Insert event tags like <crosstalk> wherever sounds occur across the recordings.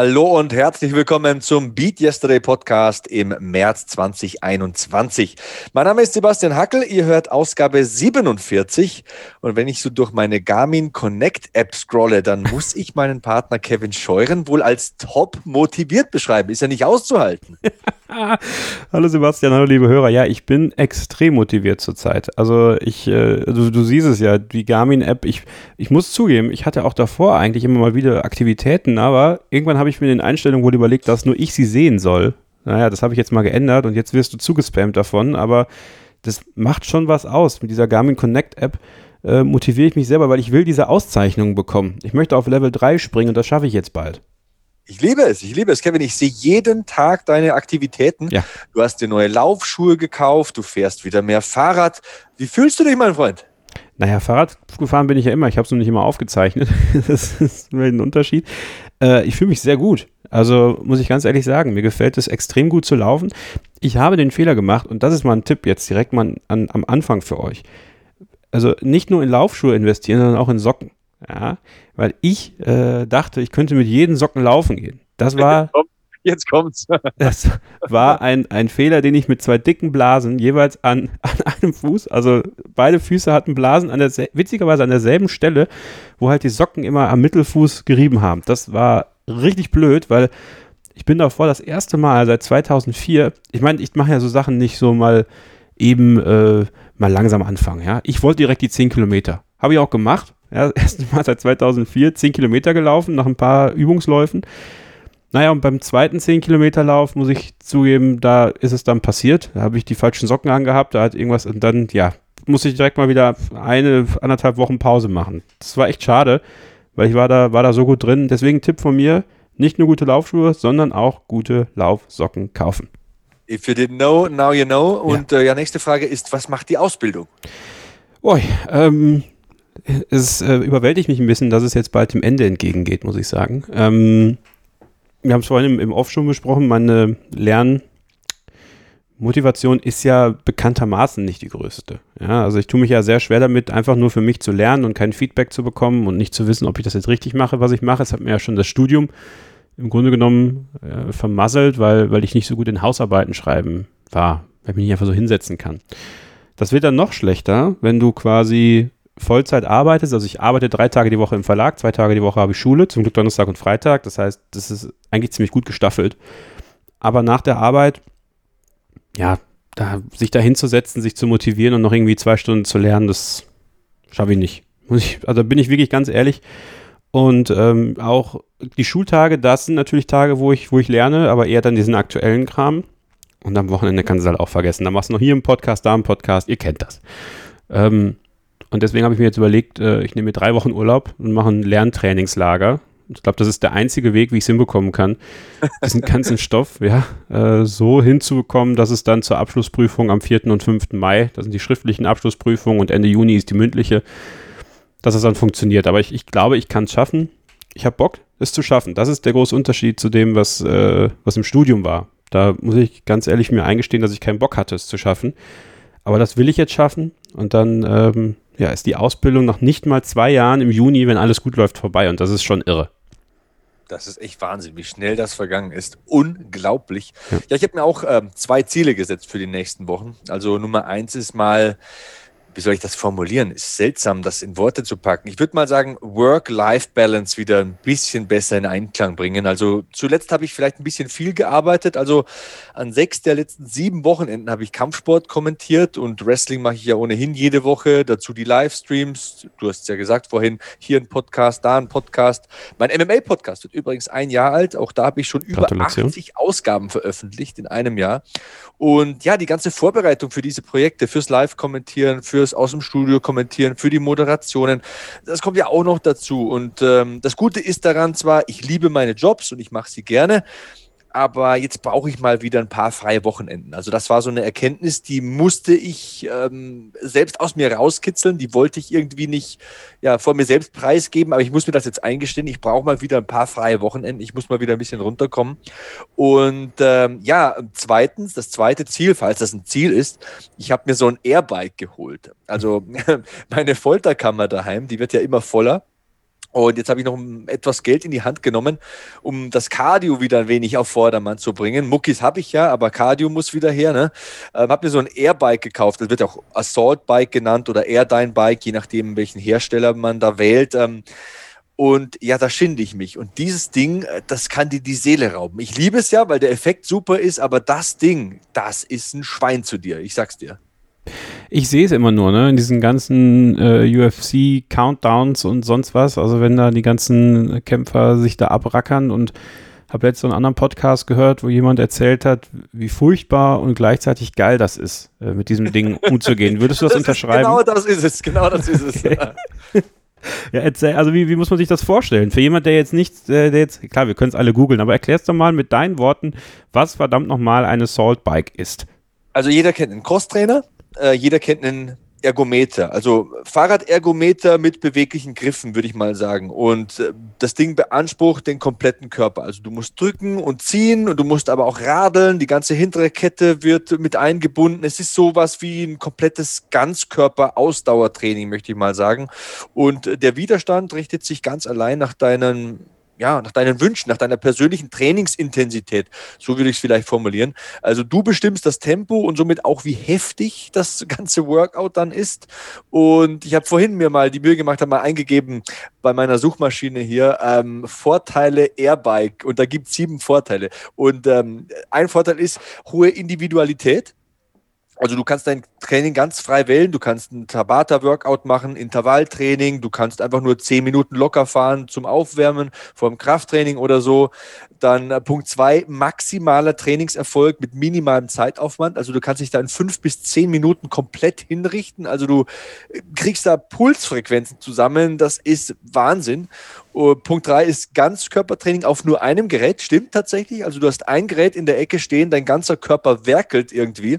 Hallo und herzlich willkommen zum Beat Yesterday Podcast im März 2021. Mein Name ist Sebastian Hackel, ihr hört Ausgabe 47 und wenn ich so durch meine Garmin Connect App scrolle, dann <laughs> muss ich meinen Partner Kevin Scheuren wohl als top motiviert beschreiben. Ist ja nicht auszuhalten. <laughs> hallo Sebastian, hallo liebe Hörer. Ja, ich bin extrem motiviert zurzeit. Also ich, äh, du, du siehst es ja, die Garmin App, ich, ich muss zugeben, ich hatte auch davor eigentlich immer mal wieder Aktivitäten, aber irgendwann habe ich mir in den Einstellungen wohl überlegt, dass nur ich sie sehen soll. Naja, das habe ich jetzt mal geändert und jetzt wirst du zugespammt davon, aber das macht schon was aus. Mit dieser Garmin Connect App äh, motiviere ich mich selber, weil ich will diese Auszeichnungen bekommen. Ich möchte auf Level 3 springen und das schaffe ich jetzt bald. Ich liebe es, ich liebe es, Kevin. Ich sehe jeden Tag deine Aktivitäten. Ja. Du hast dir neue Laufschuhe gekauft, du fährst wieder mehr Fahrrad. Wie fühlst du dich, mein Freund? Naja, Fahrrad gefahren bin ich ja immer. Ich habe es nur nicht immer aufgezeichnet. <laughs> das ist ein Unterschied. Äh, ich fühle mich sehr gut. Also muss ich ganz ehrlich sagen, mir gefällt es extrem gut zu laufen. Ich habe den Fehler gemacht und das ist mal ein Tipp jetzt direkt mal an, am Anfang für euch. Also nicht nur in Laufschuhe investieren, sondern auch in Socken. Ja, weil ich äh, dachte, ich könnte mit jedem Socken laufen gehen. Das war Jetzt kommt's. <laughs> das war ein, ein Fehler, den ich mit zwei dicken Blasen jeweils an, an einem Fuß, also beide Füße hatten Blasen an der, witzigerweise an derselben Stelle, wo halt die Socken immer am Mittelfuß gerieben haben. Das war richtig blöd, weil ich bin davor das erste Mal seit 2004, ich meine, ich mache ja so Sachen nicht so mal eben äh, mal langsam anfangen, ja. Ich wollte direkt die 10 Kilometer. Habe ich auch gemacht. Ja, <laughs> das erste Mal seit 2004 10 Kilometer gelaufen, nach ein paar Übungsläufen. Naja, und beim zweiten 10-Kilometer-Lauf muss ich zugeben, da ist es dann passiert. Da habe ich die falschen Socken angehabt, da hat irgendwas und dann, ja, muss ich direkt mal wieder eine, anderthalb Wochen Pause machen. Das war echt schade, weil ich war da, war da so gut drin. Deswegen Tipp von mir, nicht nur gute Laufschuhe, sondern auch gute Laufsocken kaufen. If you didn't know, now you know. Und ja, äh, ja nächste Frage ist, was macht die Ausbildung? Ui, ähm, es äh, überwältigt mich ein bisschen, dass es jetzt bald dem Ende entgegengeht, muss ich sagen. Ähm, wir haben es vorhin im, im Off schon besprochen, meine Lernmotivation ist ja bekanntermaßen nicht die größte. Ja, also ich tue mich ja sehr schwer damit, einfach nur für mich zu lernen und kein Feedback zu bekommen und nicht zu wissen, ob ich das jetzt richtig mache, was ich mache. Es hat mir ja schon das Studium im Grunde genommen äh, vermasselt, weil, weil ich nicht so gut in Hausarbeiten schreiben war, weil ich mich nicht einfach so hinsetzen kann. Das wird dann noch schlechter, wenn du quasi Vollzeit arbeitest, also ich arbeite drei Tage die Woche im Verlag, zwei Tage die Woche habe ich Schule, zum Glück Donnerstag und Freitag, das heißt, das ist eigentlich ziemlich gut gestaffelt. Aber nach der Arbeit, ja, da, sich da hinzusetzen, sich zu motivieren und noch irgendwie zwei Stunden zu lernen, das schaffe ich nicht. Ich, also bin ich wirklich ganz ehrlich. Und ähm, auch die Schultage, das sind natürlich Tage, wo ich, wo ich lerne, aber eher dann diesen aktuellen Kram. Und am Wochenende kannst du es halt auch vergessen. Dann machst du noch hier im Podcast, da im Podcast, ihr kennt das. Ähm, und deswegen habe ich mir jetzt überlegt, äh, ich nehme mir drei Wochen Urlaub und mache ein Lerntrainingslager. Ich glaube, das ist der einzige Weg, wie ich es hinbekommen kann, diesen ganzen <laughs> Stoff ja, äh, so hinzubekommen, dass es dann zur Abschlussprüfung am 4. und 5. Mai, das sind die schriftlichen Abschlussprüfungen und Ende Juni ist die mündliche, dass es dann funktioniert. Aber ich, ich glaube, ich kann es schaffen. Ich habe Bock, es zu schaffen. Das ist der große Unterschied zu dem, was, äh, was im Studium war. Da muss ich ganz ehrlich mir eingestehen, dass ich keinen Bock hatte, es zu schaffen. Aber das will ich jetzt schaffen und dann ähm, ja, ist die Ausbildung nach nicht mal zwei Jahren im Juni, wenn alles gut läuft, vorbei. Und das ist schon irre. Das ist echt Wahnsinn, wie schnell das vergangen ist. Unglaublich. Ja, ja ich habe mir auch ähm, zwei Ziele gesetzt für die nächsten Wochen. Also Nummer eins ist mal wie soll ich das formulieren? Ist seltsam, das in Worte zu packen. Ich würde mal sagen, Work-Life-Balance wieder ein bisschen besser in Einklang bringen. Also zuletzt habe ich vielleicht ein bisschen viel gearbeitet. Also an sechs der letzten sieben Wochenenden habe ich Kampfsport kommentiert und Wrestling mache ich ja ohnehin jede Woche. Dazu die Livestreams. Du hast es ja gesagt vorhin, hier ein Podcast, da ein Podcast. Mein MMA-Podcast wird übrigens ein Jahr alt. Auch da habe ich schon über 80 Ausgaben veröffentlicht in einem Jahr. Und ja, die ganze Vorbereitung für diese Projekte, fürs Live-Kommentieren, fürs fürs aus dem Studio kommentieren, für die Moderationen. Das kommt ja auch noch dazu. Und ähm, das Gute ist daran zwar, ich liebe meine Jobs und ich mache sie gerne, aber jetzt brauche ich mal wieder ein paar freie Wochenenden. Also das war so eine Erkenntnis, die musste ich ähm, selbst aus mir rauskitzeln, die wollte ich irgendwie nicht ja, vor mir selbst preisgeben, aber ich muss mir das jetzt eingestehen, ich brauche mal wieder ein paar freie Wochenenden, ich muss mal wieder ein bisschen runterkommen. Und ähm, ja, zweitens, das zweite Ziel, falls das ein Ziel ist, ich habe mir so ein Airbike geholt. Also <laughs> meine Folterkammer daheim, die wird ja immer voller. Und jetzt habe ich noch etwas Geld in die Hand genommen, um das Cardio wieder ein wenig auf Vordermann zu bringen. Muckis habe ich ja, aber Cardio muss wieder her. Ne? Ähm, habe mir so ein Airbike gekauft. Das wird auch Assault Bike genannt oder Airdyne Bike, je nachdem, welchen Hersteller man da wählt. Ähm, und ja, da schinde ich mich. Und dieses Ding, äh, das kann dir die Seele rauben. Ich liebe es ja, weil der Effekt super ist, aber das Ding, das ist ein Schwein zu dir. Ich sag's dir. Ich sehe es immer nur, ne, in diesen ganzen äh, UFC-Countdowns und sonst was. Also wenn da die ganzen Kämpfer sich da abrackern und habe letztens einen anderen Podcast gehört, wo jemand erzählt hat, wie furchtbar und gleichzeitig geil das ist, äh, mit diesem Ding <laughs> umzugehen. Würdest du das, das unterschreiben? Genau das ist es, genau das ist es. Okay. <laughs> Ja, erzähl, also wie, wie muss man sich das vorstellen? Für jemand, der jetzt nicht, äh, der jetzt, klar, wir können es alle googeln, aber erklär's doch mal mit deinen Worten, was verdammt nochmal eine Salt Bike ist. Also jeder kennt einen Crosstrainer, äh, jeder kennt einen Ergometer, also Fahrradergometer mit beweglichen Griffen, würde ich mal sagen. Und äh, das Ding beansprucht den kompletten Körper. Also du musst drücken und ziehen und du musst aber auch radeln. Die ganze hintere Kette wird mit eingebunden. Es ist sowas wie ein komplettes Ganzkörper-Ausdauertraining, möchte ich mal sagen. Und der Widerstand richtet sich ganz allein nach deinen ja, nach deinen Wünschen, nach deiner persönlichen Trainingsintensität. So würde ich es vielleicht formulieren. Also du bestimmst das Tempo und somit auch, wie heftig das <laughs> ganze Workout dann ist. Und ich habe vorhin mir mal die Mühe gemacht, habe mal eingegeben bei meiner Suchmaschine hier ähm, Vorteile Airbike und da gibt es sieben Vorteile. Und ähm, ein Vorteil ist hohe Individualität. Also du kannst dein Training ganz frei wählen. Du kannst ein Tabata-Workout machen, Intervalltraining. Du kannst einfach nur zehn Minuten locker fahren zum Aufwärmen vor dem Krafttraining oder so. Dann äh, Punkt zwei, maximaler Trainingserfolg mit minimalem Zeitaufwand. Also du kannst dich da in fünf bis zehn Minuten komplett hinrichten. Also du äh, kriegst da Pulsfrequenzen zusammen. Das ist Wahnsinn. Uh, Punkt drei ist Ganzkörpertraining auf nur einem Gerät. Stimmt tatsächlich. Also du hast ein Gerät in der Ecke stehen, dein ganzer Körper werkelt irgendwie.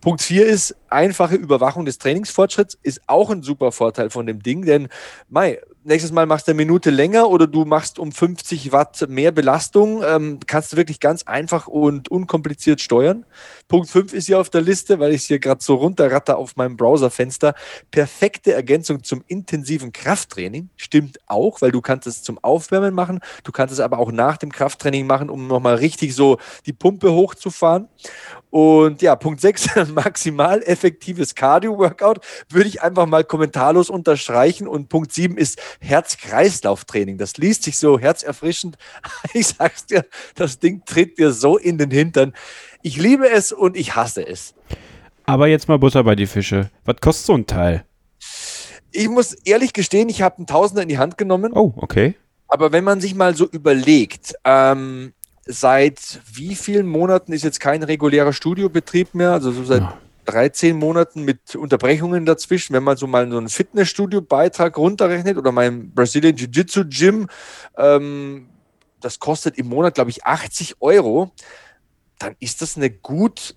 Punkt vier ist einfache Überwachung des Trainingsfortschritts, ist auch ein super Vorteil von dem Ding, denn Mai, nächstes Mal machst du eine Minute länger oder du machst um 50 Watt mehr Belastung, ähm, kannst du wirklich ganz einfach und unkompliziert steuern. Punkt 5 ist hier auf der Liste, weil ich es hier gerade so runterratter auf meinem Browserfenster. Perfekte Ergänzung zum intensiven Krafttraining. Stimmt auch, weil du kannst es zum Aufwärmen machen, du kannst es aber auch nach dem Krafttraining machen, um nochmal richtig so die Pumpe hochzufahren. Und ja, Punkt 6, <laughs> maximal effektives Cardio-Workout, würde ich einfach mal kommentarlos unterstreichen. Und Punkt 7 ist Herz-Kreislauf-Training. Das liest sich so herzerfrischend. <laughs> Ich sag's dir, das Ding tritt dir so in den Hintern. Ich liebe es und ich hasse es. Aber jetzt mal Butter bei die Fische. Was kostet so ein Teil? Ich muss ehrlich gestehen, ich habe einen Tausender in die Hand genommen. Oh, okay. Aber wenn man sich mal so überlegt, ähm, seit wie vielen Monaten ist jetzt kein regulärer Studiobetrieb mehr? Also so seit ja. 13 Monaten mit Unterbrechungen dazwischen. Wenn man so mal so einen Fitnessstudio-Beitrag runterrechnet oder mein Brazilian Jiu-Jitsu Gym, ähm, das kostet im Monat, glaube ich, 80 Euro, dann ist das eine gut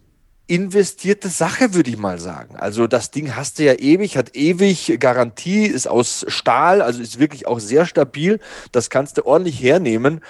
investierte Sache, würde ich mal sagen. Also das Ding hast du ja ewig, hat ewig Garantie, ist aus Stahl, also ist wirklich auch sehr stabil. Das kannst du ordentlich hernehmen.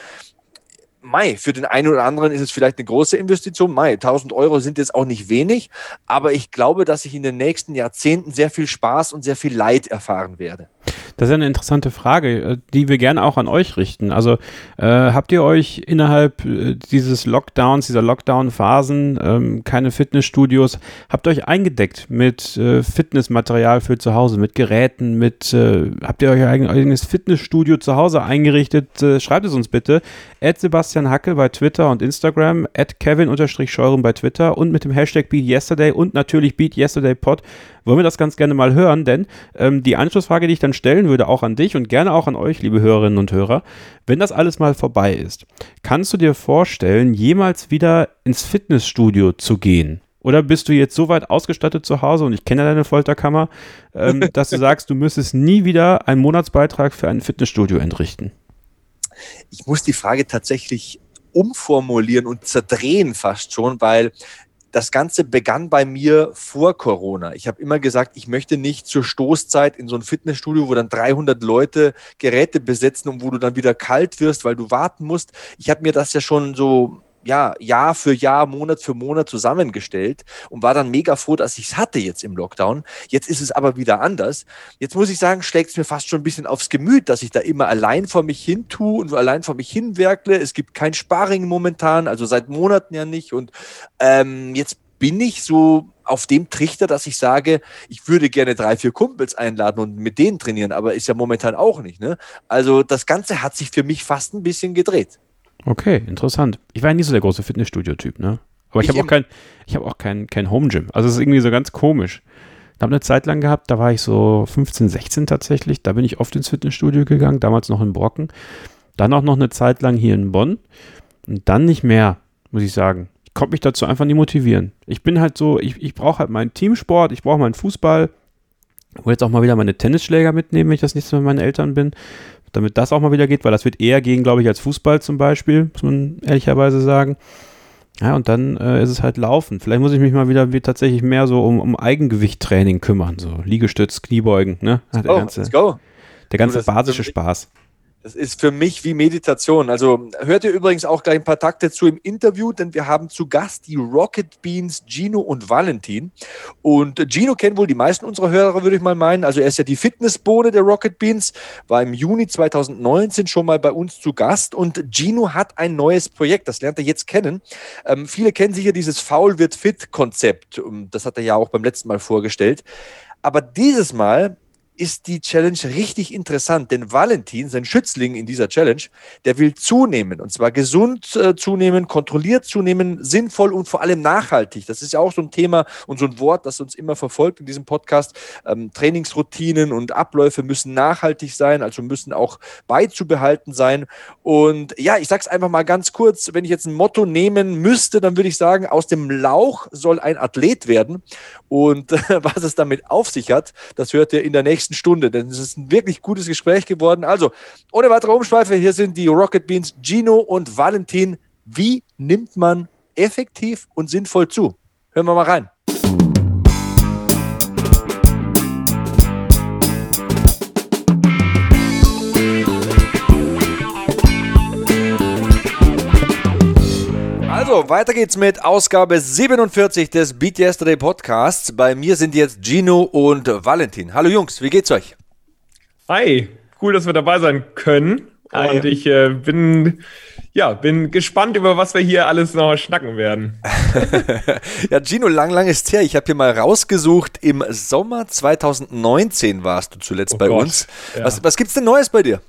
Mai, für den einen oder anderen ist es vielleicht eine große Investition. Mai, 1000 Euro sind jetzt auch nicht wenig, aber ich glaube, dass ich in den nächsten Jahrzehnten sehr viel Spaß und sehr viel Leid erfahren werde. Das ist eine interessante Frage, äh, die wir gerne auch an euch richten. Also äh, habt ihr euch innerhalb äh, dieses Lockdowns, dieser Lockdown-Phasen, ähm, keine Fitnessstudios, habt ihr euch eingedeckt mit äh, Fitnessmaterial für zu Hause, mit Geräten, mit, äh, habt ihr euch ein eigenes Fitnessstudio zu Hause eingerichtet? Äh, schreibt es uns bitte. At Sebastian Hacke bei Twitter und Instagram, at Kevin-Scheuren bei Twitter und mit dem Hashtag BeatYesterday und natürlich BeatYesterdayPod wollen wir das ganz gerne mal hören, denn ähm, die Anschlussfrage, die ich dann stellen würde, auch an dich und gerne auch an euch, liebe Hörerinnen und Hörer, wenn das alles mal vorbei ist, kannst du dir vorstellen, jemals wieder ins Fitnessstudio zu gehen? Oder bist du jetzt so weit ausgestattet zu Hause und ich kenne deine Folterkammer, ähm, <laughs> dass du sagst, du müsstest nie wieder einen Monatsbeitrag für ein Fitnessstudio entrichten? Ich muss die Frage tatsächlich umformulieren und zerdrehen fast schon, weil das Ganze begann bei mir vor Corona. Ich habe immer gesagt, ich möchte nicht zur Stoßzeit in so ein Fitnessstudio, wo dann 300 Leute Geräte besetzen und wo du dann wieder kalt wirst, weil du warten musst. Ich habe mir das ja schon so ja, Jahr für Jahr, Monat für Monat zusammengestellt und war dann mega froh, dass ich es hatte jetzt im Lockdown. Jetzt ist es aber wieder anders. Jetzt muss ich sagen, schlägt es mir fast schon ein bisschen aufs Gemüt, dass ich da immer allein vor mich hin tue und allein vor mich hinwerkle. Es gibt kein Sparring momentan, also seit Monaten ja nicht. Und ähm, jetzt bin ich so auf dem Trichter, dass ich sage, ich würde gerne drei, vier Kumpels einladen und mit denen trainieren, aber ist ja momentan auch nicht. Ne? Also das Ganze hat sich für mich fast ein bisschen gedreht. Okay, interessant. Ich war ja nie so der große Fitnessstudio-Typ, ne? Aber ich, ich habe auch kein, ich habe auch kein, kein Home Gym. Also es ist irgendwie so ganz komisch. Ich habe eine Zeit lang gehabt, da war ich so 15, 16 tatsächlich. Da bin ich oft ins Fitnessstudio gegangen, damals noch in Brocken. Dann auch noch eine Zeit lang hier in Bonn. Und dann nicht mehr, muss ich sagen. Ich konnte mich dazu einfach nie motivieren. Ich bin halt so, ich, ich brauche halt meinen Teamsport, ich brauche meinen Fußball. Ich will jetzt auch mal wieder meine Tennisschläger mitnehmen, wenn ich das nächste Mal mit meinen Eltern bin damit das auch mal wieder geht, weil das wird eher gehen, glaube ich, als Fußball zum Beispiel, muss man ehrlicherweise sagen. Ja, und dann äh, ist es halt Laufen. Vielleicht muss ich mich mal wieder wie tatsächlich mehr so um, um Eigengewichttraining kümmern, so Liegestütz, Kniebeugen, ne? Der oh, ganze, let's go. Der ganze basische Spaß. Das ist für mich wie Meditation. Also hört ihr übrigens auch gleich ein paar Takte zu im Interview, denn wir haben zu Gast die Rocket Beans Gino und Valentin. Und Gino kennen wohl die meisten unserer Hörer, würde ich mal meinen. Also er ist ja die Fitnessbohne der Rocket Beans, war im Juni 2019 schon mal bei uns zu Gast. Und Gino hat ein neues Projekt, das lernt er jetzt kennen. Ähm, viele kennen sicher dieses Faul wird fit Konzept. Das hat er ja auch beim letzten Mal vorgestellt. Aber dieses Mal ist die Challenge richtig interessant, denn Valentin, sein Schützling in dieser Challenge, der will zunehmen und zwar gesund äh, zunehmen, kontrolliert zunehmen, sinnvoll und vor allem nachhaltig. Das ist ja auch so ein Thema und so ein Wort, das uns immer verfolgt in diesem Podcast. Ähm, Trainingsroutinen und Abläufe müssen nachhaltig sein, also müssen auch beizubehalten sein. Und ja, ich sage es einfach mal ganz kurz, wenn ich jetzt ein Motto nehmen müsste, dann würde ich sagen, aus dem Lauch soll ein Athlet werden. Und <laughs> was es damit auf sich hat, das hört ihr in der nächsten nächsten Stunde, denn es ist ein wirklich gutes Gespräch geworden. Also, ohne weitere Umschweife, hier sind die Rocket Beans Gino und Valentin. Wie nimmt man effektiv und sinnvoll zu? Hören wir mal rein. Also, weiter geht's mit Ausgabe 47 des Beat Yesterday Podcasts. Bei mir sind jetzt Gino und Valentin. Hallo Jungs, wie geht's euch? Hi, cool, dass wir dabei sein können. Hi. Und ich äh, bin, ja, bin gespannt, über was wir hier alles noch schnacken werden. <laughs> ja, Gino, lang, lang ist her. Ich habe hier mal rausgesucht. Im Sommer 2019 warst du zuletzt oh bei Gott, uns. Ja. Was, was gibt's denn Neues bei dir?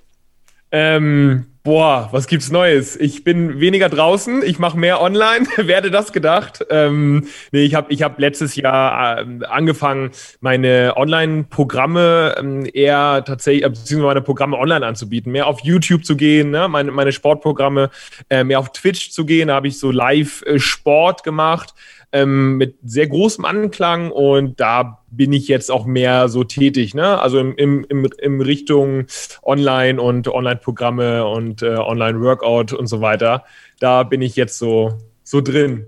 Ähm, boah, was gibt's Neues? Ich bin weniger draußen, ich mache mehr online. <laughs> Wer hätte das gedacht? Ähm, nee, ich habe ich hab letztes Jahr äh, angefangen, meine Online-Programme ähm, eher tatsächlich, äh, beziehungsweise meine Programme online anzubieten, mehr auf YouTube zu gehen, ne? meine, meine Sportprogramme, äh, mehr auf Twitch zu gehen. Da habe ich so Live-Sport äh, gemacht ähm, mit sehr großem Anklang und da bin ich jetzt auch mehr so tätig, ne? Also im, im, im, im Richtung Online und Online-Programme und äh, Online-Workout und so weiter. Da bin ich jetzt so, so drin.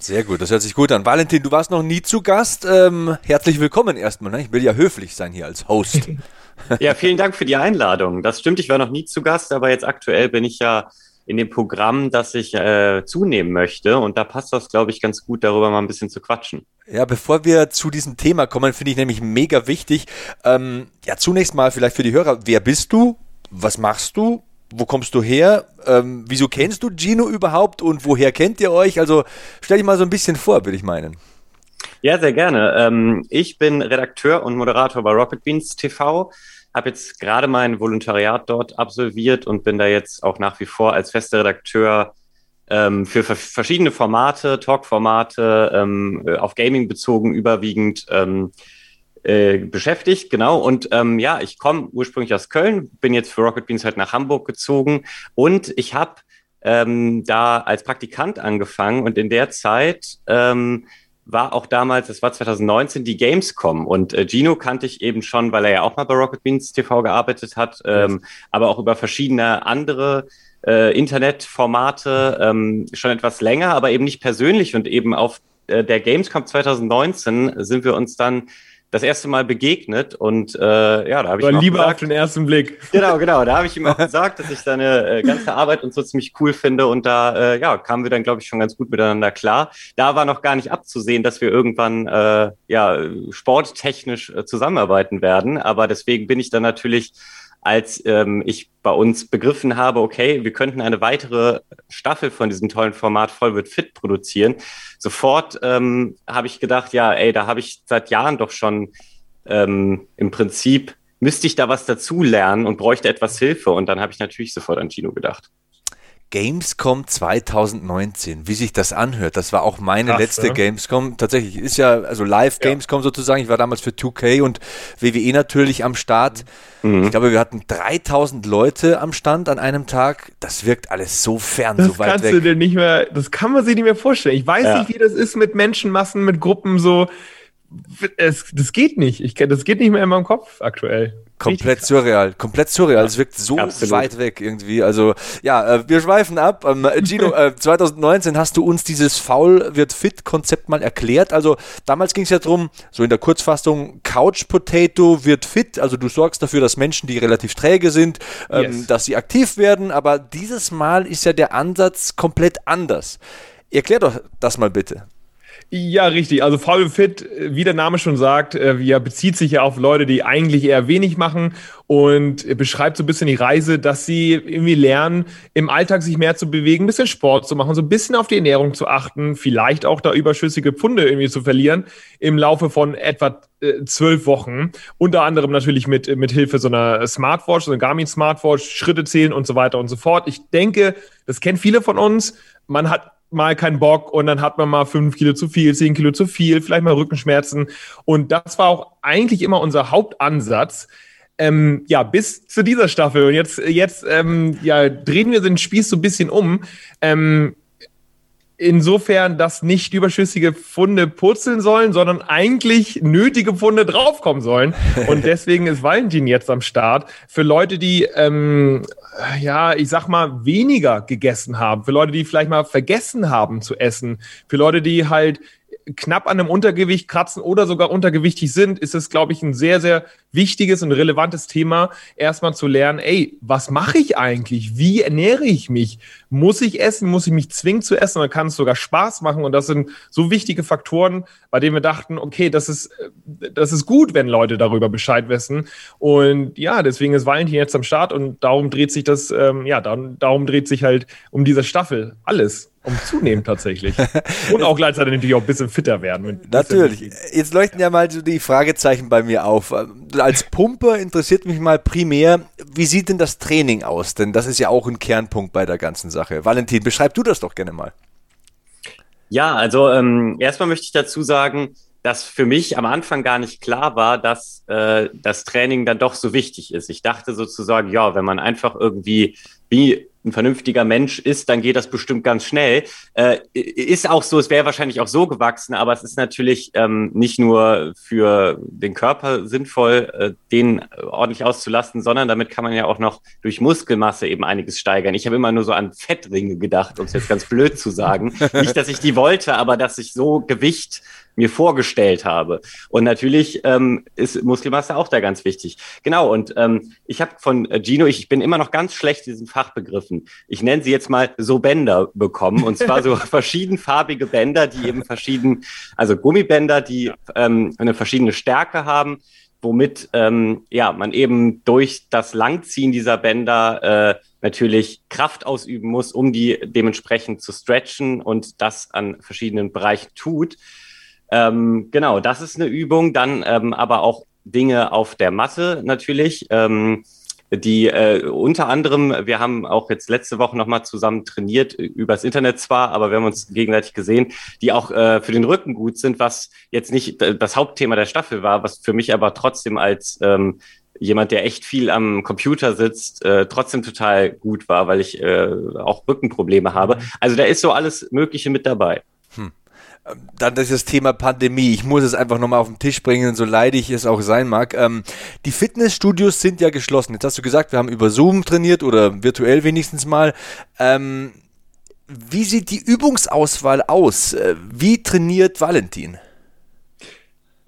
Sehr gut, das hört sich gut an. Valentin, du warst noch nie zu Gast. Ähm, herzlich willkommen erstmal. Ne? Ich will ja höflich sein hier als Host. <laughs> ja, vielen Dank für die Einladung. Das stimmt, ich war noch nie zu Gast, aber jetzt aktuell bin ich ja in dem Programm, das ich äh, zunehmen möchte. Und da passt das, glaube ich, ganz gut, darüber mal ein bisschen zu quatschen. Ja, bevor wir zu diesem Thema kommen, finde ich nämlich mega wichtig. Ähm, ja, zunächst mal vielleicht für die Hörer, wer bist du? Was machst du? Wo kommst du her? Ähm, wieso kennst du Gino überhaupt und woher kennt ihr euch? Also stell dich mal so ein bisschen vor, würde ich meinen. Ja, sehr gerne. Ähm, ich bin Redakteur und Moderator bei Rocket Beans TV habe jetzt gerade mein Volontariat dort absolviert und bin da jetzt auch nach wie vor als fester Redakteur ähm, für verschiedene Formate, Talk-Formate, ähm, auf Gaming bezogen überwiegend ähm, äh, beschäftigt, genau. Und ähm, ja, ich komme ursprünglich aus Köln, bin jetzt für Rocket Beans halt nach Hamburg gezogen und ich habe ähm, da als Praktikant angefangen und in der Zeit ähm, war auch damals, das war 2019, die Gamescom. Und äh, Gino kannte ich eben schon, weil er ja auch mal bei Rocket Beans TV gearbeitet hat, ähm, aber auch über verschiedene andere äh, Internetformate ähm, schon etwas länger, aber eben nicht persönlich. Und eben auf äh, der Gamescom 2019 sind wir uns dann das erste Mal begegnet und äh, ja, da habe ich ihm lieber gesagt, auf den ersten Blick. Genau, genau. Da habe ich ihm auch <laughs> gesagt, dass ich seine äh, ganze Arbeit und so ziemlich cool finde und da äh, ja kamen wir dann glaube ich schon ganz gut miteinander klar. Da war noch gar nicht abzusehen, dass wir irgendwann äh, ja sporttechnisch äh, zusammenarbeiten werden, aber deswegen bin ich dann natürlich als ähm, ich bei uns begriffen habe, okay, wir könnten eine weitere Staffel von diesem tollen Format Voll wird fit produzieren. Sofort ähm, habe ich gedacht, ja, ey, da habe ich seit Jahren doch schon ähm, im Prinzip müsste ich da was dazu lernen und bräuchte etwas Hilfe. Und dann habe ich natürlich sofort an Gino gedacht. Gamescom 2019, wie sich das anhört. Das war auch meine Krass, letzte ja. Gamescom. Tatsächlich ist ja also live Gamescom ja. sozusagen. Ich war damals für 2K und WWE natürlich am Start. Mhm. Ich glaube, wir hatten 3000 Leute am Stand an einem Tag. Das wirkt alles so fern, das so weit kannst weg. Du dir nicht mehr, das kann man sich nicht mehr vorstellen. Ich weiß ja. nicht, wie das ist mit Menschenmassen, mit Gruppen so. Es, das geht nicht. Ich, das geht nicht mehr in meinem Kopf aktuell. Komplett surreal, komplett surreal. Es wirkt so absolut. weit weg irgendwie. Also ja, äh, wir schweifen ab. Ähm, Gino, <laughs> äh, 2019 hast du uns dieses Foul wird fit Konzept mal erklärt. Also damals ging es ja darum, so in der Kurzfassung, Couch Potato wird fit. Also du sorgst dafür, dass Menschen, die relativ träge sind, ähm, yes. dass sie aktiv werden. Aber dieses Mal ist ja der Ansatz komplett anders. Erklär doch das mal bitte. Ja, richtig. Also Faul Fit, wie der Name schon sagt, äh, ja, bezieht sich ja auf Leute, die eigentlich eher wenig machen und beschreibt so ein bisschen die Reise, dass sie irgendwie lernen, im Alltag sich mehr zu bewegen, ein bisschen Sport zu machen, so ein bisschen auf die Ernährung zu achten, vielleicht auch da überschüssige Pfunde irgendwie zu verlieren im Laufe von etwa äh, zwölf Wochen. Unter anderem natürlich mit, mit Hilfe so einer Smartwatch, so einer Garmin Smartwatch, Schritte zählen und so weiter und so fort. Ich denke, das kennt viele von uns. Man hat mal keinen Bock und dann hat man mal fünf Kilo zu viel, zehn Kilo zu viel, vielleicht mal Rückenschmerzen. Und das war auch eigentlich immer unser Hauptansatz. Ähm, ja, bis zu dieser Staffel. Und jetzt, jetzt ähm, ja, drehen wir den Spieß so ein bisschen um. Ähm, insofern, dass nicht überschüssige Funde purzeln sollen, sondern eigentlich nötige Funde draufkommen sollen. Und <laughs> deswegen ist Valentin jetzt am Start. Für Leute, die, ähm, ja, ich sag mal, weniger gegessen haben. Für Leute, die vielleicht mal vergessen haben zu essen. Für Leute, die halt knapp an einem Untergewicht kratzen oder sogar untergewichtig sind, ist es, glaube ich, ein sehr, sehr wichtiges und relevantes Thema, erstmal zu lernen, ey, was mache ich eigentlich? Wie ernähre ich mich? Muss ich essen? Muss ich mich zwingen zu essen? Oder kann es sogar Spaß machen? Und das sind so wichtige Faktoren, bei denen wir dachten, okay, das ist, das ist gut, wenn Leute darüber Bescheid wissen. Und ja, deswegen ist Valentin jetzt am Start und darum dreht sich das, ähm, ja, darum, darum dreht sich halt um diese Staffel alles um zunehmen tatsächlich. <laughs> Und auch gleichzeitig natürlich auch ein bisschen fitter werden. Natürlich. Jetzt leuchten ja mal so die Fragezeichen bei mir auf. Als Pumper interessiert mich mal primär, wie sieht denn das Training aus? Denn das ist ja auch ein Kernpunkt bei der ganzen Sache. Valentin, beschreib du das doch gerne mal. Ja, also ähm, erstmal möchte ich dazu sagen, dass für mich am Anfang gar nicht klar war, dass äh, das Training dann doch so wichtig ist. Ich dachte sozusagen, ja, wenn man einfach irgendwie wie ein vernünftiger Mensch ist, dann geht das bestimmt ganz schnell. Äh, ist auch so, es wäre wahrscheinlich auch so gewachsen, aber es ist natürlich ähm, nicht nur für den Körper sinnvoll, äh, den ordentlich auszulasten, sondern damit kann man ja auch noch durch Muskelmasse eben einiges steigern. Ich habe immer nur so an Fettringe gedacht, um es jetzt ganz blöd zu sagen. <laughs> nicht, dass ich die wollte, aber dass ich so Gewicht mir vorgestellt habe. Und natürlich ähm, ist Muskelmasse auch da ganz wichtig. Genau, und ähm, ich habe von äh, Gino, ich, ich bin immer noch ganz schlecht diesen Fachbegriffen. Ich nenne sie jetzt mal so Bänder bekommen. Und zwar so <laughs> verschiedenfarbige Bänder, die eben verschieden, also Gummibänder, die ähm, eine verschiedene Stärke haben womit ähm, ja man eben durch das Langziehen dieser Bänder äh, natürlich Kraft ausüben muss, um die dementsprechend zu stretchen und das an verschiedenen Bereichen tut. Ähm, genau, das ist eine Übung. Dann ähm, aber auch Dinge auf der Matte natürlich. Ähm, die äh, unter anderem, wir haben auch jetzt letzte Woche nochmal zusammen trainiert, übers Internet zwar, aber wir haben uns gegenseitig gesehen, die auch äh, für den Rücken gut sind, was jetzt nicht das Hauptthema der Staffel war, was für mich aber trotzdem als ähm, jemand, der echt viel am Computer sitzt, äh, trotzdem total gut war, weil ich äh, auch Rückenprobleme habe. Also da ist so alles Mögliche mit dabei. Dann das Thema Pandemie. Ich muss es einfach nochmal auf den Tisch bringen, so leidig es auch sein mag. Ähm, die Fitnessstudios sind ja geschlossen. Jetzt hast du gesagt, wir haben über Zoom trainiert oder virtuell wenigstens mal. Ähm, wie sieht die Übungsauswahl aus? Äh, wie trainiert Valentin?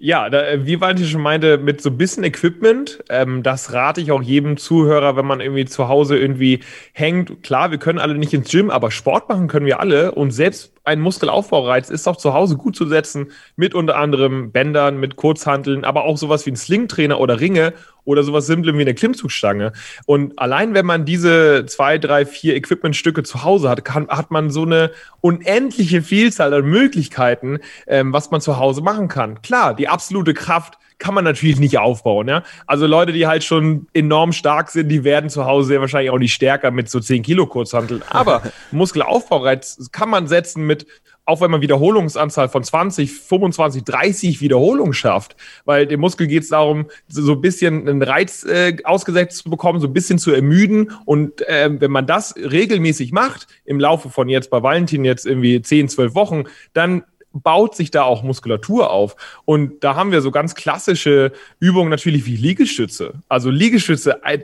Ja, da, äh, wie Valentin schon meinte, mit so ein bisschen Equipment, ähm, das rate ich auch jedem Zuhörer, wenn man irgendwie zu Hause irgendwie hängt. Klar, wir können alle nicht ins Gym, aber Sport machen können wir alle. Und selbst ein Muskelaufbaureiz ist auch zu Hause gut zu setzen, mit unter anderem Bändern, mit Kurzhanteln, aber auch sowas wie ein Slingtrainer oder Ringe oder sowas Simplem wie eine Klimmzugstange. Und allein wenn man diese zwei, drei, vier Equipmentstücke zu Hause hat, kann, hat man so eine unendliche Vielzahl an Möglichkeiten, ähm, was man zu Hause machen kann. Klar, die absolute Kraft kann man natürlich nicht aufbauen. Ja? Also Leute, die halt schon enorm stark sind, die werden zu Hause sehr wahrscheinlich auch nicht stärker mit so 10 Kilo Kurzhanteln. Aber <laughs> Muskelaufbaureiz kann man setzen mit auch wenn man Wiederholungsanzahl von 20, 25, 30 Wiederholungen schafft, weil dem Muskel geht es darum, so ein bisschen einen Reiz äh, ausgesetzt zu bekommen, so ein bisschen zu ermüden. Und äh, wenn man das regelmäßig macht, im Laufe von jetzt bei Valentin jetzt irgendwie 10, 12 Wochen, dann baut sich da auch Muskulatur auf. Und da haben wir so ganz klassische Übungen natürlich wie Liegestütze. Also Liegestütze, äh,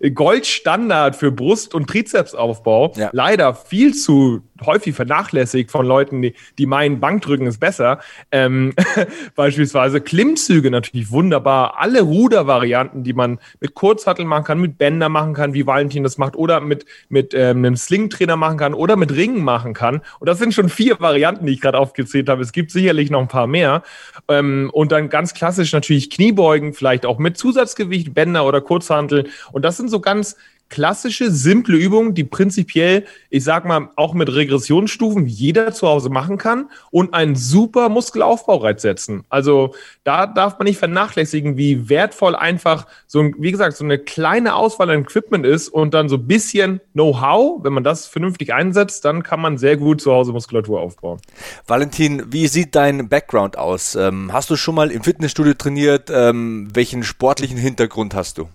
äh, Goldstandard für Brust- und Trizepsaufbau. Ja. Leider viel zu häufig vernachlässigt von Leuten, die, die meinen, Bankdrücken ist besser. Ähm, <laughs> beispielsweise Klimmzüge natürlich wunderbar. Alle Rudervarianten, die man mit Kurzhattel machen kann, mit Bänder machen kann, wie Valentin das macht, oder mit, mit ähm, einem Slingtrainer machen kann oder mit Ringen machen kann. Und das sind schon vier Varianten, die ich gerade aufgezählt habe. Es gibt sicherlich noch ein paar mehr. Ähm, und dann ganz klassisch natürlich Kniebeugen, vielleicht auch mit Zusatzgewicht, Bänder oder Kurzhantel. Und das sind so ganz klassische, simple Übungen, die prinzipiell, ich sag mal, auch mit Regressionsstufen jeder zu Hause machen kann und einen super Muskelaufbaureiz setzen. Also da darf man nicht vernachlässigen, wie wertvoll einfach so, wie gesagt, so eine kleine Auswahl an Equipment ist und dann so ein bisschen Know-how, wenn man das vernünftig einsetzt, dann kann man sehr gut zu Hause Muskulatur aufbauen. Valentin, wie sieht dein Background aus? Ähm, hast du schon mal im Fitnessstudio trainiert? Ähm, welchen sportlichen Hintergrund hast du?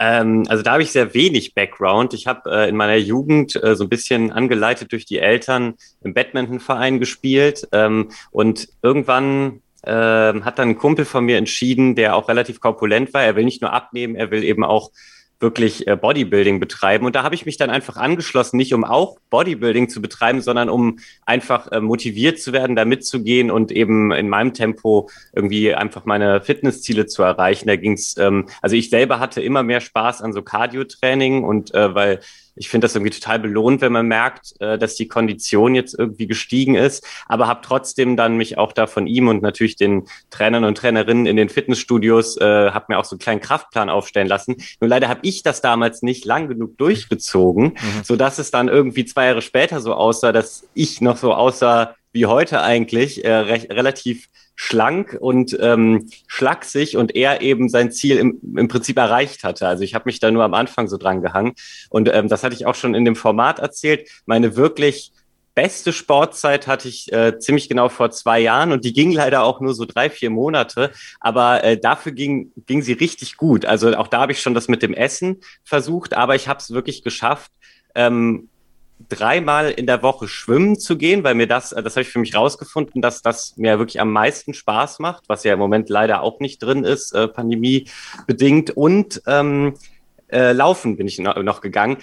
Ähm, also da habe ich sehr wenig Background. Ich habe äh, in meiner Jugend äh, so ein bisschen angeleitet durch die Eltern im Badmintonverein gespielt ähm, und irgendwann äh, hat dann ein Kumpel von mir entschieden, der auch relativ korpulent war. Er will nicht nur abnehmen, er will eben auch wirklich äh, Bodybuilding betreiben. Und da habe ich mich dann einfach angeschlossen, nicht um auch Bodybuilding zu betreiben, sondern um einfach äh, motiviert zu werden, da mitzugehen und eben in meinem Tempo irgendwie einfach meine Fitnessziele zu erreichen. Da ging's, ähm, also ich selber hatte immer mehr Spaß an so Cardio-Training und äh, weil ich finde das irgendwie total belohnt, wenn man merkt, äh, dass die Kondition jetzt irgendwie gestiegen ist, aber habe trotzdem dann mich auch da von ihm und natürlich den Trainern und Trainerinnen in den Fitnessstudios, äh, habe mir auch so einen kleinen Kraftplan aufstellen lassen. Nur leider habe ich das damals nicht lang genug durchgezogen, mhm. so dass es dann irgendwie zwei Jahre später so aussah, dass ich noch so aussah wie heute eigentlich, äh, relativ schlank und ähm, schlaksig und er eben sein Ziel im, im Prinzip erreicht hatte. Also ich habe mich da nur am Anfang so dran gehangen. Und ähm, das hatte ich auch schon in dem Format erzählt. Meine wirklich beste Sportzeit hatte ich äh, ziemlich genau vor zwei Jahren und die ging leider auch nur so drei, vier Monate. Aber äh, dafür ging, ging sie richtig gut. Also auch da habe ich schon das mit dem Essen versucht, aber ich habe es wirklich geschafft, ähm, dreimal in der Woche schwimmen zu gehen, weil mir das, das habe ich für mich rausgefunden, dass das mir wirklich am meisten Spaß macht, was ja im Moment leider auch nicht drin ist, äh, Pandemie bedingt. Und ähm, äh, laufen bin ich noch gegangen.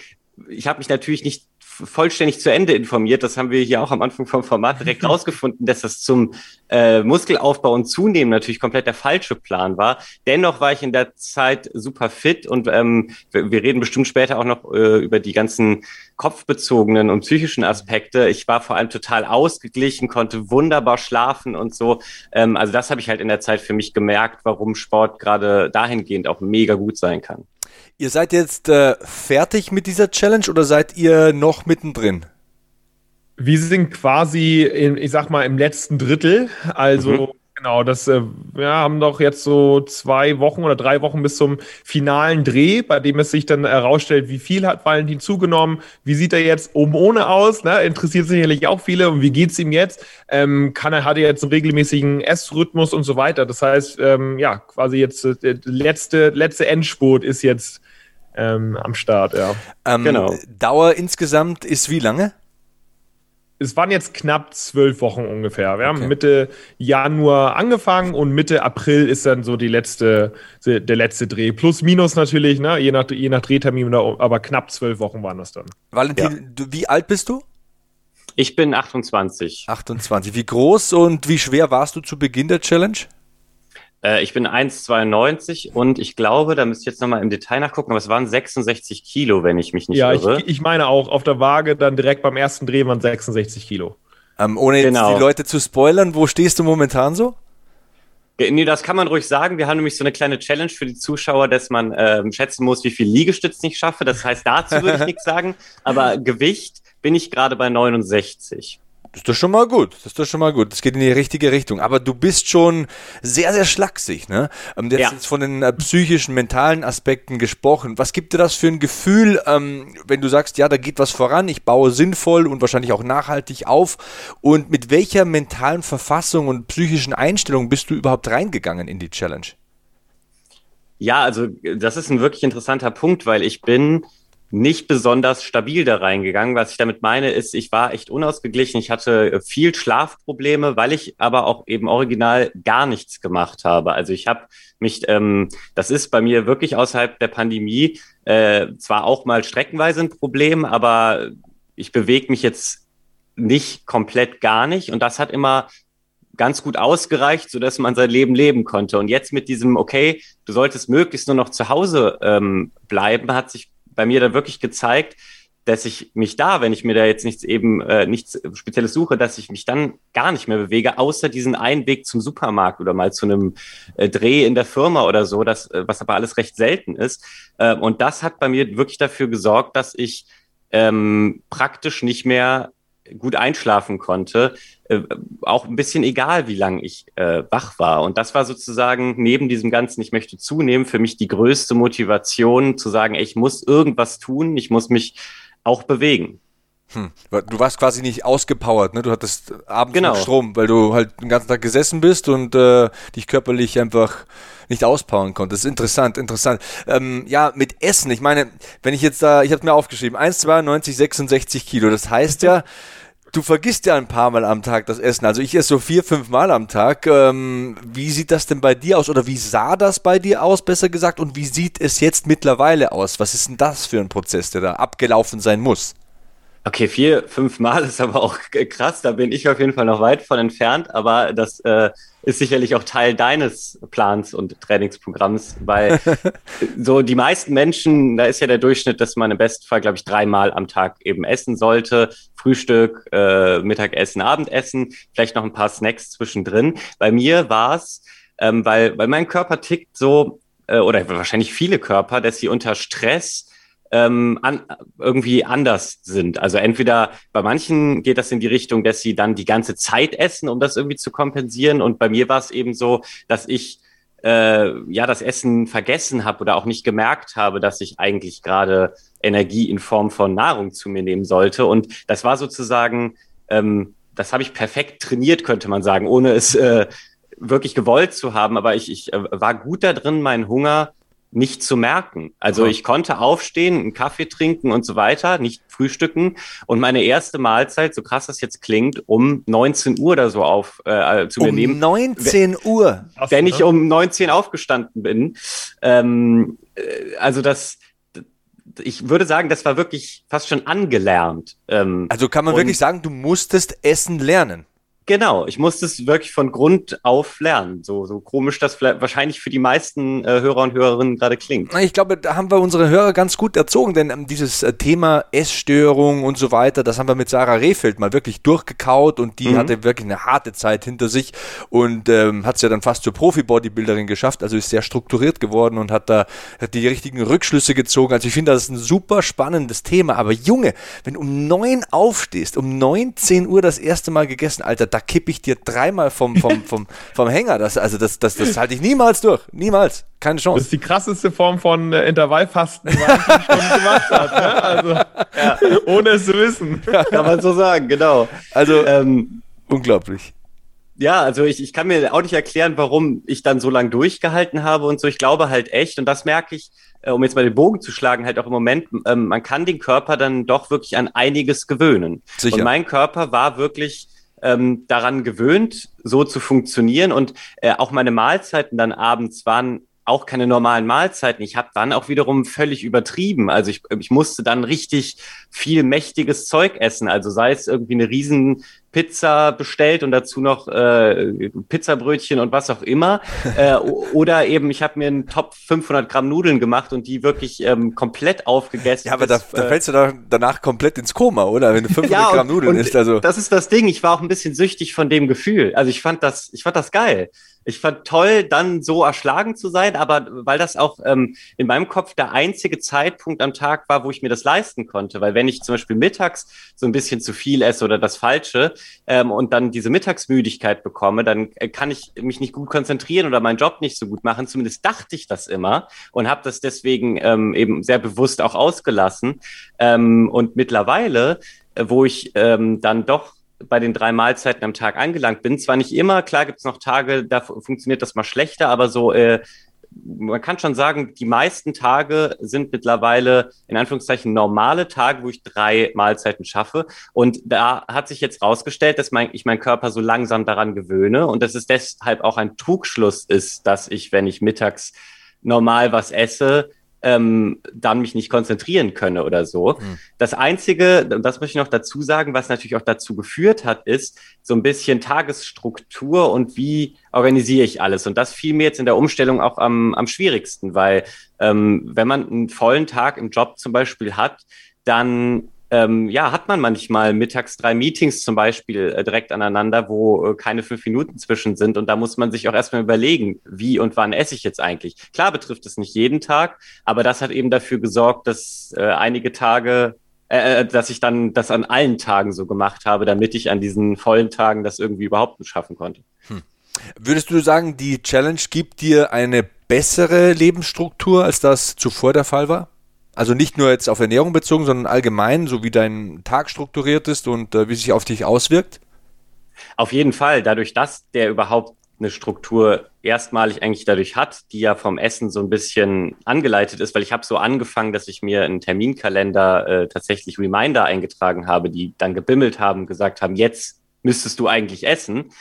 Ich habe mich natürlich nicht vollständig zu Ende informiert. Das haben wir hier auch am Anfang vom Format direkt <laughs> rausgefunden, dass das zum äh, Muskelaufbau und Zunehmen natürlich komplett der falsche Plan war. Dennoch war ich in der Zeit super fit und ähm, wir, wir reden bestimmt später auch noch äh, über die ganzen kopfbezogenen und psychischen Aspekte. Ich war vor allem total ausgeglichen, konnte wunderbar schlafen und so. Ähm, also das habe ich halt in der Zeit für mich gemerkt, warum Sport gerade dahingehend auch mega gut sein kann. Ihr seid jetzt äh, fertig mit dieser Challenge oder seid ihr noch mittendrin? Wir sind quasi, in, ich sag mal, im letzten Drittel. Also mhm. Genau, das äh, wir haben doch jetzt so zwei Wochen oder drei Wochen bis zum finalen Dreh, bei dem es sich dann herausstellt, wie viel hat Valentin zugenommen, wie sieht er jetzt oben ohne aus, ne? interessiert sicherlich auch viele und wie geht's ihm jetzt, ähm, kann er, hat er jetzt einen regelmäßigen Essrhythmus und so weiter. Das heißt, ähm, ja, quasi jetzt äh, der letzte, letzte Endspurt ist jetzt ähm, am Start, ja. Ähm, genau. Dauer insgesamt ist wie lange? Es waren jetzt knapp zwölf Wochen ungefähr. Wir haben Mitte Januar angefangen und Mitte April ist dann so die letzte, der letzte Dreh. Plus, minus natürlich, ne? je, nach, je nach Drehtermin, aber knapp zwölf Wochen waren das dann. Valentin, ja. du, wie alt bist du? Ich bin 28. 28. Wie groß und wie schwer warst du zu Beginn der Challenge? Äh, ich bin 1,92 und ich glaube, da müsste ich jetzt nochmal im Detail nachgucken, aber es waren 66 Kilo, wenn ich mich nicht ja, irre. Ja, ich, ich, meine auch, auf der Waage dann direkt beim ersten Dreh waren 66 Kilo. Ähm, ohne genau. jetzt die Leute zu spoilern, wo stehst du momentan so? Nee, das kann man ruhig sagen. Wir haben nämlich so eine kleine Challenge für die Zuschauer, dass man ähm, schätzen muss, wie viel Liegestütz ich schaffe. Das heißt, dazu würde ich <laughs> nichts sagen. Aber Gewicht bin ich gerade bei 69. Das ist doch schon mal gut. Das ist doch schon mal gut. Das geht in die richtige Richtung. Aber du bist schon sehr, sehr schlaksig, ne? Ähm, du hast ja. jetzt von den äh, psychischen, mentalen Aspekten gesprochen. Was gibt dir das für ein Gefühl, ähm, wenn du sagst, ja, da geht was voran, ich baue sinnvoll und wahrscheinlich auch nachhaltig auf? Und mit welcher mentalen Verfassung und psychischen Einstellung bist du überhaupt reingegangen in die Challenge? Ja, also das ist ein wirklich interessanter Punkt, weil ich bin nicht besonders stabil da reingegangen. Was ich damit meine, ist, ich war echt unausgeglichen. Ich hatte viel Schlafprobleme, weil ich aber auch eben original gar nichts gemacht habe. Also ich habe mich, ähm, das ist bei mir wirklich außerhalb der Pandemie äh, zwar auch mal streckenweise ein Problem, aber ich bewege mich jetzt nicht komplett gar nicht. Und das hat immer ganz gut ausgereicht, so dass man sein Leben leben konnte. Und jetzt mit diesem, okay, du solltest möglichst nur noch zu Hause ähm, bleiben, hat sich bei mir dann wirklich gezeigt, dass ich mich da, wenn ich mir da jetzt nichts eben äh, nichts Spezielles suche, dass ich mich dann gar nicht mehr bewege, außer diesen einen Weg zum Supermarkt oder mal zu einem äh, Dreh in der Firma oder so, das, äh, was aber alles recht selten ist. Äh, und das hat bei mir wirklich dafür gesorgt, dass ich ähm, praktisch nicht mehr gut einschlafen konnte, äh, auch ein bisschen egal, wie lange ich äh, wach war. Und das war sozusagen neben diesem Ganzen, ich möchte zunehmen, für mich die größte Motivation zu sagen, ey, ich muss irgendwas tun, ich muss mich auch bewegen. Hm. Du warst quasi nicht ausgepowert, ne? Du hattest abends genau. Strom, weil du halt den ganzen Tag gesessen bist und äh, dich körperlich einfach nicht auspowern konntest. Interessant, interessant. Ähm, ja, mit Essen. Ich meine, wenn ich jetzt da, ich habe mir aufgeschrieben, 1,92, 66 Kilo. Das heißt ja, <laughs> Du vergisst ja ein paar Mal am Tag das Essen. Also ich esse so vier, fünf Mal am Tag. Ähm, wie sieht das denn bei dir aus? Oder wie sah das bei dir aus, besser gesagt? Und wie sieht es jetzt mittlerweile aus? Was ist denn das für ein Prozess, der da abgelaufen sein muss? Okay, vier, fünf Mal ist aber auch krass. Da bin ich auf jeden Fall noch weit von entfernt. Aber das äh, ist sicherlich auch Teil deines Plans und Trainingsprogramms, weil <laughs> so die meisten Menschen, da ist ja der Durchschnitt, dass man im besten Fall, glaube ich, dreimal am Tag eben essen sollte. Frühstück, äh, Mittagessen, Abendessen, vielleicht noch ein paar Snacks zwischendrin. Bei mir war es, ähm, weil, weil mein Körper tickt so, äh, oder wahrscheinlich viele Körper, dass sie unter Stress ähm, an, irgendwie anders sind. Also entweder bei manchen geht das in die Richtung, dass sie dann die ganze Zeit essen, um das irgendwie zu kompensieren. Und bei mir war es eben so, dass ich äh, ja das Essen vergessen habe oder auch nicht gemerkt habe, dass ich eigentlich gerade Energie in Form von Nahrung zu mir nehmen sollte. Und das war sozusagen, ähm, das habe ich perfekt trainiert, könnte man sagen, ohne es äh, wirklich gewollt zu haben. Aber ich, ich äh, war gut da drin, meinen Hunger nicht zu merken. Also ich konnte aufstehen, einen Kaffee trinken und so weiter, nicht frühstücken. Und meine erste Mahlzeit, so krass das jetzt klingt, um 19 Uhr oder so auf äh, zu um mir nehmen. Um 19 Uhr. Wenn ich um 19 aufgestanden bin. Ähm, äh, also das, ich würde sagen, das war wirklich fast schon angelernt. Ähm, also kann man wirklich sagen, du musstest Essen lernen. Genau, ich musste es wirklich von Grund auf lernen. So, so komisch das vielleicht wahrscheinlich für die meisten äh, Hörer und Hörerinnen gerade klingt. Ich glaube, da haben wir unsere Hörer ganz gut erzogen, denn ähm, dieses äh, Thema Essstörung und so weiter, das haben wir mit Sarah Rehfeld mal wirklich durchgekaut und die mhm. hatte wirklich eine harte Zeit hinter sich und ähm, hat es ja dann fast zur Profi-Bodybuilderin geschafft, also ist sehr strukturiert geworden und hat da hat die richtigen Rückschlüsse gezogen. Also ich finde, das ist ein super spannendes Thema. Aber Junge, wenn du um neun aufstehst, um 19 Uhr das erste Mal gegessen, Alter, da kippe ich dir dreimal vom, vom, <laughs> vom, vom Hänger. Das, also das, das, das halte ich niemals durch. Niemals. Keine Chance. Das ist die krasseste Form von äh, Intervallfasten, die man schon gemacht hat. Ne? Also, ja. ohne es zu wissen. <laughs> Kann man so sagen, genau. Also, ähm, unglaublich. Ja, also ich, ich kann mir auch nicht erklären, warum ich dann so lange durchgehalten habe und so. Ich glaube halt echt, und das merke ich, äh, um jetzt mal den Bogen zu schlagen, halt auch im Moment, ähm, man kann den Körper dann doch wirklich an einiges gewöhnen. Sicher. Und mein Körper war wirklich ähm, daran gewöhnt, so zu funktionieren. Und äh, auch meine Mahlzeiten dann abends waren auch keine normalen Mahlzeiten. Ich habe dann auch wiederum völlig übertrieben. Also ich, ich musste dann richtig viel mächtiges Zeug essen. Also sei es irgendwie eine riesen Pizza bestellt und dazu noch äh, Pizzabrötchen und was auch immer. <laughs> äh, oder eben, ich habe mir einen Top 500 Gramm Nudeln gemacht und die wirklich ähm, komplett aufgegessen. Ja, aber bis, da, da äh, fällst du doch danach komplett ins Koma, oder? Wenn du 500 ja, Gramm Nudeln isst. Also. Das ist das Ding. Ich war auch ein bisschen süchtig von dem Gefühl. Also ich fand das, ich fand das geil ich fand toll, dann so erschlagen zu sein, aber weil das auch ähm, in meinem Kopf der einzige Zeitpunkt am Tag war, wo ich mir das leisten konnte. Weil wenn ich zum Beispiel mittags so ein bisschen zu viel esse oder das Falsche ähm, und dann diese Mittagsmüdigkeit bekomme, dann äh, kann ich mich nicht gut konzentrieren oder meinen Job nicht so gut machen. Zumindest dachte ich das immer und habe das deswegen ähm, eben sehr bewusst auch ausgelassen. Ähm, und mittlerweile, äh, wo ich ähm, dann doch bei den drei Mahlzeiten am Tag angelangt bin. Zwar nicht immer, klar gibt es noch Tage, da funktioniert das mal schlechter, aber so, äh, man kann schon sagen, die meisten Tage sind mittlerweile in Anführungszeichen normale Tage, wo ich drei Mahlzeiten schaffe. Und da hat sich jetzt rausgestellt, dass mein, ich meinen Körper so langsam daran gewöhne und dass es deshalb auch ein Trugschluss ist, dass ich, wenn ich mittags normal was esse, ähm, dann mich nicht konzentrieren könne oder so. Mhm. Das Einzige, und das möchte ich noch dazu sagen, was natürlich auch dazu geführt hat, ist so ein bisschen Tagesstruktur und wie organisiere ich alles. Und das fiel mir jetzt in der Umstellung auch am, am schwierigsten, weil ähm, wenn man einen vollen Tag im Job zum Beispiel hat, dann ähm, ja, hat man manchmal mittags drei Meetings zum Beispiel äh, direkt aneinander, wo äh, keine fünf Minuten zwischen sind. Und da muss man sich auch erstmal überlegen, wie und wann esse ich jetzt eigentlich. Klar betrifft es nicht jeden Tag, aber das hat eben dafür gesorgt, dass äh, einige Tage, äh, äh, dass ich dann das an allen Tagen so gemacht habe, damit ich an diesen vollen Tagen das irgendwie überhaupt nicht schaffen konnte. Hm. Würdest du sagen, die Challenge gibt dir eine bessere Lebensstruktur, als das zuvor der Fall war? Also nicht nur jetzt auf Ernährung bezogen, sondern allgemein, so wie dein Tag strukturiert ist und äh, wie sich auf dich auswirkt? Auf jeden Fall. Dadurch, dass der überhaupt eine Struktur erstmalig eigentlich dadurch hat, die ja vom Essen so ein bisschen angeleitet ist, weil ich habe so angefangen, dass ich mir einen Terminkalender äh, tatsächlich Reminder eingetragen habe, die dann gebimmelt haben, gesagt haben, jetzt müsstest du eigentlich essen.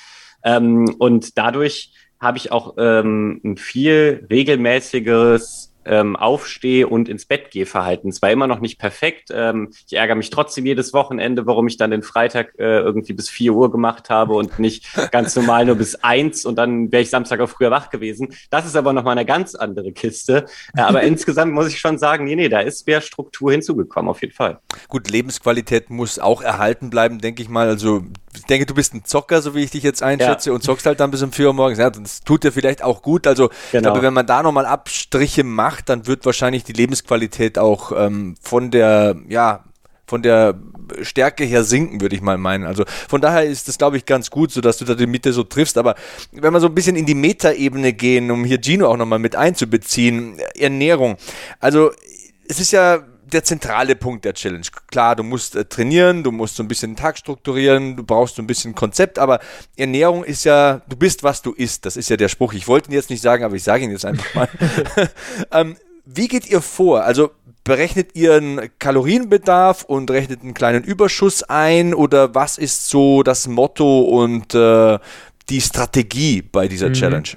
Ähm, und dadurch habe ich auch ähm, ein viel regelmäßigeres ähm, Aufstehe und ins Bett gehe Verhalten. Zwar immer noch nicht perfekt. Ähm, ich ärgere mich trotzdem jedes Wochenende, warum ich dann den Freitag äh, irgendwie bis vier Uhr gemacht habe und nicht <laughs> ganz normal nur bis eins und dann wäre ich Samstag auch früher wach gewesen. Das ist aber nochmal eine ganz andere Kiste. Äh, aber <laughs> insgesamt muss ich schon sagen, nee, nee, da ist mehr Struktur hinzugekommen, auf jeden Fall. Gut, Lebensqualität muss auch erhalten bleiben, denke ich mal. Also ich denke, du bist ein Zocker, so wie ich dich jetzt einschätze, ja. und zockst halt dann bis um 4 Uhr morgens. Ja, das tut dir vielleicht auch gut. Also, genau. ich glaube, wenn man da nochmal Abstriche macht, dann wird wahrscheinlich die Lebensqualität auch ähm, von der, ja, von der Stärke her sinken, würde ich mal meinen. Also von daher ist das, glaube ich, ganz gut, so dass du da die Mitte so triffst. Aber wenn wir so ein bisschen in die Metaebene gehen, um hier Gino auch nochmal mit einzubeziehen, Ernährung. Also es ist ja der zentrale Punkt der Challenge. Klar, du musst äh, trainieren, du musst so ein bisschen den Tag strukturieren, du brauchst so ein bisschen Konzept, aber Ernährung ist ja, du bist, was du isst. Das ist ja der Spruch. Ich wollte ihn jetzt nicht sagen, aber ich sage ihn jetzt einfach mal. <laughs> ähm, wie geht ihr vor? Also berechnet ihr einen Kalorienbedarf und rechnet einen kleinen Überschuss ein oder was ist so das Motto und äh, die Strategie bei dieser mhm. Challenge?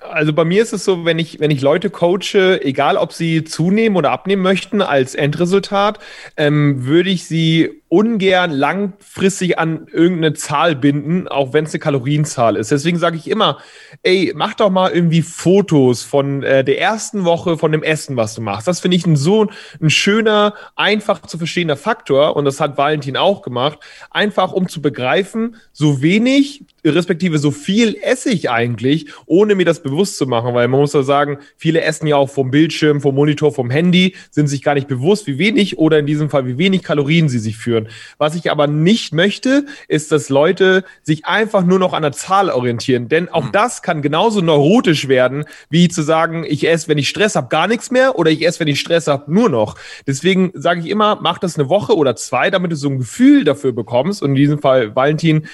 Also bei mir ist es so, wenn ich, wenn ich Leute coache, egal ob sie zunehmen oder abnehmen möchten als Endresultat, ähm, würde ich sie ungern langfristig an irgendeine Zahl binden, auch wenn es eine Kalorienzahl ist. Deswegen sage ich immer, ey, mach doch mal irgendwie Fotos von äh, der ersten Woche von dem Essen, was du machst. Das finde ich ein so ein schöner, einfach zu verstehender Faktor und das hat Valentin auch gemacht, einfach um zu begreifen, so wenig respektive so viel esse ich eigentlich, ohne mir das bewusst zu machen, weil man muss ja sagen, viele essen ja auch vom Bildschirm, vom Monitor, vom Handy, sind sich gar nicht bewusst, wie wenig oder in diesem Fall, wie wenig Kalorien sie sich führen. Was ich aber nicht möchte, ist, dass Leute sich einfach nur noch an der Zahl orientieren, denn auch mhm. das kann genauso neurotisch werden, wie zu sagen, ich esse, wenn ich Stress habe, gar nichts mehr oder ich esse, wenn ich Stress habe, nur noch. Deswegen sage ich immer, mach das eine Woche oder zwei, damit du so ein Gefühl dafür bekommst und in diesem Fall Valentin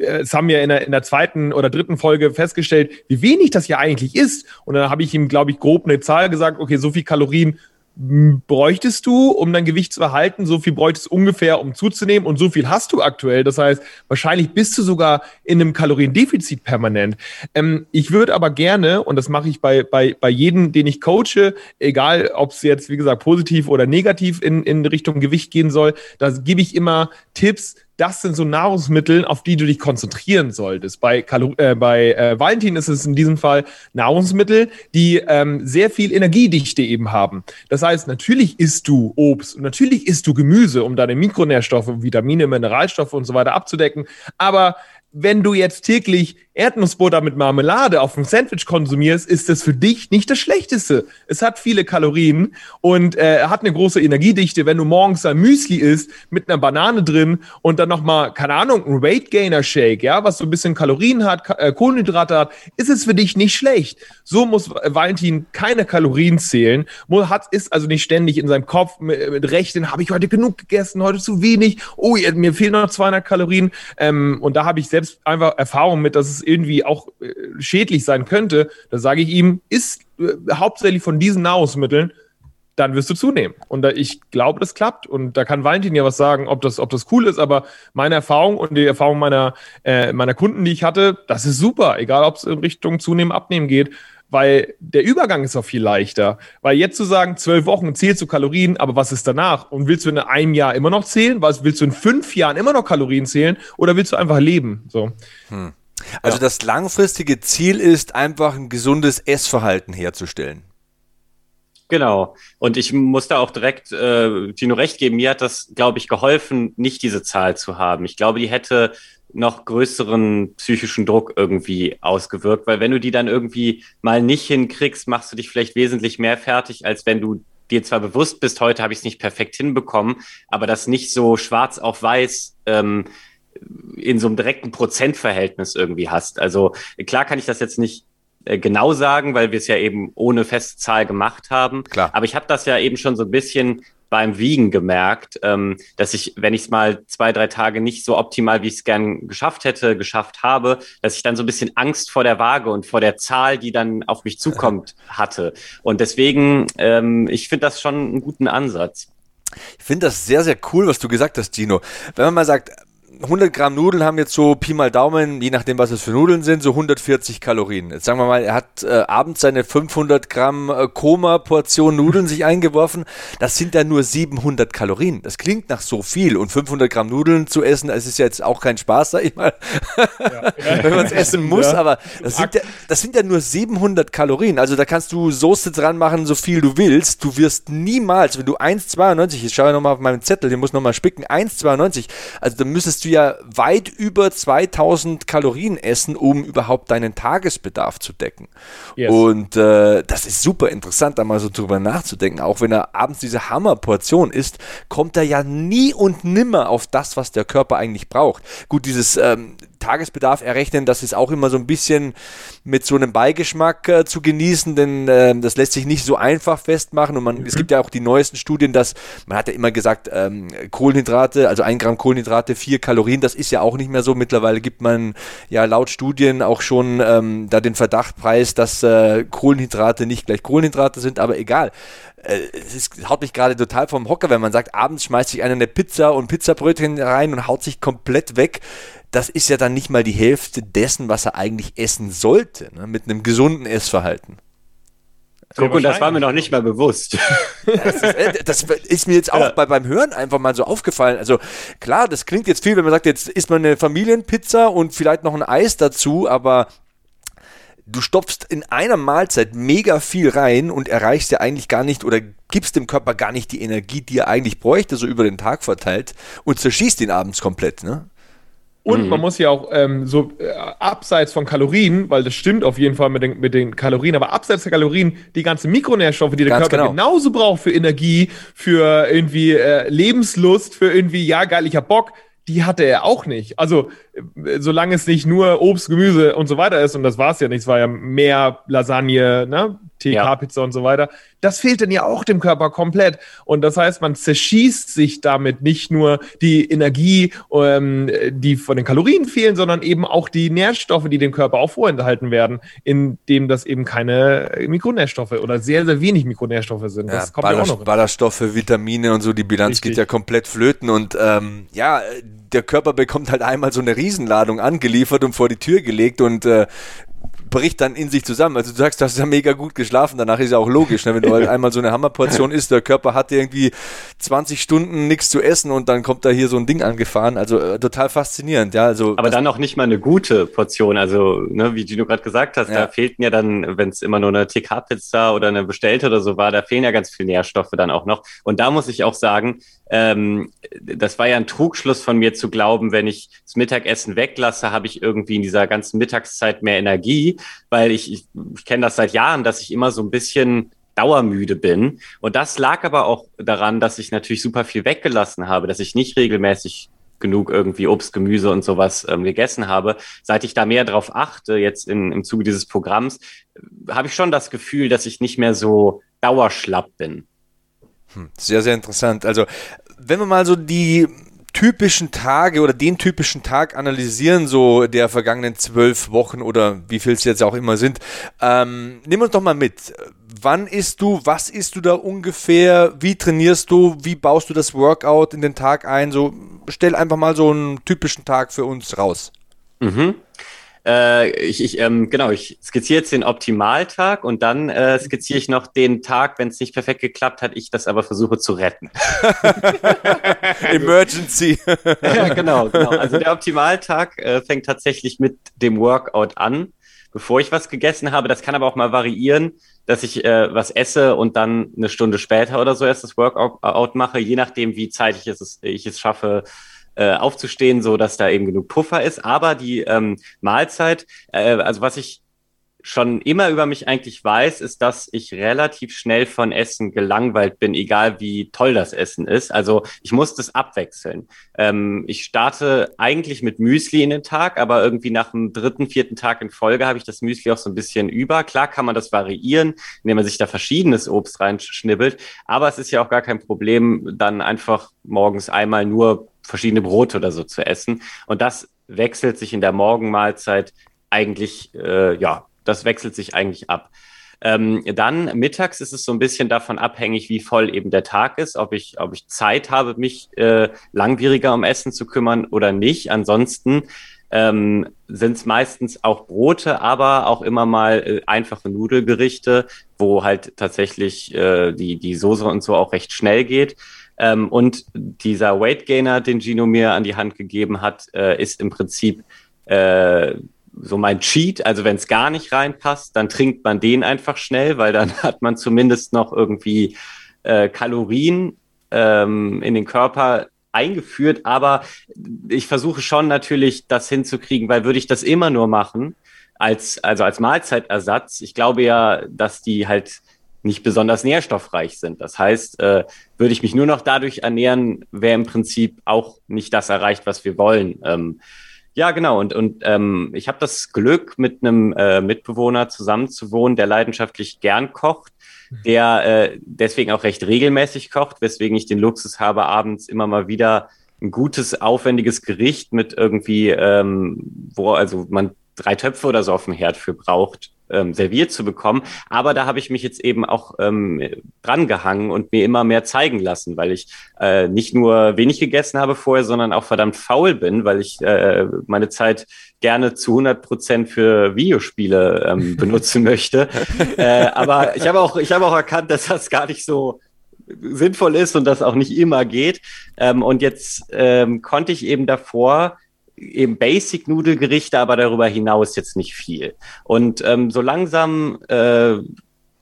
es haben wir in der, in der zweiten oder dritten Folge festgestellt, wie wenig das ja eigentlich ist. Und dann habe ich ihm, glaube ich, grob eine Zahl gesagt, okay, so viel Kalorien bräuchtest du, um dein Gewicht zu erhalten, so viel bräuchtest du ungefähr, um zuzunehmen und so viel hast du aktuell. Das heißt, wahrscheinlich bist du sogar in einem Kaloriendefizit permanent. Ähm, ich würde aber gerne, und das mache ich bei, bei, bei jedem, den ich coache, egal ob es jetzt, wie gesagt, positiv oder negativ in, in Richtung Gewicht gehen soll, da gebe ich immer Tipps, das sind so Nahrungsmittel, auf die du dich konzentrieren solltest. Bei, Kalo äh, bei äh, Valentin ist es in diesem Fall Nahrungsmittel, die ähm, sehr viel Energiedichte eben haben. Das heißt, natürlich isst du Obst und natürlich isst du Gemüse, um deine Mikronährstoffe, Vitamine, Mineralstoffe und so weiter abzudecken. Aber wenn du jetzt täglich Erdnussbutter mit Marmelade auf dem Sandwich konsumierst, ist das für dich nicht das Schlechteste. Es hat viele Kalorien und äh, hat eine große Energiedichte. Wenn du morgens ein Müsli isst mit einer Banane drin und dann nochmal, keine Ahnung, ein Weight Gainer Shake, ja, was so ein bisschen Kalorien hat, äh, Kohlenhydrate hat, ist es für dich nicht schlecht. So muss Valentin keine Kalorien zählen, hat, ist also nicht ständig in seinem Kopf mit, mit Rechten, habe ich heute genug gegessen, heute zu wenig, oh, mir fehlen noch 200 Kalorien. Ähm, und da habe ich selbst einfach Erfahrung mit, dass es irgendwie auch äh, schädlich sein könnte, da sage ich ihm, ist äh, hauptsächlich von diesen Nahrungsmitteln, dann wirst du zunehmen. Und da, ich glaube, das klappt. Und da kann Valentin ja was sagen, ob das, ob das cool ist. Aber meine Erfahrung und die Erfahrung meiner, äh, meiner Kunden, die ich hatte, das ist super. Egal, ob es in Richtung Zunehmen, Abnehmen geht. Weil der Übergang ist auch viel leichter. Weil jetzt zu sagen, zwölf Wochen zählst du Kalorien, aber was ist danach? Und willst du in einem Jahr immer noch zählen? Was willst du in fünf Jahren immer noch Kalorien zählen? Oder willst du einfach leben? So. Hm. Also ja. das langfristige Ziel ist einfach ein gesundes Essverhalten herzustellen. Genau. Und ich muss da auch direkt äh, Tino recht geben. Mir hat das, glaube ich, geholfen, nicht diese Zahl zu haben. Ich glaube, die hätte noch größeren psychischen Druck irgendwie ausgewirkt, weil wenn du die dann irgendwie mal nicht hinkriegst, machst du dich vielleicht wesentlich mehr fertig, als wenn du dir zwar bewusst bist, heute habe ich es nicht perfekt hinbekommen, aber das nicht so schwarz auf weiß ähm, in so einem direkten Prozentverhältnis irgendwie hast. Also klar kann ich das jetzt nicht äh, genau sagen, weil wir es ja eben ohne Festzahl gemacht haben. Klar. Aber ich habe das ja eben schon so ein bisschen beim Wiegen gemerkt, ähm, dass ich, wenn ich es mal zwei, drei Tage nicht so optimal, wie ich es gern geschafft hätte, geschafft habe, dass ich dann so ein bisschen Angst vor der Waage und vor der Zahl, die dann auf mich zukommt, <laughs> hatte. Und deswegen, ähm, ich finde das schon einen guten Ansatz. Ich finde das sehr, sehr cool, was du gesagt hast, Dino. Wenn man mal sagt, 100 Gramm Nudeln haben jetzt so Pi mal Daumen, je nachdem, was es für Nudeln sind, so 140 Kalorien. Jetzt sagen wir mal, er hat äh, abends seine 500 Gramm äh, Koma-Portion Nudeln sich eingeworfen. Das sind ja nur 700 Kalorien. Das klingt nach so viel. Und 500 Gramm Nudeln zu essen, das ist ja jetzt auch kein Spaß, sag ich mal, ja. <laughs> wenn man es essen muss. Ja. Aber das sind, ja, das sind ja nur 700 Kalorien. Also da kannst du Soße dran machen, so viel du willst. Du wirst niemals, wenn du 1,92, jetzt schaue ich nochmal auf meinen Zettel, den muss nochmal spicken, 1,92, also dann müsstest du ja weit über 2000 Kalorien essen, um überhaupt deinen Tagesbedarf zu decken. Yes. Und äh, das ist super interessant, da mal so drüber nachzudenken. Auch wenn er abends diese Hammerportion isst, kommt er ja nie und nimmer auf das, was der Körper eigentlich braucht. Gut, dieses ähm, Tagesbedarf errechnen, das ist auch immer so ein bisschen mit so einem Beigeschmack äh, zu genießen, denn äh, das lässt sich nicht so einfach festmachen und man, mhm. es gibt ja auch die neuesten Studien, dass man hat ja immer gesagt, ähm, Kohlenhydrate, also ein Gramm Kohlenhydrate, vier Kalorien, das ist ja auch nicht mehr so. Mittlerweile gibt man ja laut Studien auch schon ähm, da den Verdacht preis, dass äh, Kohlenhydrate nicht gleich Kohlenhydrate sind, aber egal äh, es ist, haut mich gerade total vom Hocker, wenn man sagt, abends schmeißt sich einer eine Pizza und Pizzabrötchen rein und haut sich komplett weg das ist ja dann nicht mal die Hälfte dessen, was er eigentlich essen sollte, ne? mit einem gesunden Essverhalten. Guck, und das war mir noch nicht mal bewusst. <laughs> Das ist, äh, das ist mir jetzt auch ja. bei, beim Hören einfach mal so aufgefallen. Also klar, das klingt jetzt viel, wenn man sagt, jetzt isst man eine Familienpizza und vielleicht noch ein Eis dazu, aber du stopfst in einer Mahlzeit mega viel rein und erreichst ja eigentlich gar nicht oder gibst dem Körper gar nicht die Energie, die er eigentlich bräuchte, so über den Tag verteilt und zerschießt ihn abends komplett, ne? Und mhm. man muss ja auch ähm, so äh, abseits von Kalorien, weil das stimmt auf jeden Fall mit den, mit den Kalorien, aber abseits der Kalorien die ganzen Mikronährstoffe, die der Ganz Körper genau. genauso braucht für Energie, für irgendwie äh, Lebenslust, für irgendwie, ja, geil, ich hab Bock, die hatte er auch nicht. Also, solange es nicht nur Obst, Gemüse und so weiter ist, und das war es ja nicht, es war ja mehr Lasagne, ne? TK-Pizza ja. und so weiter. Das fehlt dann ja auch dem Körper komplett. Und das heißt, man zerschießt sich damit nicht nur die Energie, ähm, die von den Kalorien fehlen, sondern eben auch die Nährstoffe, die dem Körper auch vorenthalten werden, indem das eben keine Mikronährstoffe oder sehr, sehr wenig Mikronährstoffe sind. Ja, das kommt Ballast ja auch noch. Ballaststoffe, Vitamine und so, die Bilanz Richtig. geht ja komplett flöten. Und ähm, ja, der Körper bekommt halt einmal so eine Riesenladung angeliefert und vor die Tür gelegt und äh, bricht dann in sich zusammen. Also du sagst, du hast ja mega gut geschlafen, danach ist ja auch logisch, ne? wenn du halt einmal so eine Hammerportion isst, der Körper hat irgendwie 20 Stunden nichts zu essen und dann kommt da hier so ein Ding angefahren. Also äh, total faszinierend, ja. Also Aber dann auch nicht mal eine gute Portion. Also, ne, wie du gerade gesagt hast, ja. da fehlten ja dann, wenn es immer nur eine TK-Pizza oder eine bestellte oder so war, da fehlen ja ganz viele Nährstoffe dann auch noch. Und da muss ich auch sagen, ähm, das war ja ein Trugschluss von mir zu glauben, wenn ich das Mittagessen weglasse, habe ich irgendwie in dieser ganzen Mittagszeit mehr Energie, weil ich, ich, ich kenne das seit Jahren, dass ich immer so ein bisschen dauermüde bin. Und das lag aber auch daran, dass ich natürlich super viel weggelassen habe, dass ich nicht regelmäßig genug irgendwie Obst, Gemüse und sowas ähm, gegessen habe. Seit ich da mehr drauf achte, jetzt in, im Zuge dieses Programms, habe ich schon das Gefühl, dass ich nicht mehr so dauerschlapp bin. Hm, sehr, sehr interessant. Also, wenn wir mal so die typischen Tage oder den typischen Tag analysieren, so der vergangenen zwölf Wochen oder wie viel es jetzt auch immer sind, ähm, nimm uns doch mal mit. Wann isst du? Was isst du da ungefähr? Wie trainierst du? Wie baust du das Workout in den Tag ein? So, stell einfach mal so einen typischen Tag für uns raus. Mhm. Äh, ich, ich, ähm, genau, ich skizziere jetzt den Optimaltag und dann äh, skizziere ich noch den Tag, wenn es nicht perfekt geklappt hat, ich das aber versuche zu retten. <laughs> Emergency. <laughs> ja, genau, genau. Also der Optimaltag äh, fängt tatsächlich mit dem Workout an, bevor ich was gegessen habe. Das kann aber auch mal variieren, dass ich äh, was esse und dann eine Stunde später oder so erst das Workout mache, je nachdem, wie zeitig es, ich es schaffe, äh, aufzustehen, so dass da eben genug Puffer ist. Aber die ähm, Mahlzeit, äh, also was ich schon immer über mich eigentlich weiß, ist, dass ich relativ schnell von Essen gelangweilt bin, egal wie toll das Essen ist. Also ich muss das abwechseln. Ähm, ich starte eigentlich mit Müsli in den Tag, aber irgendwie nach dem dritten, vierten Tag in Folge habe ich das Müsli auch so ein bisschen über. Klar kann man das variieren, indem man sich da verschiedenes Obst reinschnibbelt, aber es ist ja auch gar kein Problem, dann einfach morgens einmal nur verschiedene Brote oder so zu essen. Und das wechselt sich in der Morgenmahlzeit eigentlich, äh, ja, das wechselt sich eigentlich ab. Ähm, dann mittags ist es so ein bisschen davon abhängig, wie voll eben der Tag ist, ob ich, ob ich Zeit habe, mich äh, langwieriger um Essen zu kümmern oder nicht. Ansonsten ähm, sind es meistens auch Brote, aber auch immer mal äh, einfache Nudelgerichte, wo halt tatsächlich äh, die, die Soße und so auch recht schnell geht. Ähm, und dieser Weight Gainer, den Gino mir an die Hand gegeben hat, äh, ist im Prinzip äh, so mein Cheat. Also wenn es gar nicht reinpasst, dann trinkt man den einfach schnell, weil dann <laughs> hat man zumindest noch irgendwie äh, Kalorien ähm, in den Körper eingeführt. Aber ich versuche schon natürlich das hinzukriegen, weil würde ich das immer nur machen, als, also als Mahlzeitersatz, ich glaube ja, dass die halt nicht besonders nährstoffreich sind. Das heißt, äh, würde ich mich nur noch dadurch ernähren, wäre im Prinzip auch nicht das erreicht, was wir wollen. Ähm, ja, genau. Und, und ähm, ich habe das Glück, mit einem äh, Mitbewohner zusammenzuwohnen, der leidenschaftlich gern kocht, mhm. der äh, deswegen auch recht regelmäßig kocht, weswegen ich den Luxus habe, abends immer mal wieder ein gutes, aufwendiges Gericht mit irgendwie, ähm, wo also man drei Töpfe oder so auf dem Herd für braucht, ähm, serviert zu bekommen. Aber da habe ich mich jetzt eben auch ähm, dran gehangen und mir immer mehr zeigen lassen, weil ich äh, nicht nur wenig gegessen habe vorher, sondern auch verdammt faul bin, weil ich äh, meine Zeit gerne zu 100 Prozent für Videospiele ähm, <laughs> benutzen möchte. äh, aber ich habe auch, ich habe auch erkannt, dass das gar nicht so sinnvoll ist und das auch nicht immer geht. Ähm, und jetzt ähm, konnte ich eben davor eben Basic-Nudelgerichte, aber darüber hinaus jetzt nicht viel. Und ähm, so langsam, äh,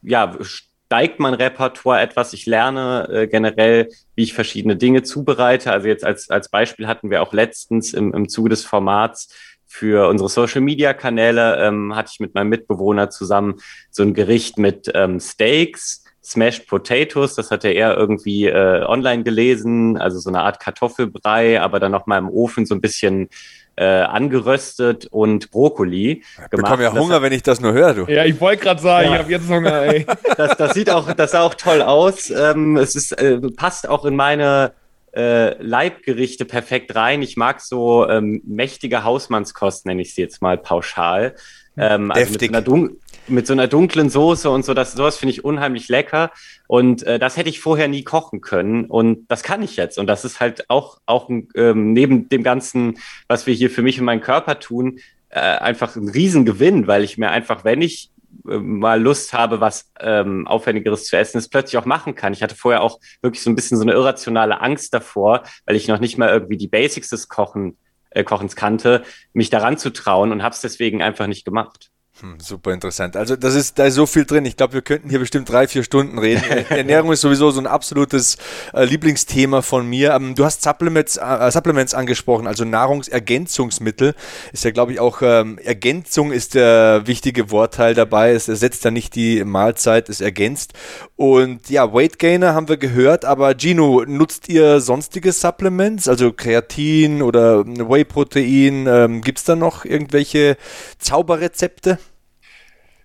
ja, steigt mein Repertoire etwas. Ich lerne äh, generell, wie ich verschiedene Dinge zubereite. Also jetzt als, als Beispiel hatten wir auch letztens im, im Zuge des Formats für unsere Social Media Kanäle ähm, hatte ich mit meinem Mitbewohner zusammen so ein Gericht mit ähm, Steaks, Smashed Potatoes, das hat er eher irgendwie äh, online gelesen, also so eine Art Kartoffelbrei, aber dann nochmal im Ofen so ein bisschen äh, angeröstet und Brokkoli ich gemacht. Ich bekomme ja Hunger, wenn ich das nur höre, du. Ja, ich wollte gerade sagen, ja. ich habe jetzt Hunger, ey. <laughs> Das, das sieht auch, das sah auch toll aus. Ähm, es ist, äh, passt auch in meine äh, Leibgerichte perfekt rein. Ich mag so ähm, mächtige Hausmannskost, nenne ich sie jetzt mal pauschal. Ähm, also mit so, einer mit so, einer dunklen Soße und so, das, sowas finde ich unheimlich lecker. Und äh, das hätte ich vorher nie kochen können. Und das kann ich jetzt. Und das ist halt auch, auch ähm, neben dem Ganzen, was wir hier für mich und meinen Körper tun, äh, einfach ein Riesengewinn, weil ich mir einfach, wenn ich äh, mal Lust habe, was ähm, Aufwendigeres zu essen, es plötzlich auch machen kann. Ich hatte vorher auch wirklich so ein bisschen so eine irrationale Angst davor, weil ich noch nicht mal irgendwie die Basics des Kochen, äh, Kochens kannte, mich daran zu trauen und habe es deswegen einfach nicht gemacht. Hm, super interessant. Also das ist, da ist so viel drin. Ich glaube, wir könnten hier bestimmt drei, vier Stunden reden. <laughs> Ernährung ist sowieso so ein absolutes äh, Lieblingsthema von mir. Ähm, du hast Supplements, äh, Supplements angesprochen, also Nahrungsergänzungsmittel. Ist ja, glaube ich, auch ähm, Ergänzung ist der wichtige Wortteil dabei. Es ersetzt ja nicht die Mahlzeit, es ergänzt. Und ja, Weight Gainer haben wir gehört, aber Gino, nutzt ihr sonstige Supplements, also Kreatin oder Whey-Protein? Ähm, Gibt es da noch irgendwelche Zauberrezepte?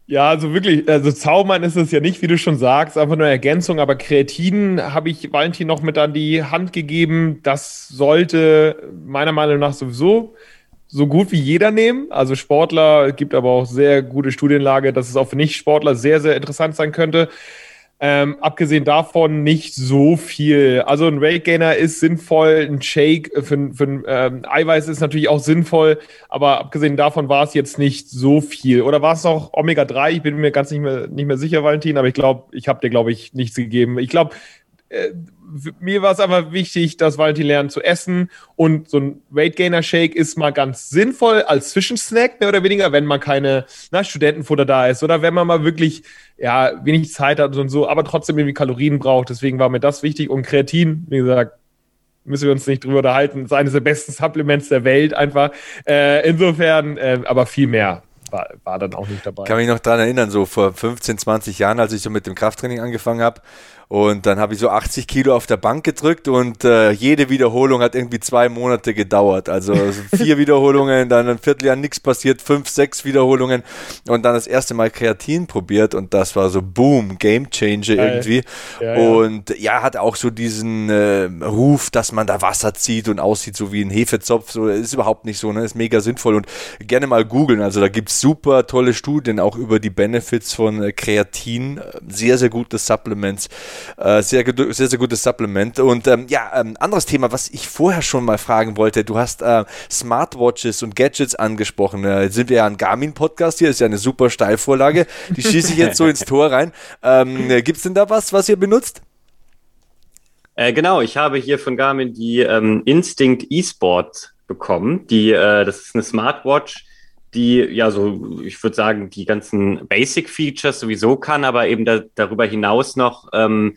Ja, also wirklich, also Zaubern ist es ja nicht, wie du schon sagst, einfach nur Ergänzung, aber Kreatin habe ich Valentin noch mit an die Hand gegeben. Das sollte meiner Meinung nach sowieso so gut wie jeder nehmen. Also Sportler, gibt aber auch sehr gute Studienlage, dass es auch für Nicht-Sportler sehr, sehr interessant sein könnte. Ähm, abgesehen davon nicht so viel. Also ein Weight Gainer ist sinnvoll, ein Shake für, für ähm, Eiweiß ist natürlich auch sinnvoll, aber abgesehen davon war es jetzt nicht so viel. Oder war es noch Omega-3? Ich bin mir ganz nicht mehr, nicht mehr sicher, Valentin, aber ich glaube, ich habe dir, glaube ich, nichts gegeben. Ich glaube, äh, mir war es einfach wichtig, dass Valentin lernt zu essen und so ein Weight Gainer Shake ist mal ganz sinnvoll als Zwischensnack, mehr oder weniger, wenn man keine na, Studentenfutter da ist oder wenn man mal wirklich ja, wenig Zeit hat und so, aber trotzdem irgendwie Kalorien braucht. Deswegen war mir das wichtig und Kreatin, wie gesagt, müssen wir uns nicht drüber unterhalten, ist eines der besten Supplements der Welt einfach. Äh, insofern, äh, aber viel mehr war, war dann auch nicht dabei. Ich kann mich noch daran erinnern, so vor 15, 20 Jahren, als ich so mit dem Krafttraining angefangen habe, und dann habe ich so 80 Kilo auf der Bank gedrückt und äh, jede Wiederholung hat irgendwie zwei Monate gedauert. Also <laughs> vier Wiederholungen, dann ein Vierteljahr nichts passiert, fünf, sechs Wiederholungen und dann das erste Mal Kreatin probiert und das war so Boom, Game Changer irgendwie. Ja, ja. Und ja, hat auch so diesen äh, Ruf, dass man da Wasser zieht und aussieht so wie ein Hefezopf. So ist überhaupt nicht so, ne? Ist mega sinnvoll und gerne mal googeln. Also da gibt es super tolle Studien auch über die Benefits von äh, Kreatin. Sehr, sehr gute Supplements. Äh, sehr, sehr, sehr gutes Supplement. Und ähm, ja, ähm, anderes Thema, was ich vorher schon mal fragen wollte. Du hast äh, Smartwatches und Gadgets angesprochen. Äh, jetzt sind wir ja ein Garmin-Podcast hier, ist ja eine super Steilvorlage. Die schieße ich jetzt so ins Tor rein. Ähm, Gibt es denn da was, was ihr benutzt? Äh, genau, ich habe hier von Garmin die ähm, Instinct eSport bekommen. Die, äh, das ist eine Smartwatch, die ja so, ich würde sagen, die ganzen Basic-Features sowieso kann, aber eben da, darüber hinaus noch, ähm,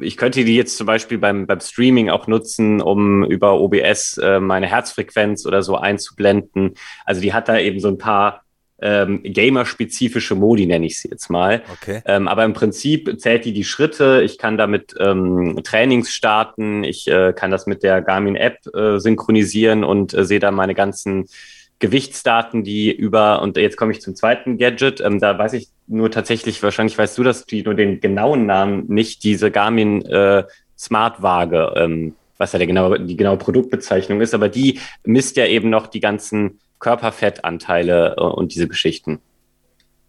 ich könnte die jetzt zum Beispiel beim, beim Streaming auch nutzen, um über OBS äh, meine Herzfrequenz oder so einzublenden. Also die hat da eben so ein paar ähm, gamer-spezifische Modi, nenne ich sie jetzt mal. Okay. Ähm, aber im Prinzip zählt die die Schritte. Ich kann damit ähm, Trainings starten. Ich äh, kann das mit der Garmin-App äh, synchronisieren und äh, sehe da meine ganzen Gewichtsdaten, die über, und jetzt komme ich zum zweiten Gadget, ähm, da weiß ich nur tatsächlich, wahrscheinlich weißt du das, die nur den genauen Namen, nicht diese Garmin äh, Smart Waage, ähm, was ja der genaue, die genaue Produktbezeichnung ist, aber die misst ja eben noch die ganzen Körperfettanteile äh, und diese Geschichten.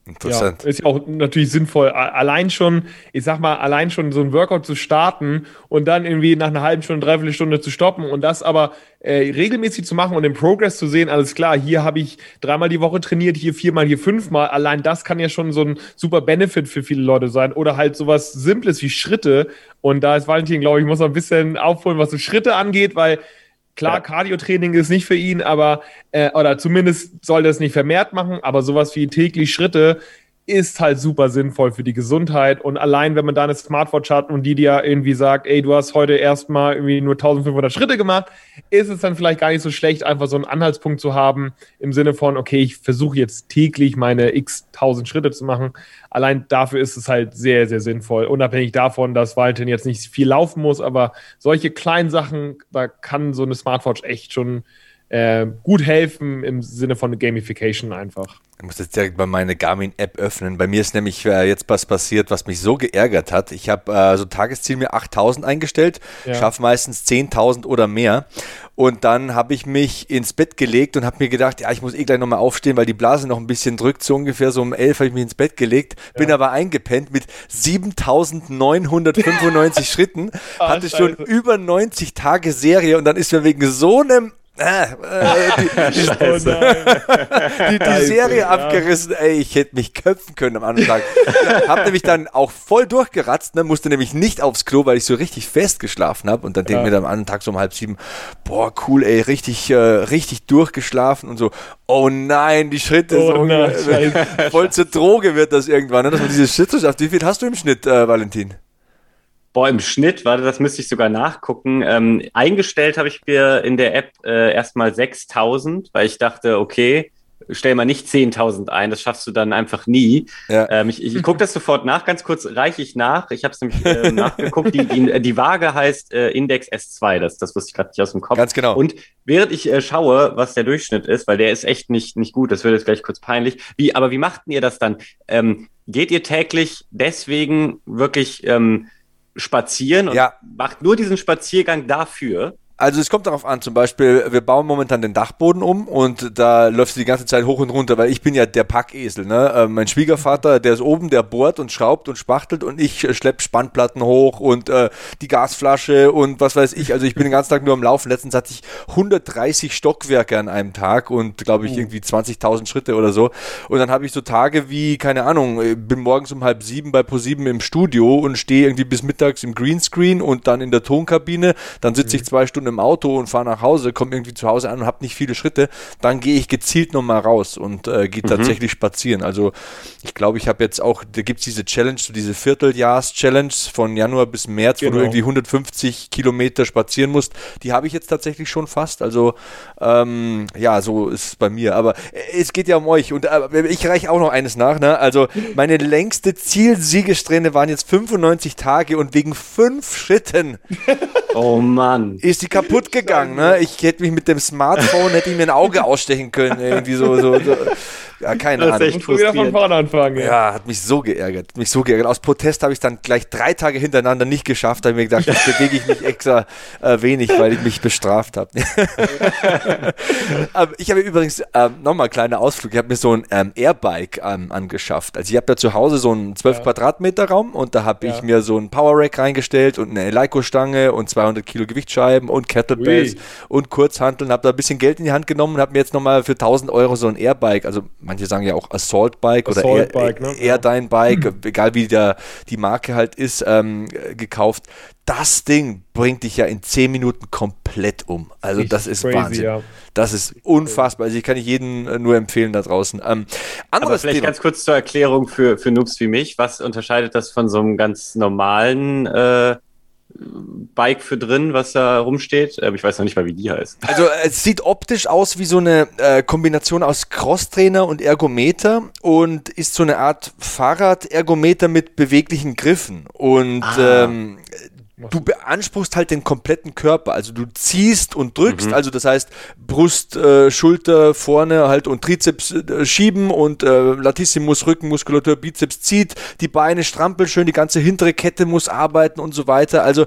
Interessant. Ja, ist ja auch natürlich sinnvoll. Allein schon, ich sag mal, allein schon so ein Workout zu starten und dann irgendwie nach einer halben Stunde, dreiviertel Stunde zu stoppen und das aber äh, regelmäßig zu machen und den Progress zu sehen, alles klar, hier habe ich dreimal die Woche trainiert, hier viermal, hier fünfmal. Allein das kann ja schon so ein super Benefit für viele Leute sein. Oder halt sowas Simples wie Schritte. Und da ist Valentin, glaube ich, muss noch ein bisschen aufholen, was so Schritte angeht, weil Klar, ja. Cardio-Training ist nicht für ihn, aber, äh, oder zumindest soll das nicht vermehrt machen, aber sowas wie täglich Schritte ist halt super sinnvoll für die Gesundheit. Und allein, wenn man da eine Smartwatch hat und die dir irgendwie sagt, ey, du hast heute erstmal irgendwie nur 1500 Schritte gemacht, ist es dann vielleicht gar nicht so schlecht, einfach so einen Anhaltspunkt zu haben im Sinne von, okay, ich versuche jetzt täglich meine x tausend Schritte zu machen. Allein dafür ist es halt sehr, sehr sinnvoll. Unabhängig davon, dass Valentin jetzt nicht viel laufen muss, aber solche kleinen Sachen, da kann so eine Smartwatch echt schon äh, gut helfen im Sinne von Gamification einfach. Ich muss jetzt direkt mal meine Garmin-App öffnen. Bei mir ist nämlich äh, jetzt was passiert, was mich so geärgert hat. Ich habe äh, so Tagesziel mir 8000 eingestellt, ja. schaffe meistens 10.000 oder mehr. Und dann habe ich mich ins Bett gelegt und habe mir gedacht, ja, ich muss eh gleich nochmal aufstehen, weil die Blase noch ein bisschen drückt. So ungefähr so um 11 habe ich mich ins Bett gelegt, ja. bin aber eingepennt mit 7995 <laughs> Schritten, ah, hatte schon über 90 Tage Serie und dann ist mir wegen so einem äh, <laughs> äh, <laughs> die, die, die, Serie ja. abgerissen, ey, ich hätte mich köpfen können am anderen Tag. hab nämlich dann auch voll durchgeratzt, ne, musste nämlich nicht aufs Klo, weil ich so richtig fest geschlafen habe und dann denke ich mir dann am anderen Tag so um halb sieben, boah, cool, ey, richtig, äh, richtig durchgeschlafen und so, oh nein, die Schritte, oh so nein, <laughs> voll zur Droge wird das irgendwann, ne, dass man diese Schritte schafft. Wie viel hast du im Schnitt, äh, Valentin? Boah, im Schnitt, warte, das müsste ich sogar nachgucken. Ähm, eingestellt habe ich mir in der App äh, erstmal 6000, weil ich dachte, okay, stell mal nicht 10.000 ein, das schaffst du dann einfach nie. Ja. Ähm, ich ich, gucke das sofort nach, ganz kurz reiche ich nach. Ich habe es nämlich äh, nachgeguckt. Die, die, die, Waage heißt äh, Index S2, das, das wusste ich gerade nicht aus dem Kopf. Ganz genau. Und während ich äh, schaue, was der Durchschnitt ist, weil der ist echt nicht, nicht gut, das wird jetzt gleich kurz peinlich. Wie, aber wie machten ihr das dann? Ähm, geht ihr täglich deswegen wirklich ähm, spazieren und ja. macht nur diesen Spaziergang dafür. Also es kommt darauf an, zum Beispiel, wir bauen momentan den Dachboden um und da läufst du die ganze Zeit hoch und runter, weil ich bin ja der Packesel. Ne? Äh, mein Schwiegervater, der ist oben, der bohrt und schraubt und spachtelt und ich schlepp Spannplatten hoch und äh, die Gasflasche und was weiß ich. Also ich bin den ganzen Tag nur am Laufen. Letztens hatte ich 130 Stockwerke an einem Tag und glaube ich oh. irgendwie 20.000 Schritte oder so. Und dann habe ich so Tage wie, keine Ahnung, äh, bin morgens um halb sieben bei ProSieben im Studio und stehe irgendwie bis mittags im Greenscreen und dann in der Tonkabine. Dann sitze ich mhm. zwei Stunden Stunden im Auto und fahre nach Hause, komme irgendwie zu Hause an und habe nicht viele Schritte, dann gehe ich gezielt nochmal raus und äh, gehe mhm. tatsächlich spazieren. Also ich glaube, ich habe jetzt auch, da gibt es diese Challenge, so diese Vierteljahrs-Challenge von Januar bis März, genau. wo du genau. irgendwie 150 Kilometer spazieren musst. Die habe ich jetzt tatsächlich schon fast. Also ähm, ja, so ist es bei mir. Aber äh, es geht ja um euch und äh, ich reiche auch noch eines nach. Ne? Also meine längste Zielsiegesträhne waren jetzt 95 Tage und wegen fünf Schritten. <laughs> oh Mann. Ist die kaputt gegangen. Ne? Ich hätte mich mit dem Smartphone, hätte ich mir ein Auge ausstechen können. Irgendwie so, so, so. Ja, keine das Ahnung. Echt wieder von vorne anfangen. Ja. ja, hat mich so geärgert. Mich so geärgert. Aus Protest habe ich es dann gleich drei Tage hintereinander nicht geschafft. Da habe ich mir gedacht, jetzt bewege ich mich extra äh, wenig, weil ich mich bestraft habe. <laughs> ich habe übrigens ähm, nochmal einen kleinen Ausflug. Ich habe mir so ein ähm, Airbike ähm, angeschafft. Also ich habe ja zu Hause so einen 12 ja. Quadratmeter Raum und da habe ja. ich mir so ein Power Rack reingestellt und eine Eleiko-Stange und 200 Kilo Gewichtsscheiben und Kettlebells Ui. und Kurzhanteln. Habe da ein bisschen Geld in die Hand genommen und habe mir jetzt nochmal für 1000 Euro so ein Airbike, also manche sagen ja auch Assault Bike Assault oder Air, Bike, ne? Air Dein Bike, hm. egal wie der, die Marke halt ist, ähm, gekauft. Das Ding bringt dich ja in 10 Minuten komplett um. Also Richtig das ist crazy, Wahnsinn. Ja. Das ist unfassbar. Also ich kann jeden äh, nur empfehlen da draußen. Ähm, Aber vielleicht Thema. ganz kurz zur Erklärung für, für Noobs wie mich. Was unterscheidet das von so einem ganz normalen äh, Bike für drin, was da rumsteht. ich weiß noch nicht mal, wie die heißt. Also es sieht optisch aus wie so eine äh, Kombination aus Crosstrainer und Ergometer und ist so eine Art Fahrrad-Ergometer mit beweglichen Griffen. Und ah. ähm, du beanspruchst halt den kompletten Körper. Also du ziehst und drückst, mhm. also das heißt Brust, äh, Schulter vorne halt und Trizeps äh, schieben und äh, Latissimus, Rückenmuskulatur, Bizeps zieht, die Beine strampeln schön, die ganze hintere Kette muss arbeiten und so weiter. Also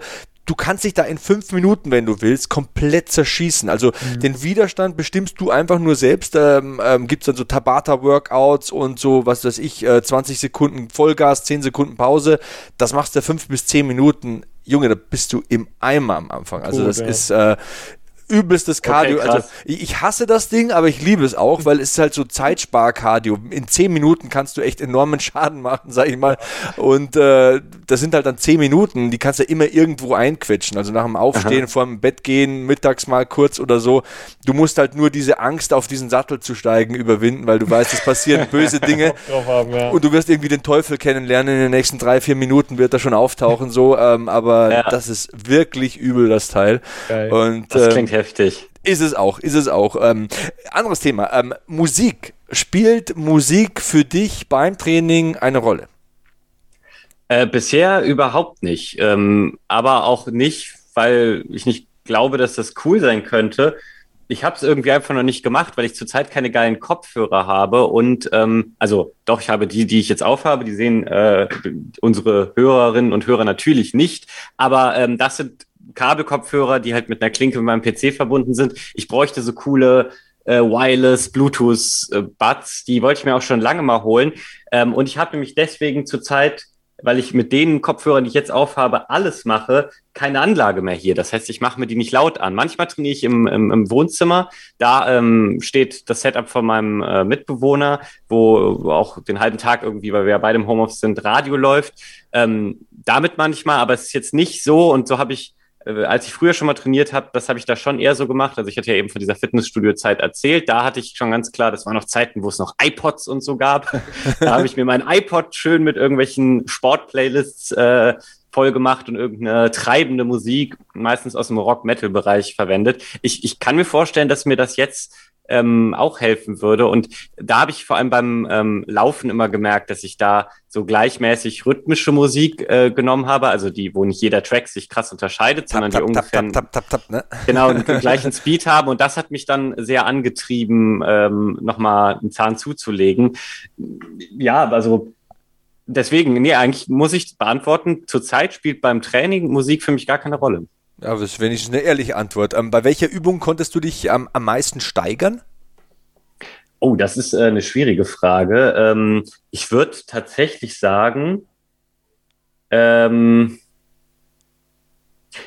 du kannst dich da in fünf Minuten, wenn du willst, komplett zerschießen. Also mhm. den Widerstand bestimmst du einfach nur selbst. Ähm, ähm, Gibt es dann so Tabata-Workouts und so, was weiß ich, äh, 20 Sekunden Vollgas, 10 Sekunden Pause. Das machst du fünf bis zehn Minuten Junge, da bist du im Eimer am Anfang. Also das ist äh, übelstes Cardio. Okay, also ich, hasse das Ding, aber ich liebe es auch, weil es ist halt so Zeitspar-Cardio. In zehn Minuten kannst du echt enormen Schaden machen, sag ich mal. Und äh, das sind halt dann zehn Minuten, die kannst du immer irgendwo einquetschen. Also nach dem Aufstehen, Aha. vor dem Bett gehen, mittags mal kurz oder so. Du musst halt nur diese Angst, auf diesen Sattel zu steigen, überwinden, weil du weißt, es passieren <laughs> böse Dinge. haben, ja. Und du wirst irgendwie den Teufel kennenlernen. In den nächsten drei, vier Minuten wird er schon auftauchen, so. Ähm, aber ja. das ist wirklich übel, das Teil. Geil. Und, das klingt ähm, heftig. Ist es auch, ist es auch. Ähm, anderes Thema. Ähm, Musik. Spielt Musik für dich beim Training eine Rolle? Äh, bisher überhaupt nicht. Ähm, aber auch nicht, weil ich nicht glaube, dass das cool sein könnte. Ich habe es irgendwie einfach noch nicht gemacht, weil ich zurzeit keine geilen Kopfhörer habe. Und ähm, also doch, ich habe die, die ich jetzt aufhabe, die sehen äh, unsere Hörerinnen und Hörer natürlich nicht. Aber ähm, das sind Kabelkopfhörer, die halt mit einer Klinke mit meinem PC verbunden sind. Ich bräuchte so coole äh, Wireless Bluetooth äh, Buds, die wollte ich mir auch schon lange mal holen. Ähm, und ich habe nämlich deswegen zurzeit, weil ich mit den Kopfhörern, die ich jetzt aufhabe, alles mache, keine Anlage mehr hier. Das heißt, ich mache mir die nicht laut an. Manchmal trainiere ich im, im, im Wohnzimmer. Da ähm, steht das Setup von meinem äh, Mitbewohner, wo, wo auch den halben Tag irgendwie, weil wir ja beide im Homeoffice sind, Radio läuft. Ähm, damit manchmal, aber es ist jetzt nicht so und so habe ich als ich früher schon mal trainiert habe, das habe ich da schon eher so gemacht. Also ich hatte ja eben von dieser Fitnessstudio-Zeit erzählt. Da hatte ich schon ganz klar, das waren noch Zeiten, wo es noch iPods und so gab. <laughs> da habe ich mir mein iPod schön mit irgendwelchen Sport-Playlists äh, voll gemacht und irgendeine treibende Musik, meistens aus dem Rock-Metal-Bereich verwendet. Ich, ich kann mir vorstellen, dass mir das jetzt ähm, auch helfen würde. Und da habe ich vor allem beim ähm, Laufen immer gemerkt, dass ich da so gleichmäßig rhythmische Musik äh, genommen habe, also die, wo nicht jeder Track sich krass unterscheidet, sondern tap, die ungefähr tap, tap, tap, ne? genau <laughs> den gleichen Speed haben. Und das hat mich dann sehr angetrieben, ähm, nochmal einen Zahn zuzulegen. Ja, also deswegen, nee, eigentlich muss ich beantworten, zurzeit spielt beim Training Musik für mich gar keine Rolle. Ja, das ist wenigstens eine ehrliche Antwort. Ähm, bei welcher Übung konntest du dich ähm, am meisten steigern? Oh, das ist äh, eine schwierige Frage. Ähm, ich würde tatsächlich sagen, ähm,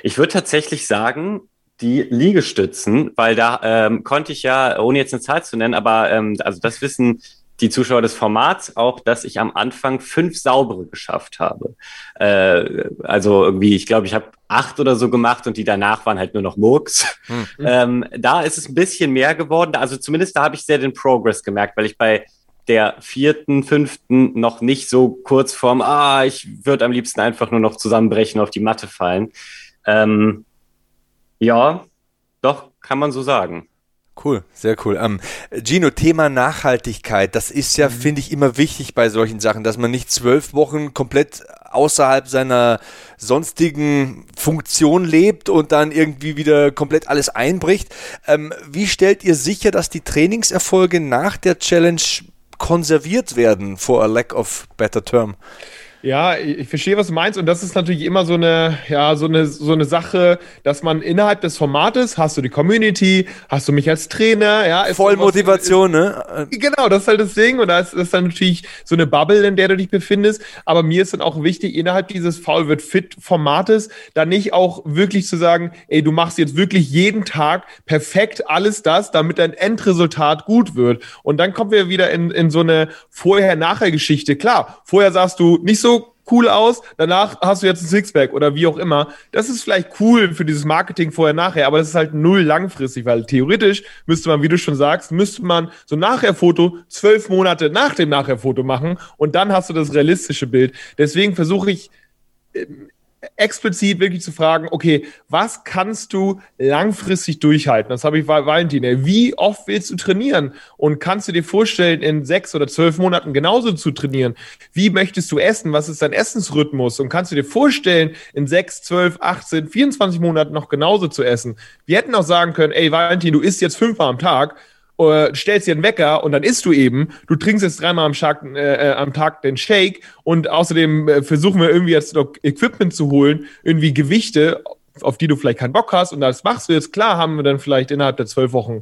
ich würde tatsächlich sagen, die Liegestützen, weil da ähm, konnte ich ja, ohne jetzt eine Zahl zu nennen, aber ähm, also das wissen die Zuschauer des Formats auch, dass ich am Anfang fünf saubere geschafft habe. Äh, also irgendwie, ich glaube, ich habe acht oder so gemacht und die danach waren halt nur noch Murks. Mhm. <laughs> Ähm, da ist es ein bisschen mehr geworden. Also zumindest da habe ich sehr den Progress gemerkt, weil ich bei der vierten, fünften noch nicht so kurz vorm, ah, ich würde am liebsten einfach nur noch zusammenbrechen, auf die Matte fallen. Ähm, ja, doch, kann man so sagen. Cool, sehr cool. Ähm, Gino, Thema Nachhaltigkeit, das ist ja, mhm. finde ich, immer wichtig bei solchen Sachen, dass man nicht zwölf Wochen komplett außerhalb seiner sonstigen Funktion lebt und dann irgendwie wieder komplett alles einbricht. Ähm, wie stellt ihr sicher, dass die Trainingserfolge nach der Challenge konserviert werden, for a lack of better term? Ja, ich verstehe, was du meinst. Und das ist natürlich immer so eine, ja, so eine, so eine Sache, dass man innerhalb des Formates hast du die Community, hast du mich als Trainer, ja. Voll Motivation, ne? Genau, das ist halt das Ding. Und da ist, ist dann natürlich so eine Bubble, in der du dich befindest. Aber mir ist dann auch wichtig, innerhalb dieses Foul wird fit Formates, dann nicht auch wirklich zu sagen, ey, du machst jetzt wirklich jeden Tag perfekt alles das, damit dein Endresultat gut wird. Und dann kommen wir wieder in, in so eine Vorher-Nachher-Geschichte. Klar, vorher sagst du nicht so, cool aus, danach hast du jetzt ein Sixpack oder wie auch immer. Das ist vielleicht cool für dieses Marketing vorher, nachher, aber das ist halt null langfristig, weil theoretisch müsste man, wie du schon sagst, müsste man so Nachher-Foto zwölf Monate nach dem Nachher-Foto machen und dann hast du das realistische Bild. Deswegen versuche ich explizit wirklich zu fragen, okay, was kannst du langfristig durchhalten? Das habe ich bei Valentin. Wie oft willst du trainieren? Und kannst du dir vorstellen, in sechs oder zwölf Monaten genauso zu trainieren? Wie möchtest du essen? Was ist dein Essensrhythmus? Und kannst du dir vorstellen, in sechs, zwölf, 18, 24 Monaten noch genauso zu essen? Wir hätten auch sagen können, ey, Valentin, du isst jetzt fünfmal am Tag äh, stellst dir einen Wecker und dann isst du eben. Du trinkst jetzt dreimal am, Tag, äh, äh, am Tag den Shake und außerdem äh, versuchen wir irgendwie jetzt noch Equipment zu holen, irgendwie Gewichte, auf die du vielleicht keinen Bock hast und das machst du jetzt. Klar haben wir dann vielleicht innerhalb der zwölf Wochen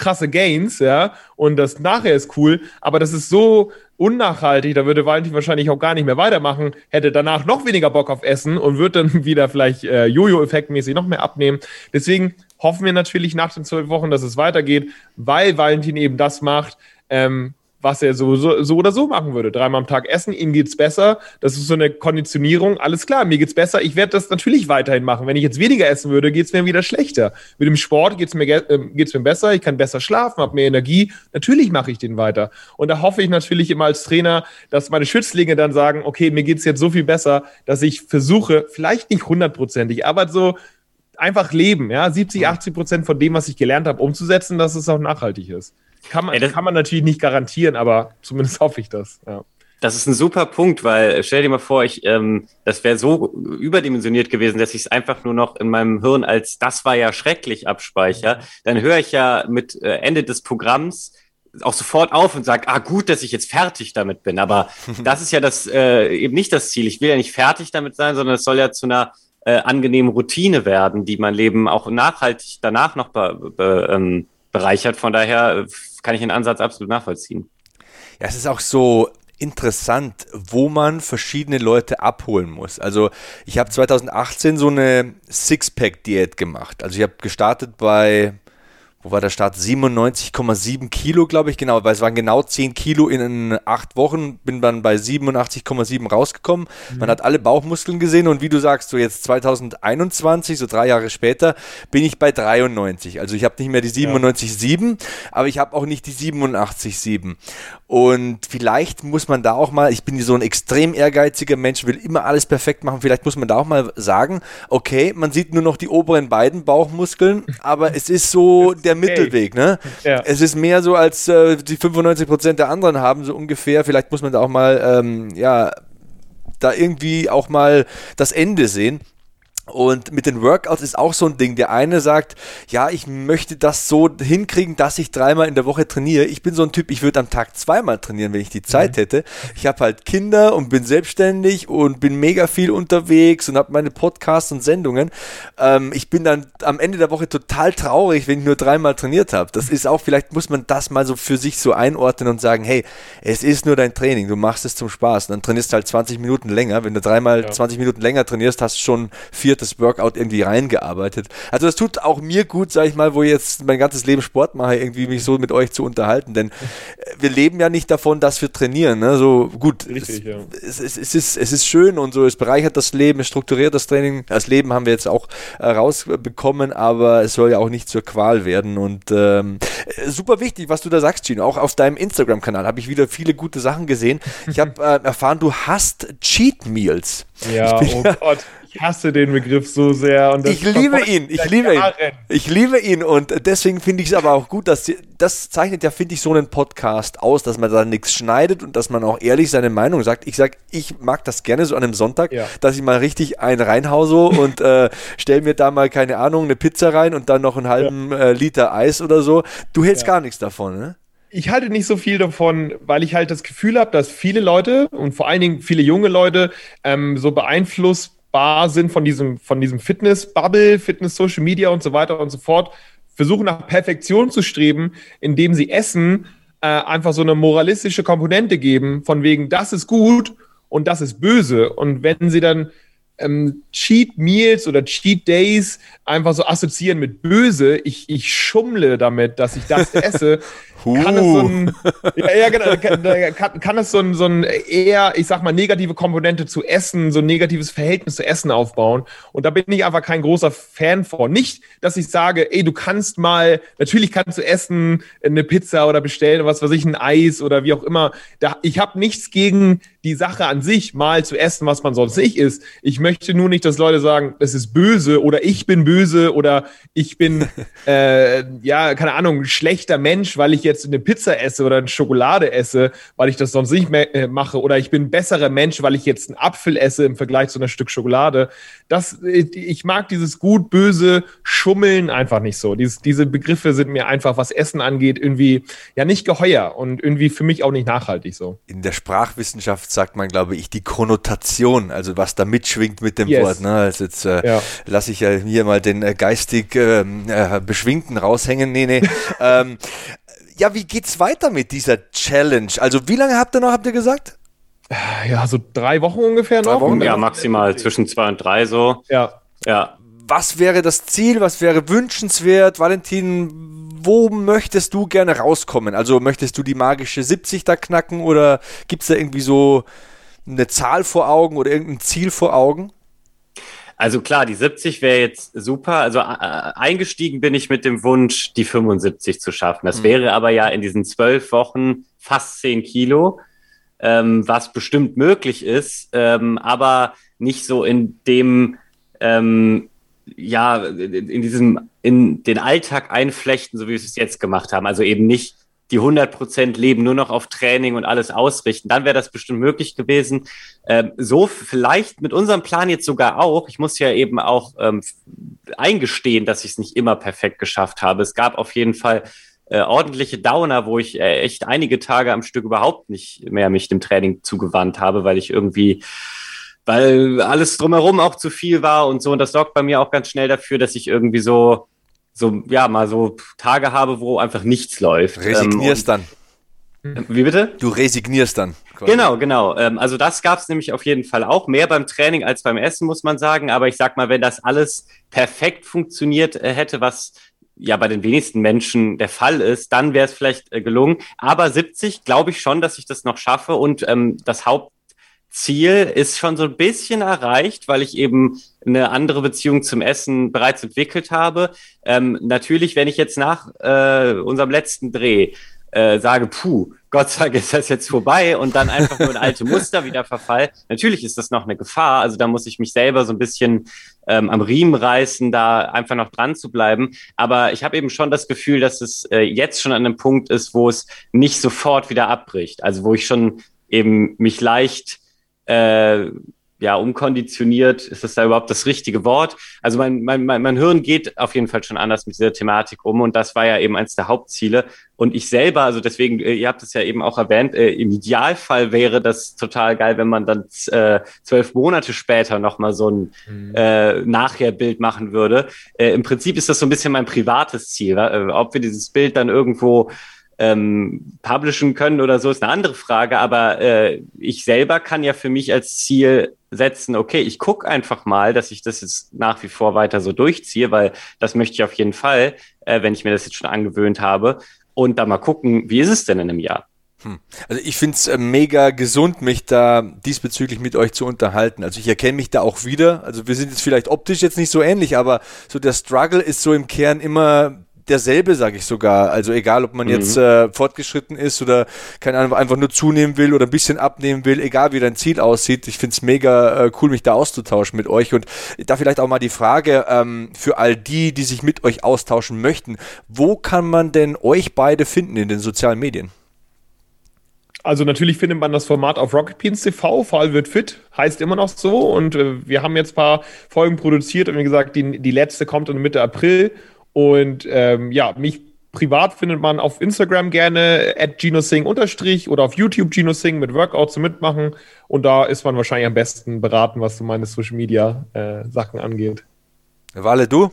krasse Gains, ja, und das nachher ist cool, aber das ist so unnachhaltig, da würde Valentin wahrscheinlich auch gar nicht mehr weitermachen, hätte danach noch weniger Bock auf Essen und wird dann <laughs> wieder vielleicht äh, Jojo-Effektmäßig noch mehr abnehmen. Deswegen hoffen wir natürlich nach den zwölf Wochen, dass es weitergeht, weil Valentin eben das macht, ähm, was er so, so, so oder so machen würde. Dreimal am Tag essen, ihm geht's besser. Das ist so eine Konditionierung. Alles klar, mir geht's besser. Ich werde das natürlich weiterhin machen. Wenn ich jetzt weniger essen würde, geht's mir wieder schlechter. Mit dem Sport geht's mir, äh, geht's mir besser. Ich kann besser schlafen, habe mehr Energie. Natürlich mache ich den weiter. Und da hoffe ich natürlich immer als Trainer, dass meine Schützlinge dann sagen, okay, mir geht's jetzt so viel besser, dass ich versuche, vielleicht nicht hundertprozentig, aber so einfach leben, ja, 70, 80 Prozent von dem, was ich gelernt habe, umzusetzen, dass es auch nachhaltig ist. Kann man, Ey, kann man natürlich nicht garantieren, aber zumindest hoffe ich das. Ja. Das ist ein super Punkt, weil stell dir mal vor, ich, ähm, das wäre so überdimensioniert gewesen, dass ich es einfach nur noch in meinem Hirn als das war ja schrecklich abspeicher. Dann höre ich ja mit äh, Ende des Programms auch sofort auf und sage, ah gut, dass ich jetzt fertig damit bin. Aber <laughs> das ist ja das äh, eben nicht das Ziel. Ich will ja nicht fertig damit sein, sondern es soll ja zu einer äh, angenehmen Routine werden, die mein Leben auch nachhaltig danach noch be, be, ähm, bereichert. Von daher äh, kann ich den Ansatz absolut nachvollziehen. Ja, es ist auch so interessant, wo man verschiedene Leute abholen muss. Also ich habe 2018 so eine Sixpack-Diät gemacht. Also ich habe gestartet bei wo war der Start? 97,7 Kilo, glaube ich, genau, weil es waren genau 10 Kilo in acht Wochen, bin dann bei 87,7 rausgekommen. Mhm. Man hat alle Bauchmuskeln gesehen und wie du sagst, so jetzt 2021, so drei Jahre später, bin ich bei 93. Also ich habe nicht mehr die 97,7, ja. aber ich habe auch nicht die 87,7. Und vielleicht muss man da auch mal, ich bin so ein extrem ehrgeiziger Mensch, will immer alles perfekt machen, vielleicht muss man da auch mal sagen, okay, man sieht nur noch die oberen beiden Bauchmuskeln, aber es ist so der okay. Mittelweg, ne? Ja. Es ist mehr so, als äh, die 95 Prozent der anderen haben, so ungefähr. Vielleicht muss man da auch mal, ähm, ja, da irgendwie auch mal das Ende sehen. Und mit den Workouts ist auch so ein Ding. Der eine sagt, ja, ich möchte das so hinkriegen, dass ich dreimal in der Woche trainiere. Ich bin so ein Typ, ich würde am Tag zweimal trainieren, wenn ich die Zeit mhm. hätte. Ich habe halt Kinder und bin selbstständig und bin mega viel unterwegs und habe meine Podcasts und Sendungen. Ähm, ich bin dann am Ende der Woche total traurig, wenn ich nur dreimal trainiert habe. Das ist auch, vielleicht muss man das mal so für sich so einordnen und sagen, hey, es ist nur dein Training, du machst es zum Spaß. Und dann trainierst du halt 20 Minuten länger. Wenn du dreimal ja. 20 Minuten länger trainierst, hast du schon vier das Workout irgendwie reingearbeitet. Also das tut auch mir gut, sag ich mal, wo ich jetzt mein ganzes Leben Sport mache, irgendwie mich so mit euch zu unterhalten, denn äh, wir leben ja nicht davon, dass wir trainieren. Ne? So gut, Richtig, es, ja. es, es, es, ist, es ist schön und so, es bereichert das Leben, es strukturiert das Training. Das Leben haben wir jetzt auch äh, rausbekommen, aber es soll ja auch nicht zur Qual werden und ähm, äh, super wichtig, was du da sagst, Gino. Auch auf deinem Instagram-Kanal habe ich wieder viele gute Sachen gesehen. Ich habe äh, erfahren, du hast Cheat Meals. Ja, oh Gott. Ich hasse den Begriff so sehr. Und ich liebe ihn, ich liebe Jahren. ihn. Ich liebe ihn und deswegen finde ich es aber auch gut, dass das zeichnet ja, finde ich, so einen Podcast aus, dass man da nichts schneidet und dass man auch ehrlich seine Meinung sagt. Ich sage, ich mag das gerne so an einem Sonntag, ja. dass ich mal richtig einen reinhause <laughs> und äh, stell mir da mal, keine Ahnung, eine Pizza rein und dann noch einen halben ja. äh, Liter Eis oder so. Du hältst ja. gar nichts davon, ne? ich halte nicht so viel davon, weil ich halt das Gefühl habe, dass viele Leute und vor allen Dingen viele junge Leute ähm, so beeinflusst bar sind von diesem, von diesem Fitness-Bubble, Fitness-Social Media und so weiter und so fort, versuchen nach Perfektion zu streben, indem sie Essen äh, einfach so eine moralistische Komponente geben, von wegen, das ist gut und das ist böse. Und wenn sie dann ähm, Cheat Meals oder Cheat Days einfach so assoziieren mit böse, ich, ich schummle damit, dass ich das <laughs> esse, kann es so ein, ja, ja, genau, kann, kann es so ein, so ein eher, ich sag mal, negative Komponente zu Essen, so ein negatives Verhältnis zu Essen aufbauen. Und da bin ich einfach kein großer Fan von. Nicht, dass ich sage, ey, du kannst mal, natürlich kannst du essen, eine Pizza oder bestellen, was weiß ich, ein Eis oder wie auch immer. Da, ich habe nichts gegen die Sache an sich, mal zu essen, was man sonst nicht isst. Ich möchte nur nicht, dass Leute sagen, es ist böse oder ich bin böse oder ich bin, <laughs> äh, ja, keine Ahnung, schlechter Mensch, weil ich jetzt eine Pizza esse oder eine Schokolade esse, weil ich das sonst nicht mehr äh, mache oder ich bin ein besserer Mensch, weil ich jetzt einen Apfel esse im Vergleich zu einer Stück Schokolade. Das, äh, ich mag dieses gut, böse Schummeln einfach nicht so. Dies, diese Begriffe sind mir einfach, was Essen angeht, irgendwie ja nicht geheuer und irgendwie für mich auch nicht nachhaltig so. In der Sprachwissenschaft sagt man, glaube ich, die Konnotation, also was da mitschwingt mit dem yes. Wort. Ne? Also jetzt äh, ja. lasse ich ja hier mal den äh, geistig ähm, äh, Beschwingten raushängen. Nee, nee. <laughs> ähm, ja, wie geht's weiter mit dieser Challenge? Also wie lange habt ihr noch, habt ihr gesagt? Ja, so drei Wochen ungefähr drei noch. Wochen, ja, maximal zwischen zwei und drei so. Ja. Ja was wäre das Ziel, was wäre wünschenswert? Valentin, wo möchtest du gerne rauskommen? Also möchtest du die magische 70 da knacken oder gibt es da irgendwie so eine Zahl vor Augen oder irgendein Ziel vor Augen? Also klar, die 70 wäre jetzt super. Also äh, eingestiegen bin ich mit dem Wunsch, die 75 zu schaffen. Das mhm. wäre aber ja in diesen zwölf Wochen fast 10 Kilo, ähm, was bestimmt möglich ist, ähm, aber nicht so in dem, ähm, ja, in diesem, in den Alltag einflechten, so wie wir es jetzt gemacht haben. Also eben nicht die 100 Prozent leben, nur noch auf Training und alles ausrichten, dann wäre das bestimmt möglich gewesen. Ähm, so vielleicht mit unserem Plan jetzt sogar auch. Ich muss ja eben auch ähm, eingestehen, dass ich es nicht immer perfekt geschafft habe. Es gab auf jeden Fall äh, ordentliche Downer, wo ich äh, echt einige Tage am Stück überhaupt nicht mehr mich dem Training zugewandt habe, weil ich irgendwie weil alles drumherum auch zu viel war und so. Und das sorgt bei mir auch ganz schnell dafür, dass ich irgendwie so so, ja, mal so Tage habe, wo einfach nichts läuft. Resignierst ähm, dann. Wie bitte? Du resignierst dann. Quasi. Genau, genau. Ähm, also das gab es nämlich auf jeden Fall auch. Mehr beim Training als beim Essen, muss man sagen. Aber ich sag mal, wenn das alles perfekt funktioniert äh, hätte, was ja bei den wenigsten Menschen der Fall ist, dann wäre es vielleicht äh, gelungen. Aber 70 glaube ich schon, dass ich das noch schaffe. Und ähm, das Haupt Ziel ist schon so ein bisschen erreicht, weil ich eben eine andere Beziehung zum Essen bereits entwickelt habe. Ähm, natürlich, wenn ich jetzt nach äh, unserem letzten Dreh äh, sage, puh, Gott sei Dank ist das jetzt vorbei und dann einfach nur ein alte Muster wieder verfall. Natürlich ist das noch eine Gefahr. Also da muss ich mich selber so ein bisschen ähm, am Riemen reißen, da einfach noch dran zu bleiben. Aber ich habe eben schon das Gefühl, dass es äh, jetzt schon an einem Punkt ist, wo es nicht sofort wieder abbricht. Also wo ich schon eben mich leicht äh, ja, umkonditioniert, ist das da überhaupt das richtige Wort? Also mein, mein, mein, mein Hirn geht auf jeden Fall schon anders mit dieser Thematik um und das war ja eben eins der Hauptziele. Und ich selber, also deswegen, äh, ihr habt es ja eben auch erwähnt, äh, im Idealfall wäre das total geil, wenn man dann äh, zwölf Monate später nochmal so ein mhm. äh, Nachherbild machen würde. Äh, Im Prinzip ist das so ein bisschen mein privates Ziel. Äh, ob wir dieses Bild dann irgendwo ähm, publishen können oder so, ist eine andere Frage. Aber äh, ich selber kann ja für mich als Ziel setzen, okay, ich gucke einfach mal, dass ich das jetzt nach wie vor weiter so durchziehe, weil das möchte ich auf jeden Fall, äh, wenn ich mir das jetzt schon angewöhnt habe. Und da mal gucken, wie ist es denn in einem Jahr? Hm. Also ich finde es äh, mega gesund, mich da diesbezüglich mit euch zu unterhalten. Also ich erkenne mich da auch wieder. Also wir sind jetzt vielleicht optisch jetzt nicht so ähnlich, aber so der Struggle ist so im Kern immer derselbe, sage ich sogar. Also egal, ob man mhm. jetzt äh, fortgeschritten ist oder keine Ahnung, einfach nur zunehmen will oder ein bisschen abnehmen will, egal wie dein Ziel aussieht. Ich finde es mega äh, cool, mich da auszutauschen mit euch. Und da vielleicht auch mal die Frage ähm, für all die, die sich mit euch austauschen möchten. Wo kann man denn euch beide finden in den sozialen Medien? Also natürlich findet man das Format auf Rocket Beans TV, Fall wird fit, heißt immer noch so. Und äh, wir haben jetzt ein paar Folgen produziert und wie gesagt, die, die letzte kommt in Mitte April. Und ähm, ja, mich privat findet man auf Instagram gerne at GinoSing unterstrich oder auf YouTube GinoSing mit Workouts zum Mitmachen. Und da ist man wahrscheinlich am besten beraten, was so meine Social Media äh, Sachen angeht. Wale, du?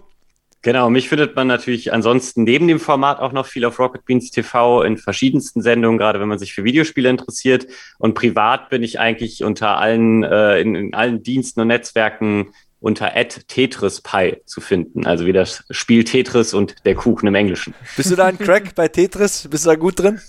Genau, mich findet man natürlich ansonsten neben dem Format auch noch viel auf Rocket Beans TV in verschiedensten Sendungen, gerade wenn man sich für Videospiele interessiert. Und privat bin ich eigentlich unter allen, äh, in, in allen Diensten und Netzwerken unter @tetrispie zu finden. Also wie das Spiel Tetris und der Kuchen im Englischen. Bist du da ein Crack bei Tetris? Bist du da gut drin?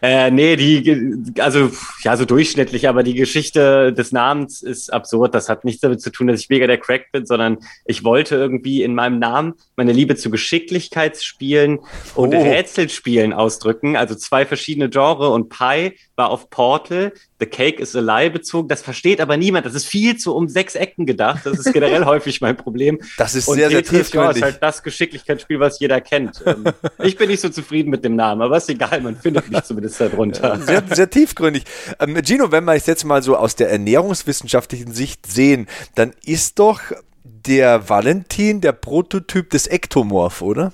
Äh, nee, die, also ja, so durchschnittlich, aber die Geschichte des Namens ist absurd. Das hat nichts damit zu tun, dass ich mega der Crack bin, sondern ich wollte irgendwie in meinem Namen meine Liebe zu Geschicklichkeitsspielen und oh. Rätselspielen ausdrücken. Also zwei verschiedene Genre und Pi war auf Portal The Cake is a Lie bezogen. Das versteht aber niemand. Das ist viel zu um sechs Ecken gedacht. Das ist generell <laughs> häufig mein Problem. Das ist und sehr, sehr tiefgründig. Ist halt das Geschicklichkeitsspiel, was jeder kennt. Ähm, <laughs> ich bin nicht so zufrieden mit dem Namen, aber ist egal. Man findet mich zumindest darunter. Sehr, sehr tiefgründig. Ähm, Gino, wenn wir es jetzt mal so aus der ernährungswissenschaftlichen Sicht sehen, dann ist doch der Valentin der Prototyp des Ektomorph, oder?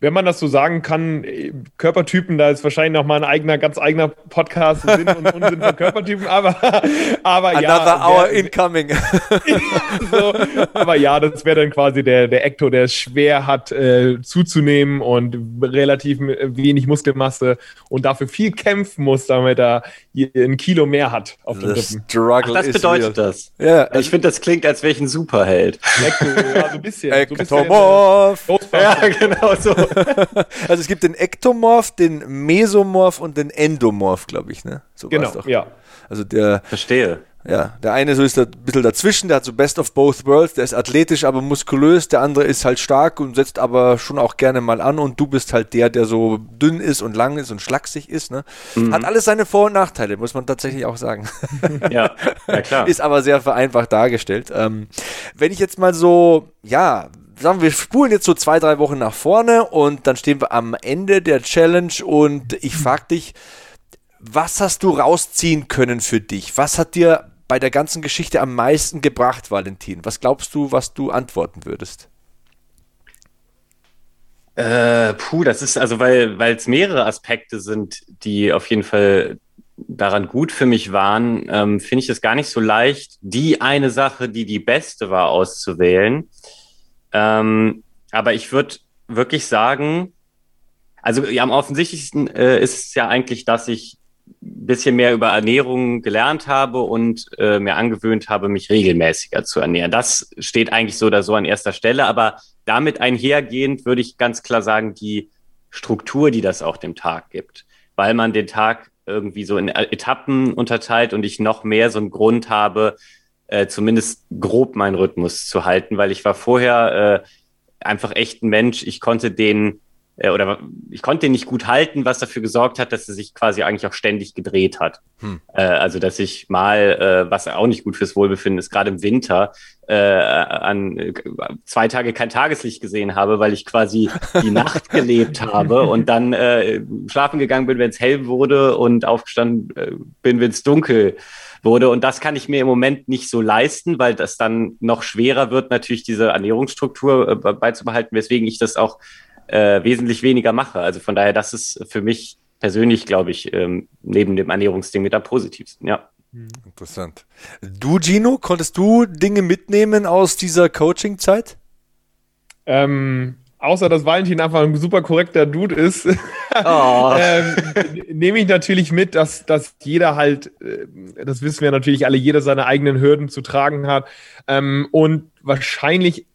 Wenn man das so sagen kann, Körpertypen, da ist wahrscheinlich noch mal ein eigener, ganz eigener Podcast Sinn und Unsinn von Körpertypen, <laughs> aber, aber Another ja. Another hour incoming. <laughs> so, aber ja, das wäre dann quasi der, der Ecto, der es schwer hat äh, zuzunehmen und relativ wenig Muskelmasse und dafür viel kämpfen muss, damit er ein Kilo mehr hat auf dem Rippen. Ach, das bedeutet real. das. Ja, also ich finde, das klingt, als wäre ich ein Superheld. Ecto, ja, so ein bisschen. Ektomorph. So ja, <laughs> genau so. <laughs> also es gibt den Ektomorph, den Mesomorph und den Endomorph, glaube ich, ne? So genau, ja. Also der. Verstehe. Ja, der eine so ist ein bisschen dazwischen, der hat so Best of Both Worlds, der ist athletisch, aber muskulös, der andere ist halt stark und setzt aber schon auch gerne mal an und du bist halt der, der so dünn ist und lang ist und schlaksig ist. Ne? Mhm. Hat alles seine Vor- und Nachteile, muss man tatsächlich auch sagen. <laughs> Ja, ja klar. ist aber sehr vereinfacht dargestellt. Ähm, wenn ich jetzt mal so, ja, sagen wir, spulen jetzt so zwei, drei Wochen nach vorne und dann stehen wir am Ende der Challenge und ich frage dich, was hast du rausziehen können für dich? Was hat dir bei der ganzen Geschichte am meisten gebracht, Valentin? Was glaubst du, was du antworten würdest? Äh, puh, das ist also, weil es mehrere Aspekte sind, die auf jeden Fall daran gut für mich waren, ähm, finde ich es gar nicht so leicht, die eine Sache, die die beste war, auszuwählen. Ähm, aber ich würde wirklich sagen, also ja, am offensichtlichsten äh, ist es ja eigentlich, dass ich ein bisschen mehr über Ernährung gelernt habe und äh, mir angewöhnt habe, mich regelmäßiger zu ernähren. Das steht eigentlich so oder so an erster Stelle, aber damit einhergehend würde ich ganz klar sagen, die Struktur, die das auch dem Tag gibt, weil man den Tag irgendwie so in Etappen unterteilt und ich noch mehr so einen Grund habe, äh, zumindest grob meinen Rhythmus zu halten, weil ich war vorher äh, einfach echt ein Mensch. Ich konnte den äh, oder ich konnte den nicht gut halten, was dafür gesorgt hat, dass er sich quasi eigentlich auch ständig gedreht hat. Hm. Äh, also dass ich mal, äh, was auch nicht gut fürs Wohlbefinden ist, gerade im Winter, äh, an äh, zwei Tage kein Tageslicht gesehen habe, weil ich quasi die <laughs> Nacht gelebt habe und dann äh, schlafen gegangen bin, wenn es hell wurde und aufgestanden äh, bin, wenn es dunkel wurde. Und das kann ich mir im Moment nicht so leisten, weil das dann noch schwerer wird, natürlich diese Ernährungsstruktur äh, beizubehalten, weswegen ich das auch äh, wesentlich weniger mache. Also von daher, das ist für mich persönlich, glaube ich, ähm, neben dem Ernährungsding mit am positivsten, ja. Hm. Interessant. Du, Gino, konntest du Dinge mitnehmen aus dieser Coaching-Zeit? Ähm, außer dass Valentin einfach ein super korrekter Dude ist, <laughs> oh. ähm, nehme ich natürlich mit, dass, dass jeder halt, äh, das wissen wir natürlich alle, jeder seine eigenen Hürden zu tragen hat. Ähm, und wahrscheinlich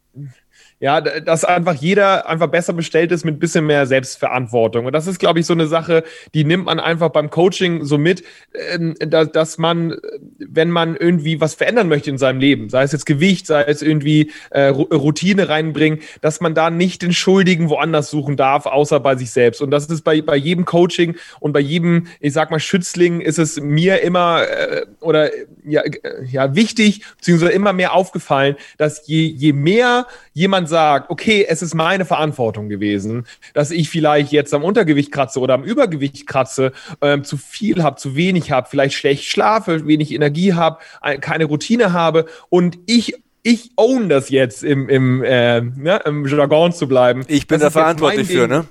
ja, dass einfach jeder einfach besser bestellt ist mit ein bisschen mehr Selbstverantwortung. Und das ist, glaube ich, so eine Sache, die nimmt man einfach beim Coaching so mit, ähm, dass man, wenn man irgendwie was verändern möchte in seinem Leben, sei es jetzt Gewicht, sei es irgendwie äh, Routine reinbringen, dass man da nicht den Schuldigen woanders suchen darf, außer bei sich selbst. Und das ist bei, bei jedem Coaching und bei jedem, ich sag mal, Schützling ist es mir immer äh, oder ja, ja wichtig, beziehungsweise immer mehr aufgefallen, dass je, je mehr jemand sagt, okay, es ist meine Verantwortung gewesen, dass ich vielleicht jetzt am Untergewicht kratze oder am Übergewicht kratze, ähm, zu viel habe, zu wenig habe, vielleicht schlecht schlafe, wenig Energie habe, keine Routine habe und ich ich own das jetzt im, im, äh, ne, im Jargon zu bleiben. Ich bin das da verantwortlich für, ne?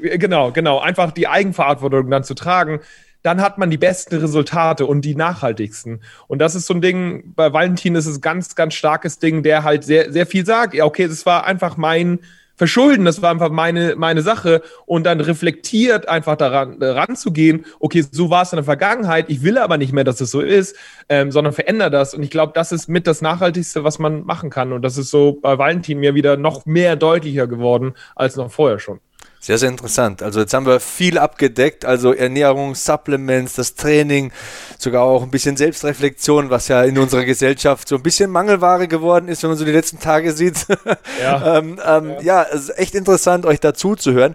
Genau, genau. Einfach die Eigenverantwortung dann zu tragen dann hat man die besten Resultate und die nachhaltigsten. Und das ist so ein Ding, bei Valentin ist es ein ganz, ganz starkes Ding, der halt sehr, sehr viel sagt. Ja, okay, das war einfach mein Verschulden, das war einfach meine, meine Sache und dann reflektiert einfach daran ranzugehen, okay, so war es in der Vergangenheit, ich will aber nicht mehr, dass es so ist, ähm, sondern verändere das. Und ich glaube, das ist mit das Nachhaltigste, was man machen kann. Und das ist so bei Valentin mir wieder noch mehr deutlicher geworden als noch vorher schon. Sehr, sehr interessant. Also jetzt haben wir viel abgedeckt, also Ernährung, Supplements, das Training, sogar auch ein bisschen Selbstreflexion, was ja in unserer Gesellschaft so ein bisschen Mangelware geworden ist, wenn man so die letzten Tage sieht. <laughs> Ja, <laughs> ähm, ähm, ja. ja es ist echt interessant, euch dazu zu hören.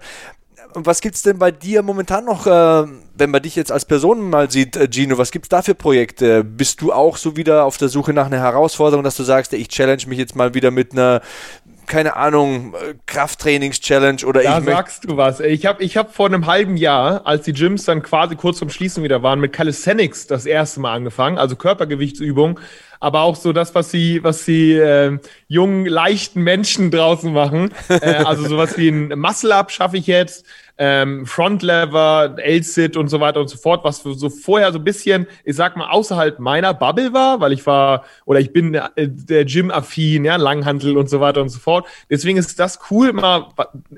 Und was gibt es denn bei dir momentan noch, äh, wenn man dich jetzt als Person mal sieht, äh, Gino, was gibt es da für Projekte? Bist du auch so wieder auf der Suche nach einer Herausforderung, dass du sagst, ich challenge mich jetzt mal wieder mit einer keine Ahnung, Krafttrainings-Challenge oder da ich. Da sagst du was. Ich habe ich hab vor einem halben Jahr, als die Gyms dann quasi kurz zum Schließen wieder waren, mit Calisthenics das erste Mal angefangen, also Körpergewichtsübung, aber auch so das, was sie, was sie äh, jungen, leichten Menschen draußen machen. äh, also sowas wie ein Muscle-Up schaffe ich jetzt, ähm, Front-Lever, L-Sit und so weiter und so fort, was so vorher so ein bisschen, ich sag mal, außerhalb meiner Bubble war, weil ich war, oder ich bin äh, der Gym-affin, ja, Langhantel und so weiter und so fort. Deswegen ist das cool, mal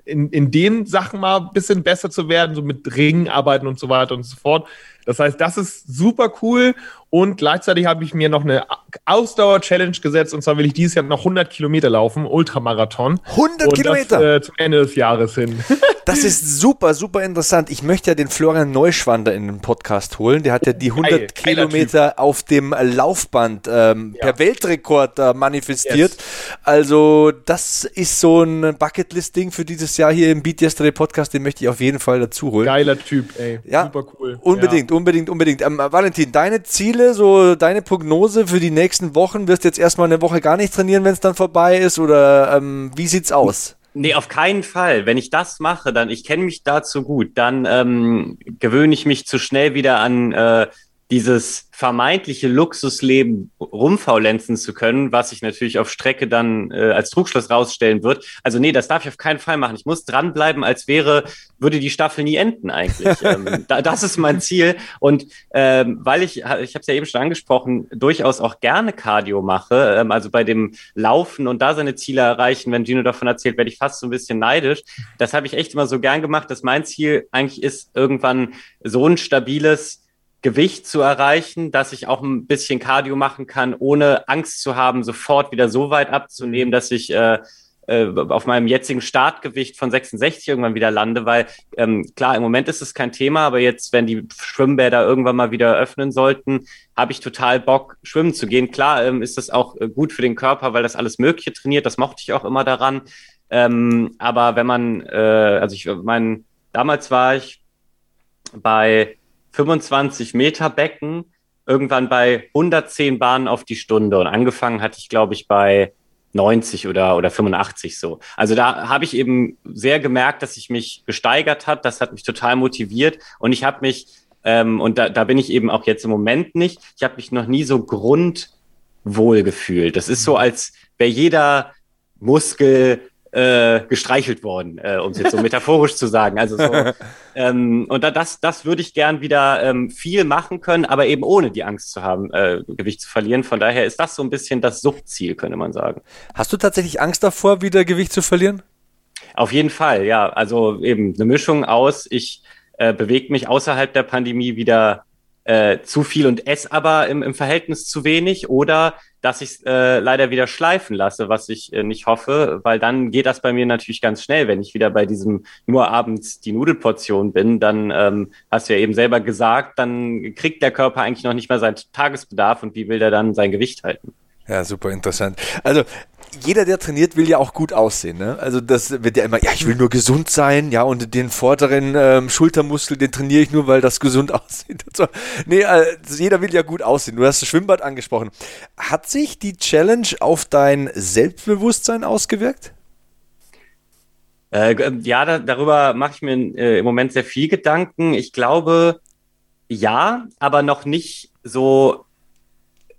in, in den Sachen mal ein bisschen besser zu werden, so mit Ringen arbeiten und so weiter und so fort. Das heißt, das ist super cool und gleichzeitig habe ich mir noch eine Ausdauer-Challenge gesetzt und zwar will ich dieses Jahr noch 100 Kilometer laufen, Ultramarathon. 100 und Kilometer? Das, äh, zum Ende des Jahres hin. <laughs> das ist super, super interessant. Ich möchte ja den Florian Neuschwander in den Podcast holen. Der hat ja die 100 Geil, Kilometer auf dem Laufband ähm, ja. per Weltrekord äh, manifestiert. Yes. Also das ist so ein Bucketlist-Ding für dieses Jahr hier im Beat Yesterday Podcast. Den möchte ich auf jeden Fall dazu holen. Geiler Typ, ey. Ja, super cool. Unbedingt, ja. Unbedingt, unbedingt. Ähm, Valentin, deine Ziele so deine Prognose für die nächsten Wochen? Wirst du jetzt erstmal eine Woche gar nicht trainieren, wenn es dann vorbei ist? Oder ähm, wie sieht's aus? Nee, auf keinen Fall. Wenn ich das mache, dann, ich kenne mich dazu gut, dann ähm, gewöhne ich mich zu schnell wieder an äh, dieses vermeintliche Luxusleben rumfaulenzen zu können, was sich natürlich auf Strecke dann äh, als Trugschluss rausstellen wird. Also nee, das darf ich auf keinen Fall machen. Ich muss dranbleiben, als wäre, würde die Staffel nie enden eigentlich. <laughs> ähm, da, das ist mein Ziel. Und ähm, weil ich, ich habe es ja eben schon angesprochen, durchaus auch gerne Cardio mache, ähm, also bei dem Laufen und da seine Ziele erreichen, wenn Gino davon erzählt, werde ich fast so ein bisschen neidisch. Das habe ich echt immer so gern gemacht, dass mein Ziel eigentlich ist, irgendwann so ein stabiles Gewicht zu erreichen, dass ich auch ein bisschen Cardio machen kann, ohne Angst zu haben, sofort wieder so weit abzunehmen, dass ich äh, äh, auf meinem jetzigen Startgewicht von 66 irgendwann wieder lande, weil ähm, klar, im Moment ist es kein Thema, aber jetzt, wenn die Schwimmbäder irgendwann mal wieder öffnen sollten, habe ich total Bock, schwimmen zu gehen. Klar ähm, ist das auch äh, gut für den Körper, weil das alles Mögliche trainiert, das mochte ich auch immer daran. Ähm, aber wenn man, äh, also ich meine, damals war ich bei 25 Meter Becken, irgendwann bei 110 Bahnen auf die Stunde. Und angefangen hatte ich, glaube ich, bei 90 oder, oder 85 so. Also da habe ich eben sehr gemerkt, dass ich mich gesteigert hat. Das hat mich total motiviert. Und ich habe mich, ähm, und da, da bin ich eben auch jetzt im Moment nicht, ich habe mich noch nie so grundwohl gefühlt. Das ist so, als wäre jeder Muskel äh, gestreichelt worden, äh, um es jetzt so metaphorisch zu sagen. Also so, <laughs> ähm, und da, das, das würde ich gern wieder ähm, viel machen können, aber eben ohne die Angst zu haben, äh, Gewicht zu verlieren. Von daher ist das so ein bisschen das Suchtziel, könnte man sagen. Hast du tatsächlich Angst davor, wieder Gewicht zu verlieren? Auf jeden Fall, ja. Also eben eine Mischung aus, ich äh, bewege mich außerhalb der Pandemie wieder äh, zu viel und esse aber im, im Verhältnis zu wenig oder dass ich es äh, leider wieder schleifen lasse, was ich äh, nicht hoffe, weil dann geht das bei mir natürlich ganz schnell. Wenn ich wieder bei diesem nur abends die Nudelportion bin, dann ähm, hast du ja eben selber gesagt, dann kriegt der Körper eigentlich noch nicht mal seinen Tagesbedarf und wie will der dann sein Gewicht halten? Ja, super interessant. Also jeder, der trainiert, will ja auch gut aussehen. Ne? Also das wird ja immer, ja, ich will nur gesund sein, ja, und den vorderen ähm, Schultermuskel, den trainiere ich nur, weil das gesund <laughs> aussieht. So. Nee, also jeder will ja gut aussehen. Du hast das Schwimmbad angesprochen. Hat sich die Challenge auf dein Selbstbewusstsein ausgewirkt? Äh, ja, da, darüber mache ich mir äh, im Moment sehr viel Gedanken. Ich glaube, ja, aber noch nicht so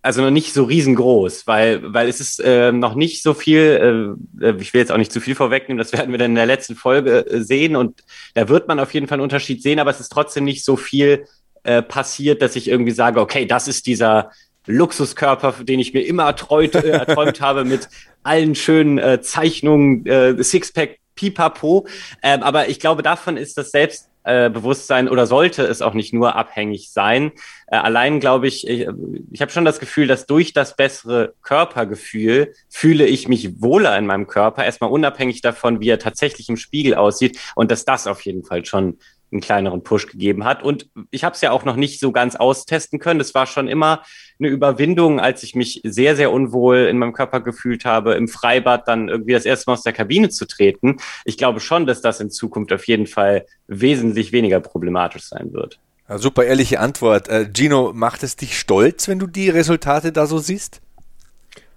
also noch nicht so riesengroß, weil, weil es ist äh, noch nicht so viel, äh, äh, ich will jetzt auch nicht zu viel vorwegnehmen, das werden wir dann in der letzten Folge äh, sehen und da wird man auf jeden Fall einen Unterschied sehen, aber es ist trotzdem nicht so viel äh, passiert, dass ich irgendwie sage, okay, das ist dieser Luxuskörper, den ich mir immer erträut, äh, erträumt habe mit allen schönen äh, Zeichnungen, äh, Sixpack, Pipapo. Ähm, aber ich glaube, davon ist das selbst äh, Bewusstsein oder sollte es auch nicht nur abhängig sein. Äh, allein glaube ich, ich, ich habe schon das Gefühl, dass durch das bessere Körpergefühl fühle ich mich wohler in meinem Körper, erstmal unabhängig davon, wie er tatsächlich im Spiegel aussieht und dass das auf jeden Fall schon einen kleineren Push gegeben hat. Und ich habe es ja auch noch nicht so ganz austesten können. Es war schon immer eine Überwindung, als ich mich sehr, sehr unwohl in meinem Körper gefühlt habe, im Freibad dann irgendwie das erste Mal aus der Kabine zu treten. Ich glaube schon, dass das in Zukunft auf jeden Fall wesentlich weniger problematisch sein wird. Ja, super ehrliche Antwort. Äh, Gino, macht es dich stolz, wenn du die Resultate da so siehst?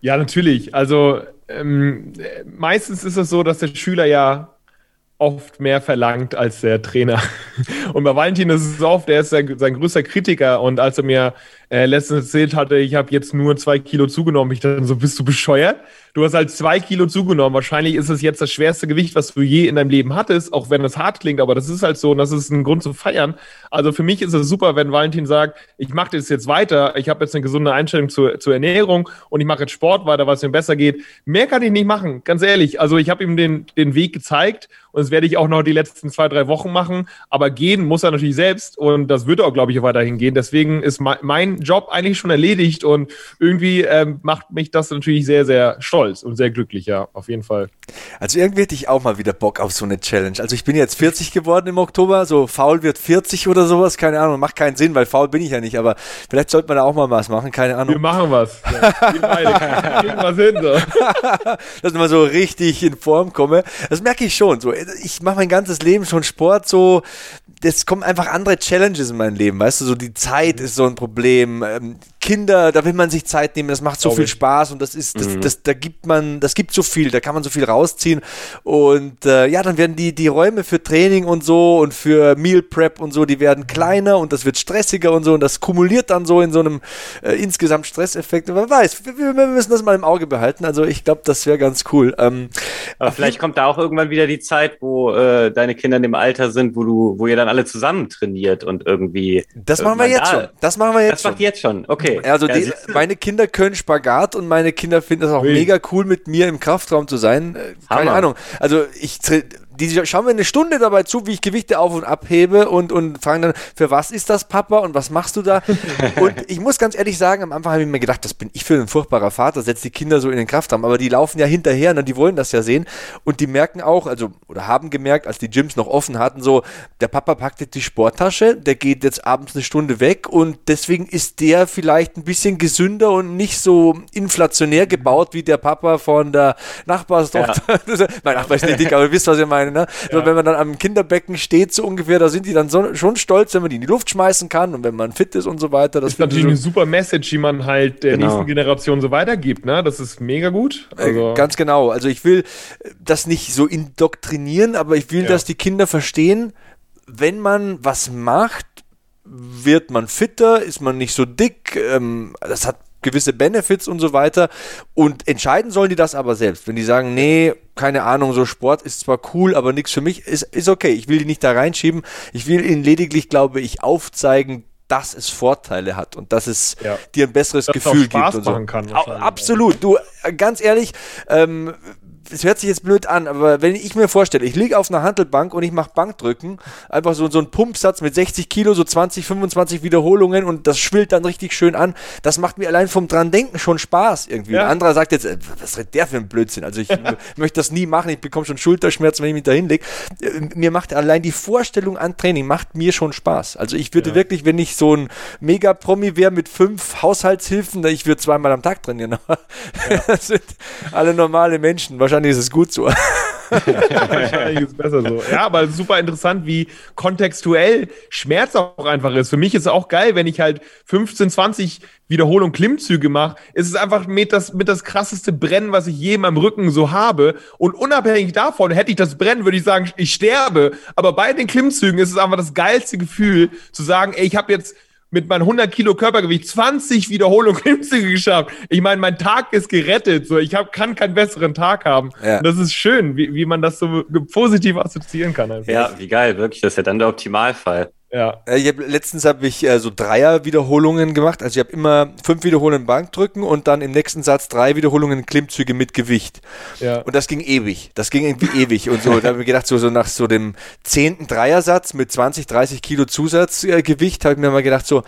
Ja, natürlich. Also ähm, meistens ist es so, dass der Schüler ja oft mehr verlangt als der Trainer. <laughs> Und bei Valentin ist es oft, der ist sein, sein größter Kritiker. Und als er mir äh, letztens erzählt hatte, ich habe jetzt nur zwei Kilo zugenommen, ich dachte so, bist du bescheuert? Du hast halt zwei Kilo zugenommen. Wahrscheinlich ist es jetzt das schwerste Gewicht, was du je in deinem Leben hattest, auch wenn es hart klingt, aber das ist halt so und das ist ein Grund zu feiern. Also für mich ist es super, wenn Valentin sagt, ich mache das jetzt weiter, ich habe jetzt eine gesunde Einstellung zur, zur Ernährung und ich mache jetzt Sport weiter, was mir besser geht. Mehr kann ich nicht machen, ganz ehrlich. Also ich habe ihm den, den Weg gezeigt und das werde ich auch noch die letzten zwei, drei Wochen machen. Aber gehen muss er natürlich selbst und das wird auch, glaube ich, weiterhin gehen. Deswegen ist mein Job eigentlich schon erledigt und irgendwie ähm, macht mich das natürlich sehr, sehr stolz und sehr glücklich, ja, auf jeden Fall. Also irgendwie hätte ich auch mal wieder Bock auf so eine Challenge. Also ich bin jetzt 40 geworden im Oktober, so faul wird 40 oder sowas, keine Ahnung, macht keinen Sinn, weil faul bin ich ja nicht, aber vielleicht sollte man da auch mal was machen, keine Ahnung. Wir machen was. Ja, wir beide <laughs> kriegen was hin. So. <laughs> Dass ich mal so richtig in Form komme. Das merke ich schon. So, ich mache mein ganzes Leben schon Sport so es kommen einfach andere Challenges in mein Leben, weißt du, so die Zeit ist so ein Problem, ähm, Kinder, da will man sich Zeit nehmen, das macht so viel Spaß und das ist, das, mhm. das, da gibt man, das gibt so viel, da kann man so viel rausziehen und äh, ja, dann werden die, die Räume für Training und so und für Meal Prep und so, die werden kleiner und das wird stressiger und so und das kumuliert dann so in so einem äh, insgesamt Stresseffekt. Und wer weiß, wir, wir, müssen das mal im Auge behalten, also ich glaube, das wäre ganz cool. Ähm, Aber vielleicht kommt da auch irgendwann wieder die Zeit, wo äh, deine Kinder in dem Alter sind, wo du, wo ihr dann alle zusammen trainiert und irgendwie. Das machen wir jetzt da, schon. Das machen wir jetzt das schon. Macht jetzt schon, okay. Also ja, die, meine Kinder können Spagat und meine Kinder finden es auch Ui. mega cool, mit mir im Kraftraum zu sein. Äh, keine Hammer. Ahnung. Also ich die schauen mir eine Stunde dabei zu, wie ich Gewichte auf und abhebe und, und fragen dann, für was ist das, Papa, und was machst du da? <laughs> und ich muss ganz ehrlich sagen, am Anfang habe ich mir gedacht, das bin ich für ein furchtbarer Vater, setzt die Kinder so in den Kraftraum, aber die laufen ja hinterher, und die wollen das ja sehen und die merken auch, also, oder haben gemerkt, als die Gyms noch offen hatten, so, der Papa packt jetzt die Sporttasche, der geht jetzt abends eine Stunde weg und deswegen ist der vielleicht ein bisschen gesünder und nicht so inflationär gebaut wie der Papa von der Nachbarstochter. Ja. <laughs> mein Nachbar ist nicht dick, aber ihr wisst, was ich meine meine. Ne? Ja. So, wenn man dann am Kinderbecken steht, so ungefähr, da sind die dann so, schon stolz, wenn man die in die Luft schmeißen kann und wenn man fit ist und so weiter. Das ist natürlich eine super Message, die man halt der genau. nächsten Generation so weitergibt. Ne? Das ist mega gut. Äh, also Ganz genau. Also ich will das nicht so indoktrinieren, aber ich will, ja. dass die Kinder verstehen, wenn man was macht, wird man fitter, ist man nicht so dick. Ähm, das hat gewisse Benefits und so weiter. Und entscheiden sollen die das aber selbst. Wenn die sagen, nee, keine Ahnung, so Sport ist zwar cool, aber nichts für mich, ist, ist okay. Ich will die nicht da reinschieben. Ich will ihnen lediglich, glaube ich, aufzeigen, dass es Vorteile hat und dass es ja. dir ein besseres dass Gefühl gibt und so. Kann, Absolut. Du, ganz ehrlich, ähm, es hört sich jetzt blöd an, aber wenn ich mir vorstelle, ich liege auf einer Handelbank und ich mache Bankdrücken, einfach so, so ein Pumpsatz mit 60 Kilo, so 20, 25 Wiederholungen und das schwillt dann richtig schön an, das macht mir allein vom dran denken schon Spaß irgendwie. Ja. Ein anderer sagt jetzt, äh, was redet der für ein Blödsinn? Also ich <laughs> möchte das nie machen, ich bekomme schon Schulterschmerzen, wenn ich mich da hinlege. Äh, mir macht allein die Vorstellung an Training, macht mir schon Spaß. Also ich würde ja. wirklich, wenn ich so ein Mega-Promi wäre mit fünf Haushaltshilfen, ich würde zweimal am Tag trainieren. Ja. <laughs> das sind alle normale Menschen, wahrscheinlich wahrscheinlich ist es gut so. <laughs> wahrscheinlich ist es besser so. Ja, aber super interessant, wie kontextuell Schmerz auch einfach ist. Für mich ist es auch geil, wenn ich halt 15, 20 Wiederholungen Klimmzüge mache. ist Es einfach mit das, mit das krasseste Brennen, was ich je in meinem Rücken so habe. Und unabhängig davon, hätte ich das Brennen, würde ich sagen, ich sterbe. Aber bei den Klimmzügen ist es einfach das geilste Gefühl, zu sagen, ey, ich habe jetzt mit meinem 100 Kilo Körpergewicht 20 Wiederholungen <laughs> Klimmzüge geschafft. Ich meine, mein Tag ist gerettet. So, ich hab, kann keinen besseren Tag haben. Ja. das ist schön, wie, wie man das so positiv assoziieren kann. Einfach. Ja, wie geil, wirklich. Das ist ja dann der Optimalfall. Ja. Äh, ich hab, letztens habe ich äh, so Dreier-Wiederholungen gemacht. Also ich habe immer fünf Wiederholungen Bankdrücken und dann im nächsten Satz drei Wiederholungen Klimmzüge mit Gewicht. Ja. Und das ging ewig. Das ging irgendwie ewig. Und so, da habe ich gedacht, so, so nach so dem zehnten Dreiersatz mit 20, 30 Kilo Zusatzgewicht, habe ich mir mal gedacht, so,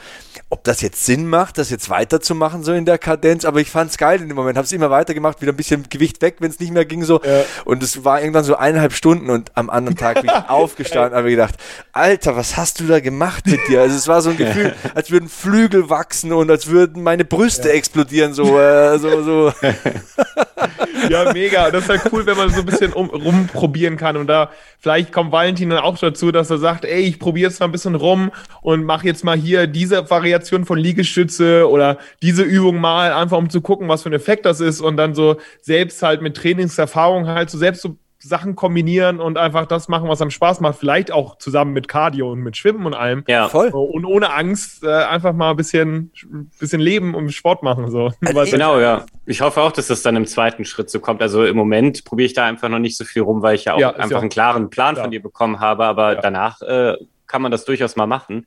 ob das jetzt Sinn macht, das jetzt weiterzumachen, so in der Kadenz. Aber ich fand es geil in dem Moment. Habe es immer weitergemacht, wieder ein bisschen Gewicht weg, wenn es nicht mehr ging so. Ja. Und es war irgendwann so eineinhalb Stunden und am anderen Tag bin ich <laughs> aufgestanden und habe gedacht, Alter, was hast du da gemacht mit dir? Also es war so ein <laughs> Gefühl, als würden Flügel wachsen und als würden meine Brüste ja. explodieren, so, äh, so, so. <laughs> ja, mega. Das ist halt cool, wenn man so ein bisschen um, rumprobieren kann. Und da vielleicht kommt Valentin dann auch dazu, dass er sagt, ey, ich probiere jetzt mal ein bisschen rum und mache jetzt mal hier diese Variation von Liegestütze oder diese Übung mal, einfach um zu gucken, was für ein Effekt das ist und dann so selbst halt mit Trainingserfahrung halt so selbst so Sachen kombinieren und einfach das machen, was einem Spaß macht. Vielleicht auch zusammen mit Cardio und mit Schwimmen und allem. Ja, voll. Und ohne Angst äh, einfach mal ein bisschen, bisschen leben und Sport machen. So. Also genau, ja. Ich hoffe auch, dass das dann im zweiten Schritt so kommt. Also im Moment probiere ich da einfach noch nicht so viel rum, weil ich ja auch ja, einfach ja einen klaren Plan klar. von dir bekommen habe. Aber ja. danach äh, kann man das durchaus mal machen.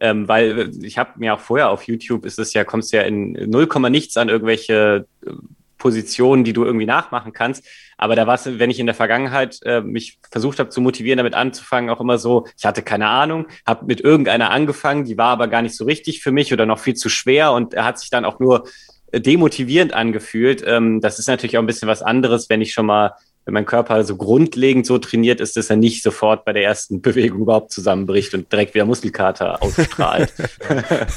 Ähm, weil äh, ich habe mir auch vorher auf YouTube ist es ja, kommst du ja in 0, nichts an irgendwelche äh, Positionen, die du irgendwie nachmachen kannst. Aber da war es, wenn ich in der Vergangenheit äh, mich versucht habe zu motivieren, damit anzufangen, auch immer so, ich hatte keine Ahnung, habe mit irgendeiner angefangen, die war aber gar nicht so richtig für mich oder noch viel zu schwer und er hat sich dann auch nur äh, demotivierend angefühlt. Ähm, das ist natürlich auch ein bisschen was anderes, wenn ich schon mal wenn mein Körper so grundlegend so trainiert ist, dass er nicht sofort bei der ersten <laughs> Bewegung überhaupt zusammenbricht und direkt wieder Muskelkater ausstrahlt.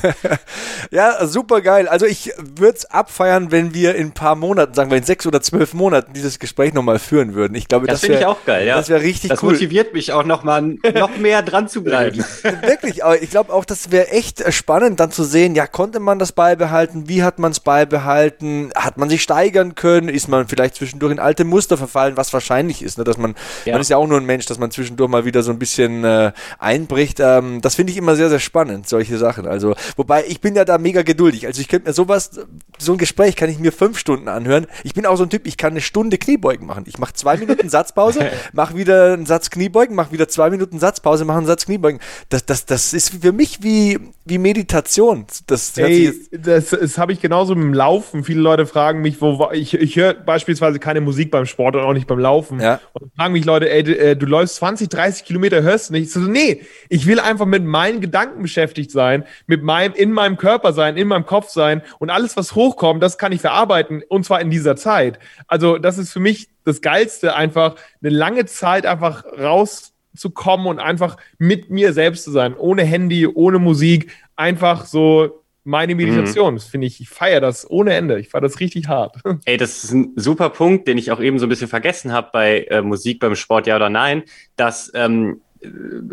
<laughs> ja, super geil. Also ich würde es abfeiern, wenn wir in ein paar Monaten, sagen wir in sechs oder zwölf Monaten, dieses Gespräch nochmal führen würden. Ich glaube, das, das finde ich auch geil, ja. Das wäre richtig das cool. Das motiviert mich auch nochmal, noch mehr dran zu bleiben. <laughs> Wirklich, aber ich glaube auch, das wäre echt spannend, dann zu sehen, ja, konnte man das beibehalten? Wie hat man es beibehalten? Hat man sich steigern können? Ist man vielleicht zwischendurch in alte Muster verfallen? was wahrscheinlich ist, ne? dass man, ja. man ist ja auch nur ein Mensch, dass man zwischendurch mal wieder so ein bisschen äh, einbricht. Ähm, das finde ich immer sehr, sehr spannend, solche Sachen. Also, wobei ich bin ja da mega geduldig. Also ich könnte mir sowas, so ein Gespräch kann ich mir fünf Stunden anhören. Ich bin auch so ein Typ, ich kann eine Stunde Kniebeugen machen. Ich mache zwei Minuten <laughs> Satzpause, mache wieder einen Satz Kniebeugen, mache wieder zwei Minuten Satzpause, mache einen Satz Kniebeugen. Das, das, das ist für mich wie, wie Meditation. Das, hey, das, das habe ich genauso mit dem Laufen. Viele Leute fragen mich, wo ich, ich höre beispielsweise keine Musik beim Sport und auch nicht beim Laufen. Ja. Und fragen mich Leute, ey, du, äh, du, läufst 20, 30 Kilometer, hörst du nicht? Ich so, nee, ich will einfach mit meinen Gedanken beschäftigt sein, mit meinem, in meinem Körper sein, in meinem Kopf sein und alles, was hochkommt, das kann ich verarbeiten und zwar in dieser Zeit. Also, das ist für mich das Geilste, einfach eine lange Zeit einfach rauszukommen und einfach mit mir selbst zu sein, ohne Handy, ohne Musik, einfach so meine Meditation. Mhm. Das finde ich, ich feiere das ohne Ende. Ich feiere das richtig hart. <laughs> Ey, das ist ein super Punkt, den ich auch eben so ein bisschen vergessen habe bei äh, Musik, beim Sport, ja oder nein, dass ähm,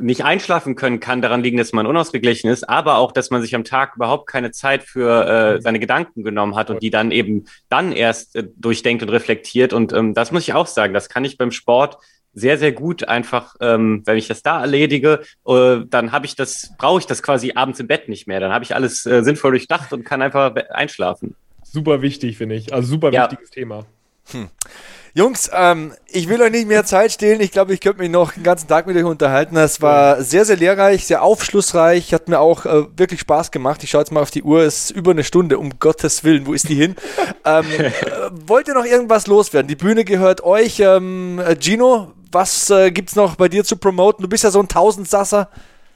nicht einschlafen können kann daran liegen, dass man unausgeglichen ist, aber auch, dass man sich am Tag überhaupt keine Zeit für äh, mhm. seine Gedanken genommen hat und die dann eben dann erst äh, durchdenkt und reflektiert. Und ähm, das muss ich auch sagen, das kann ich beim Sport sehr, sehr gut einfach, ähm, wenn ich das da erledige, äh, dann habe ich das, brauche ich das quasi abends im Bett nicht mehr. Dann habe ich alles äh, sinnvoll durchdacht und kann einfach einschlafen. Super wichtig, finde ich. Also super ja. wichtiges Thema. Hm. Jungs, ähm, ich will euch nicht mehr Zeit stehlen. Ich glaube, ich könnte mich noch den ganzen Tag mit euch unterhalten. Es war sehr, sehr lehrreich, sehr aufschlussreich. Hat mir auch äh, wirklich Spaß gemacht. Ich schaue jetzt mal auf die Uhr. Es ist über eine Stunde. Um Gottes Willen, wo ist die hin? <laughs> ähm, äh, wollt ihr noch irgendwas loswerden? Die Bühne gehört euch. Ähm, Gino, was äh, es noch bei dir zu promoten? Du bist ja so ein Tausendsasser.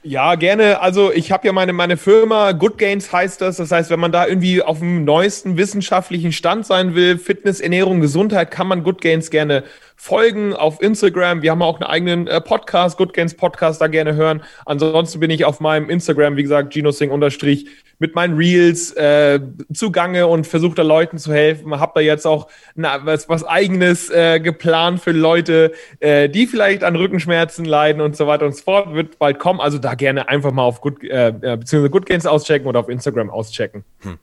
Ja, gerne. Also ich habe ja meine, meine Firma, Good Gains heißt das. Das heißt, wenn man da irgendwie auf dem neuesten wissenschaftlichen Stand sein will, Fitness, Ernährung, Gesundheit, kann man Good Gains gerne folgen auf Instagram. Wir haben auch einen eigenen äh, Podcast, Good Gains Podcast, da gerne hören. Ansonsten bin ich auf meinem Instagram, wie gesagt, GinoSing unterstrich mit meinen Reels äh, zugange und versuche da Leuten zu helfen. Hab da jetzt auch na, was, was eigenes äh, geplant für Leute, äh, die vielleicht an Rückenschmerzen leiden und so weiter und so fort. Wird bald kommen. Also da gerne einfach mal auf Good, äh, äh beziehungsweise Good Gains auschecken oder auf Instagram auschecken. Hm.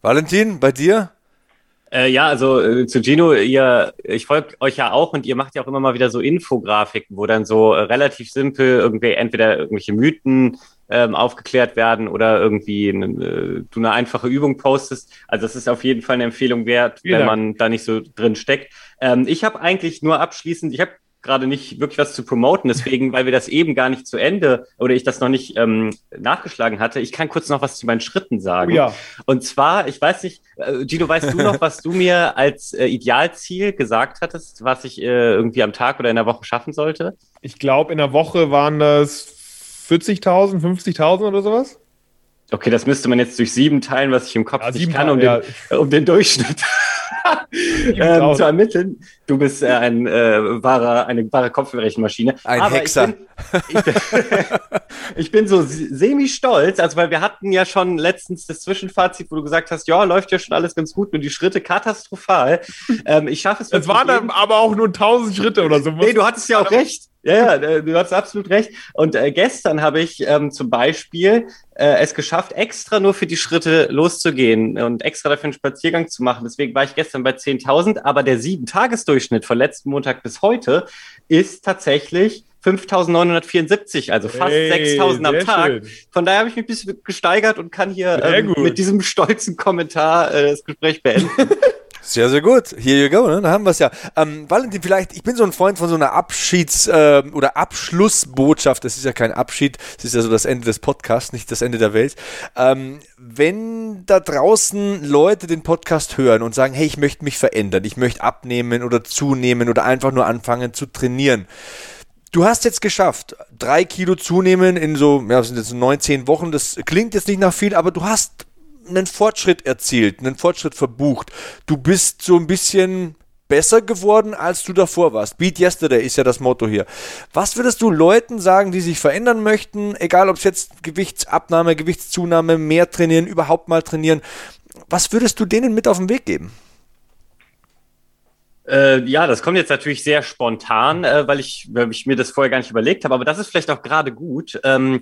Valentin, bei dir? Äh, ja, also äh, zu Gino, ihr, ich folge euch ja auch und ihr macht ja auch immer mal wieder so Infografiken, wo dann so äh, relativ simpel irgendwie entweder irgendwelche Mythen ähm, aufgeklärt werden oder irgendwie eine, äh, du eine einfache Übung postest. Also das ist auf jeden Fall eine Empfehlung wert, Vielen wenn Dank. man da nicht so drin steckt. Ähm, ich habe eigentlich nur abschließend, ich habe gerade nicht wirklich was zu promoten, deswegen, weil wir das eben gar nicht zu Ende oder ich das noch nicht ähm, nachgeschlagen hatte. Ich kann kurz noch was zu meinen Schritten sagen. Oh ja. Und zwar, ich weiß nicht, äh, Gino, weißt du noch, was du <laughs> mir als äh, Idealziel gesagt hattest, was ich äh, irgendwie am Tag oder in der Woche schaffen sollte? Ich glaube, in der Woche waren das 40.000, 50.000 oder sowas. Okay, das müsste man jetzt durch sieben teilen, was ich im Kopf ja, nicht kann, um, ja. den, um den Durchschnitt <laughs> <laughs> ähm, zu ermitteln. Du bist äh, ein, äh, wahrer, eine wahre Kopfrechenmaschine. Ein Aber Hexer. Ich bin, ich, <laughs> ich bin so semi-stolz, also weil wir hatten ja schon letztens das Zwischenfazit, wo du gesagt hast, ja, läuft ja schon alles ganz gut, nur die Schritte katastrophal. Ähm, ich schaffe es. Es waren dann aber auch nur 1000 Schritte oder so. Nee, du hattest ja auch recht. Ja, ja, du hast absolut recht. Und äh, gestern habe ich ähm, zum Beispiel äh, es geschafft, extra nur für die Schritte loszugehen und extra dafür einen Spaziergang zu machen. Deswegen war ich gestern bei 10.000, aber der sieben-Tages-Durchschnitt von letzten Montag bis heute ist tatsächlich 5.974, also fast hey, 6.000 am Tag. Schön. Von daher habe ich mich ein bisschen gesteigert und kann hier ähm, mit diesem stolzen Kommentar äh, das Gespräch beenden. <laughs> Sehr, sehr gut. Here you go, ne? Da haben wir es ja. Ähm, Valentin, vielleicht, ich bin so ein Freund von so einer Abschieds- äh, oder Abschlussbotschaft. Das ist ja kein Abschied, das ist ja so das Ende des Podcasts, nicht das Ende der Welt. Ähm, wenn da draußen Leute den Podcast hören und sagen, hey, ich möchte mich verändern, ich möchte abnehmen oder zunehmen oder einfach nur anfangen zu trainieren. Du hast jetzt geschafft, drei Kilo zunehmen in so, ja, sind jetzt 19 Wochen. Das klingt jetzt nicht nach viel, aber du hast einen Fortschritt erzielt, einen Fortschritt verbucht. Du bist so ein bisschen besser geworden, als du davor warst. Beat Yesterday ist ja das Motto hier. Was würdest du Leuten sagen, die sich verändern möchten, egal ob es jetzt Gewichtsabnahme, Gewichtszunahme, mehr trainieren, überhaupt mal trainieren, was würdest du denen mit auf den Weg geben? Äh, ja, das kommt jetzt natürlich sehr spontan, äh, weil, ich, weil ich mir das vorher gar nicht überlegt habe, aber das ist vielleicht auch gerade gut. Ähm,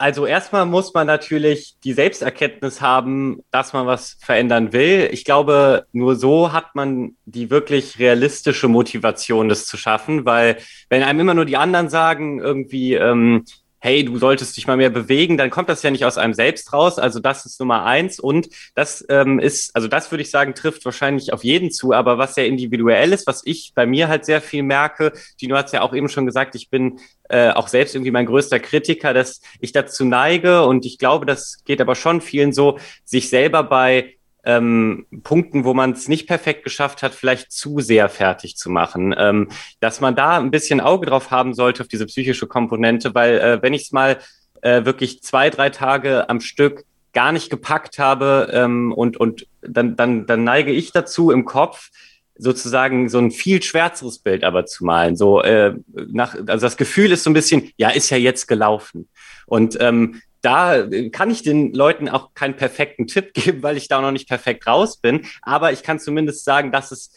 also erstmal muss man natürlich die Selbsterkenntnis haben, dass man was verändern will. Ich glaube, nur so hat man die wirklich realistische Motivation, das zu schaffen, weil wenn einem immer nur die anderen sagen, irgendwie, ähm, hey, du solltest dich mal mehr bewegen, dann kommt das ja nicht aus einem selbst raus. Also das ist Nummer eins. Und das ähm, ist, also das würde ich sagen, trifft wahrscheinlich auf jeden zu. Aber was sehr individuell ist, was ich bei mir halt sehr viel merke, Dino hat es ja auch eben schon gesagt, ich bin äh, auch selbst irgendwie mein größter Kritiker, dass ich dazu neige und ich glaube, das geht aber schon vielen so, sich selber bei ähm, Punkten, wo man es nicht perfekt geschafft hat, vielleicht zu sehr fertig zu machen. Ähm, dass man da ein bisschen Auge drauf haben sollte auf diese psychische Komponente, weil äh, wenn ich es mal äh, wirklich zwei, drei Tage am Stück gar nicht gepackt habe ähm, und, und dann, dann, dann neige ich dazu im Kopf, sozusagen so ein viel schwärzeres Bild aber zu malen. So äh, nach, also das Gefühl ist so ein bisschen, ja, ist ja jetzt gelaufen. Und ähm, da kann ich den Leuten auch keinen perfekten Tipp <laughs> geben, weil ich da noch nicht perfekt raus bin. Aber ich kann zumindest sagen, dass es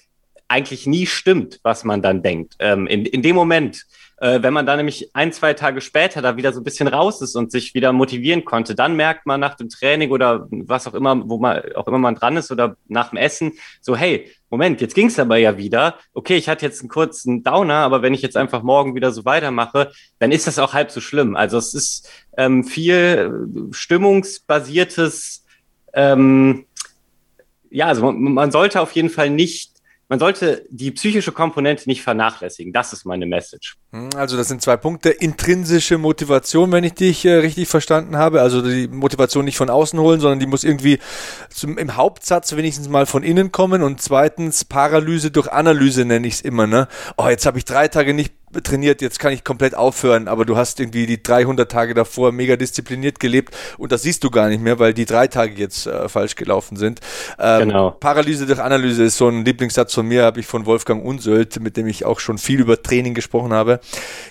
eigentlich nie stimmt, was man dann denkt. Ähm, in, in dem Moment, äh, wenn man dann nämlich ein, zwei Tage später da wieder so ein bisschen raus ist und sich wieder motivieren konnte, dann merkt man nach dem Training oder was auch immer, wo man auch immer man dran ist oder nach dem Essen, so, hey, Moment, jetzt ging es aber ja wieder. Okay, ich hatte jetzt einen kurzen Downer, aber wenn ich jetzt einfach morgen wieder so weitermache, dann ist das auch halb so schlimm. Also es ist ähm, viel stimmungsbasiertes, ähm, ja, also man, man sollte auf jeden Fall nicht man sollte die psychische Komponente nicht vernachlässigen. Das ist meine Message. Hm, also das sind zwei Punkte. Intrinsische Motivation, wenn ich dich äh, richtig verstanden habe. Also die Motivation nicht von außen holen, sondern die muss irgendwie zum, im Hauptsatz wenigstens mal von innen kommen. Und zweitens Paralyse durch Analyse nenne ich es immer. Ne? Oh, jetzt habe ich drei Tage nicht trainiert, jetzt kann ich komplett aufhören, aber du hast irgendwie die 300 Tage davor mega diszipliniert gelebt und das siehst du gar nicht mehr, weil die drei Tage jetzt äh, falsch gelaufen sind. Ähm, genau. Paralyse durch Analyse ist so ein Lieblingssatz von mir, habe ich von Wolfgang Unsöld, mit dem ich auch schon viel über Training gesprochen habe.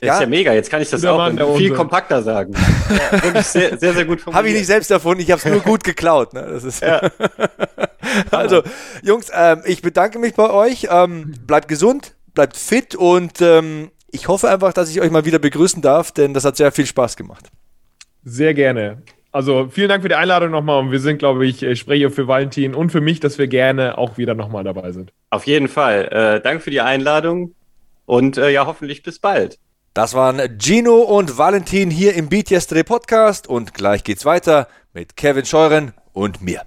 Ja, ist ja mega, jetzt kann ich das auch Mann, viel Unsöld. kompakter sagen. <laughs> ja, wirklich sehr, sehr, sehr gut Habe ich nicht selbst erfunden, ich habe es nur <laughs> gut geklaut. Ne? Das ist ja. <laughs> also, Jungs, ähm, ich bedanke mich bei euch. Ähm, bleibt gesund, bleibt fit und ähm, ich hoffe einfach, dass ich euch mal wieder begrüßen darf, denn das hat sehr viel Spaß gemacht. Sehr gerne. Also vielen Dank für die Einladung nochmal und wir sind, glaube ich, ich spreche für Valentin und für mich, dass wir gerne auch wieder nochmal dabei sind. Auf jeden Fall. Äh, danke für die Einladung und äh, ja, hoffentlich bis bald. Das waren Gino und Valentin hier im Beat Yesterday Podcast und gleich geht's weiter mit Kevin Scheuren und mir.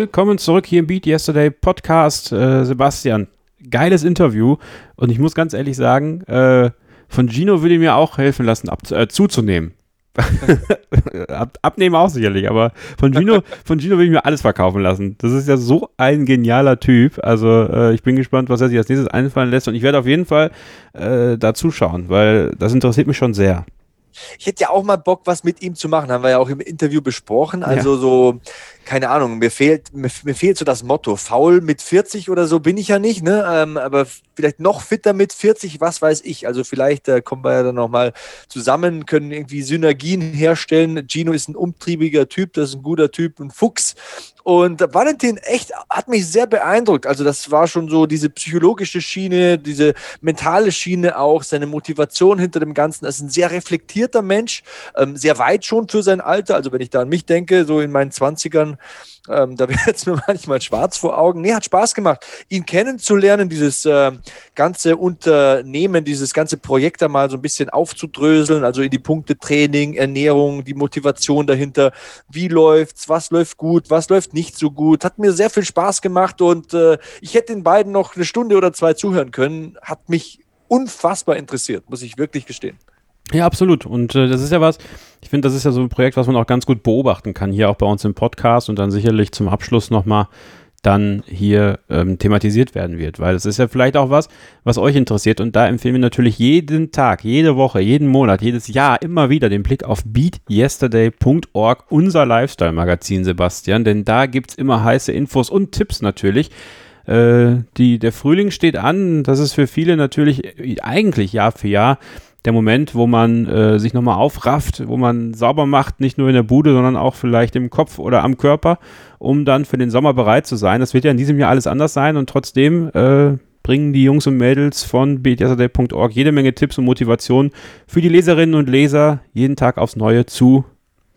Willkommen zurück hier im Beat Yesterday Podcast. Äh, Sebastian, geiles Interview. Und ich muss ganz ehrlich sagen, äh, von Gino würde ich mir auch helfen lassen, äh, zuzunehmen. <laughs> Ab, abnehmen auch sicherlich, aber von Gino, von Gino will ich mir alles verkaufen lassen. Das ist ja so ein genialer Typ. Also äh, ich bin gespannt, was er sich als nächstes einfallen lässt und ich werde auf jeden Fall äh, da zuschauen, weil das interessiert mich schon sehr. Ich hätte ja auch mal Bock, was mit ihm zu machen. Haben wir ja auch im Interview besprochen. Also ja. so, keine Ahnung, mir fehlt, mir, mir, fehlt so das Motto. Faul mit 40 oder so bin ich ja nicht, ne? Ähm, aber vielleicht noch fitter mit 40, was weiß ich. Also vielleicht äh, kommen wir ja dann nochmal zusammen, können irgendwie Synergien herstellen. Gino ist ein umtriebiger Typ, das ist ein guter Typ, ein Fuchs. Und Valentin echt hat mich sehr beeindruckt. Also das war schon so diese psychologische Schiene, diese mentale Schiene auch, seine Motivation hinter dem Ganzen. Er ist ein sehr reflektierter Mensch, ähm, sehr weit schon für sein Alter. Also wenn ich da an mich denke, so in meinen 20ern, ähm, da <laughs> wird es mir manchmal schwarz vor Augen. Nee, hat Spaß gemacht, ihn kennenzulernen, dieses äh, ganze Unternehmen, dieses ganze Projekt da mal so ein bisschen aufzudröseln, also in die Punkte Training, Ernährung, die Motivation dahinter. Wie läuft's? Was läuft gut? Was läuft nicht so gut? Hat mir sehr viel Spaß gemacht und äh, ich hätte den beiden noch eine Stunde oder zwei zuhören können. Hat mich unfassbar interessiert, muss ich wirklich gestehen. Ja, absolut. Und äh, das ist ja was, ich finde, das ist ja so ein Projekt, was man auch ganz gut beobachten kann, hier auch bei uns im Podcast und dann sicherlich zum Abschluss nochmal dann hier ähm, thematisiert werden wird, weil es ist ja vielleicht auch was, was euch interessiert. Und da empfehlen wir natürlich jeden Tag, jede Woche, jeden Monat, jedes Jahr immer wieder den Blick auf beatyesterday.org, unser Lifestyle-Magazin, Sebastian, denn da gibt es immer heiße Infos und Tipps natürlich. Äh, die, der Frühling steht an, das ist für viele natürlich eigentlich Jahr für Jahr der Moment, wo man äh, sich nochmal aufrafft, wo man sauber macht, nicht nur in der Bude, sondern auch vielleicht im Kopf oder am Körper, um dann für den Sommer bereit zu sein. Das wird ja in diesem Jahr alles anders sein und trotzdem äh, bringen die Jungs und Mädels von btsaday.org jede Menge Tipps und Motivationen für die Leserinnen und Leser jeden Tag aufs Neue zu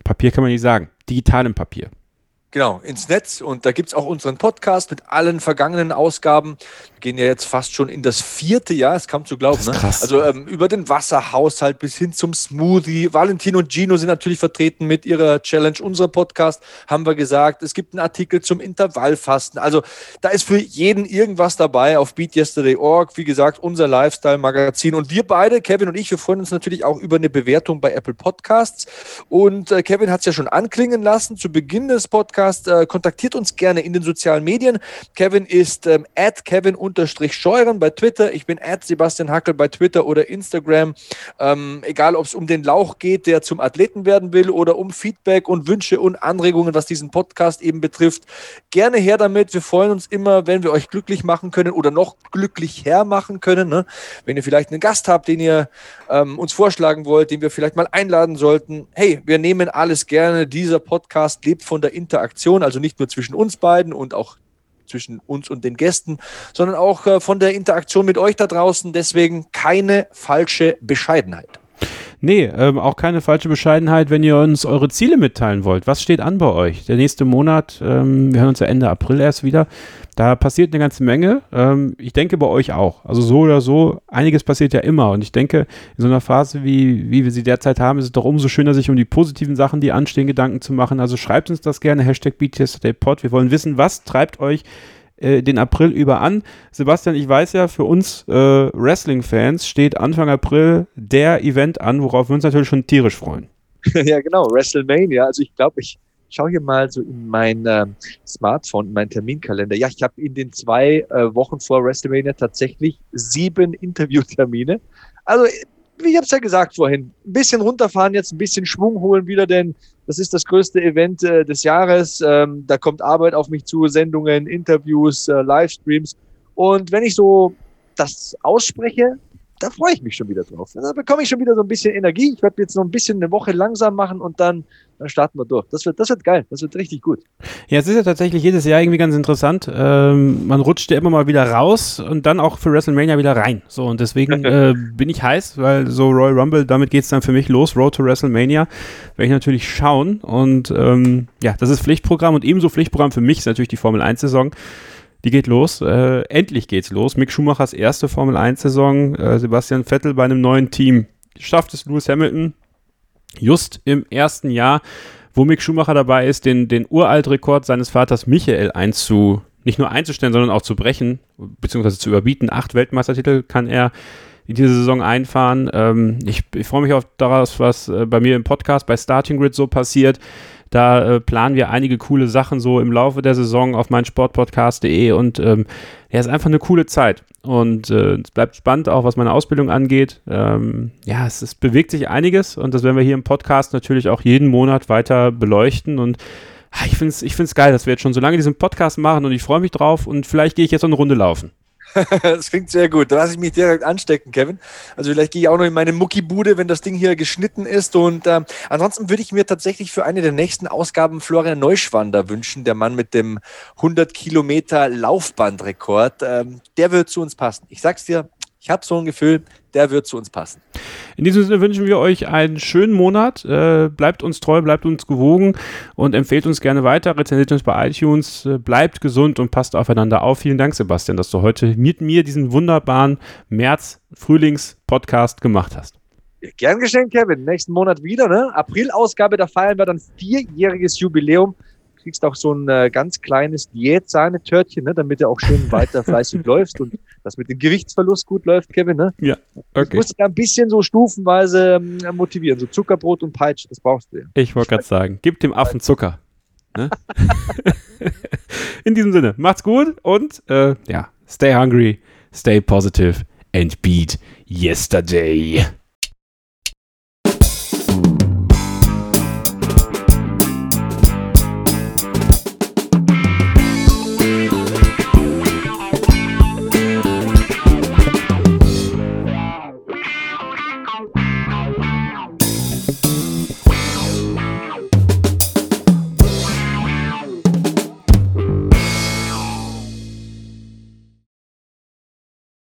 Papier kann man nicht sagen, digitalem Papier. Genau, ins Netz. Und da gibt es auch unseren Podcast mit allen vergangenen Ausgaben. Wir gehen ja jetzt fast schon in das vierte Jahr, es kam zu glauben. Ne? Also ähm, über den Wasserhaushalt bis hin zum Smoothie. Valentin und Gino sind natürlich vertreten mit ihrer Challenge. Unser Podcast haben wir gesagt. Es gibt einen Artikel zum Intervallfasten. Also da ist für jeden irgendwas dabei auf beatyesterday.org. Wie gesagt, unser Lifestyle-Magazin. Und wir beide, Kevin und ich, wir freuen uns natürlich auch über eine Bewertung bei Apple Podcasts. Und äh, Kevin hat es ja schon anklingen lassen zu Beginn des Podcasts Podcast. Äh, kontaktiert uns gerne in den sozialen Medien. Kevin ist ähm, at Kevin-Scheuren bei Twitter. Ich bin at Sebastian Hackel bei Twitter oder Instagram. Ähm, egal, ob es um den Lauch geht, der zum Athleten werden will oder um Feedback und Wünsche und Anregungen, was diesen Podcast eben betrifft. Gerne her damit. Wir freuen uns immer, wenn wir euch glücklich machen können oder noch glücklicher machen können. Ne? Wenn ihr vielleicht einen Gast habt, den ihr ähm, uns vorschlagen wollt, den wir vielleicht mal einladen sollten. Hey, wir nehmen alles gerne. Dieser Podcast lebt von der Interaktion, also nicht nur zwischen uns beiden und auch zwischen uns und den Gästen, sondern auch äh, von der Interaktion mit euch da draußen. Deswegen keine falsche Bescheidenheit. Nee, ähm, auch keine falsche Bescheidenheit, wenn ihr uns eure Ziele mitteilen wollt. Was steht an bei euch? Der nächste Monat, ähm, wir hören uns ja Ende April erst wieder. Da passiert eine ganze Menge. Ähm, ich denke bei euch auch. Also so oder so, einiges passiert ja immer. Und ich denke, in so einer Phase, wie, wie wir sie derzeit haben, ist es doch umso schöner, sich um die positiven Sachen, die anstehen, Gedanken zu machen. Also schreibt uns das gerne. Hashtag BTSDayPod. Wir wollen wissen, was treibt euch äh, den April über an. Sebastian, ich weiß ja, für uns äh, Wrestling-Fans steht Anfang April der Event an, worauf wir uns natürlich schon tierisch freuen. <laughs> ja, genau, WrestleMania. Also ich glaube, ich schaue hier mal so in mein äh, Smartphone, in meinen Terminkalender. Ja, ich habe in den zwei äh, Wochen vor WrestleMania tatsächlich sieben Interviewtermine. Also ich habe es ja gesagt vorhin, ein bisschen runterfahren jetzt, ein bisschen Schwung holen wieder, denn das ist das größte Event äh, des Jahres. Ähm, da kommt Arbeit auf mich zu, Sendungen, Interviews, äh, Livestreams. Und wenn ich so das ausspreche, da freue ich mich schon wieder drauf. Da bekomme ich schon wieder so ein bisschen Energie. Ich werde jetzt noch ein bisschen eine Woche langsam machen und dann, dann starten wir durch. Das wird, das wird geil. Das wird richtig gut. Ja, es ist ja tatsächlich jedes Jahr irgendwie ganz interessant. Ähm, man rutscht ja immer mal wieder raus und dann auch für WrestleMania wieder rein. So, und deswegen <laughs> äh, bin ich heiß, weil so Royal Rumble, damit geht es dann für mich los. Road to WrestleMania. Werde ich natürlich schauen. Und ähm, ja, das ist Pflichtprogramm und ebenso Pflichtprogramm für mich ist natürlich die Formel 1-Saison. Die geht los. Äh, endlich geht's los. Mick Schumachers erste Formel 1-Saison. Äh, Sebastian Vettel bei einem neuen Team. Schafft es Lewis Hamilton just im ersten Jahr, wo Mick Schumacher dabei ist, den, den Uraltrekord seines Vaters Michael einzu, nicht nur einzustellen, sondern auch zu brechen, beziehungsweise zu überbieten. Acht Weltmeistertitel kann er in diese Saison einfahren. Ähm, ich, ich freue mich auf daraus, was äh, bei mir im Podcast bei Starting Grid so passiert. Da äh, planen wir einige coole Sachen so im Laufe der Saison auf meinsportpodcast.de und ähm, ja, ist einfach eine coole Zeit. Und äh, es bleibt spannend, auch was meine Ausbildung angeht. Ähm, ja, es, es bewegt sich einiges und das werden wir hier im Podcast natürlich auch jeden Monat weiter beleuchten und ah, ich finde es ich find's geil, dass wir jetzt schon so lange diesen Podcast machen und ich freue mich drauf und vielleicht gehe ich jetzt noch eine Runde laufen. <laughs> das klingt sehr gut. Da lasse ich mich direkt anstecken, Kevin. Also vielleicht gehe ich auch noch in meine Muckibude, wenn das Ding hier geschnitten ist. Und ähm, ansonsten würde ich mir tatsächlich für eine der nächsten Ausgaben Florian Neuschwander wünschen, der Mann mit dem 100 Kilometer Laufbandrekord. Ähm, der wird zu uns passen. Ich sag's dir, ich habe so ein Gefühl, der wird zu uns passen. In diesem Sinne wünschen wir euch einen schönen Monat. Äh, bleibt uns treu, bleibt uns gewogen und empfehlt uns gerne weiter. Rezensiert uns bei iTunes. Äh, bleibt gesund und passt aufeinander auf. Vielen Dank, Sebastian, dass du heute mit mir diesen wunderbaren März-Frühlings-Podcast gemacht hast. Gern geschenkt, Kevin. Nächsten Monat wieder, ne? April-Ausgabe, da feiern wir dann vierjähriges Jubiläum kriegst auch so ein äh, ganz kleines Diät-Sahnetörtchen, ne, damit du auch schön weiter fleißig <laughs> läufst und das mit dem Gewichtsverlust gut läuft, Kevin. Ne? Ja, okay. Du musst dich ein bisschen so stufenweise äh, motivieren. So Zuckerbrot und Peitsche, das brauchst du ja. Ich wollte gerade sagen, gib dem Affen Zucker. Ne? <laughs> In diesem Sinne, macht's gut und äh, ja, stay hungry, stay positive and beat yesterday.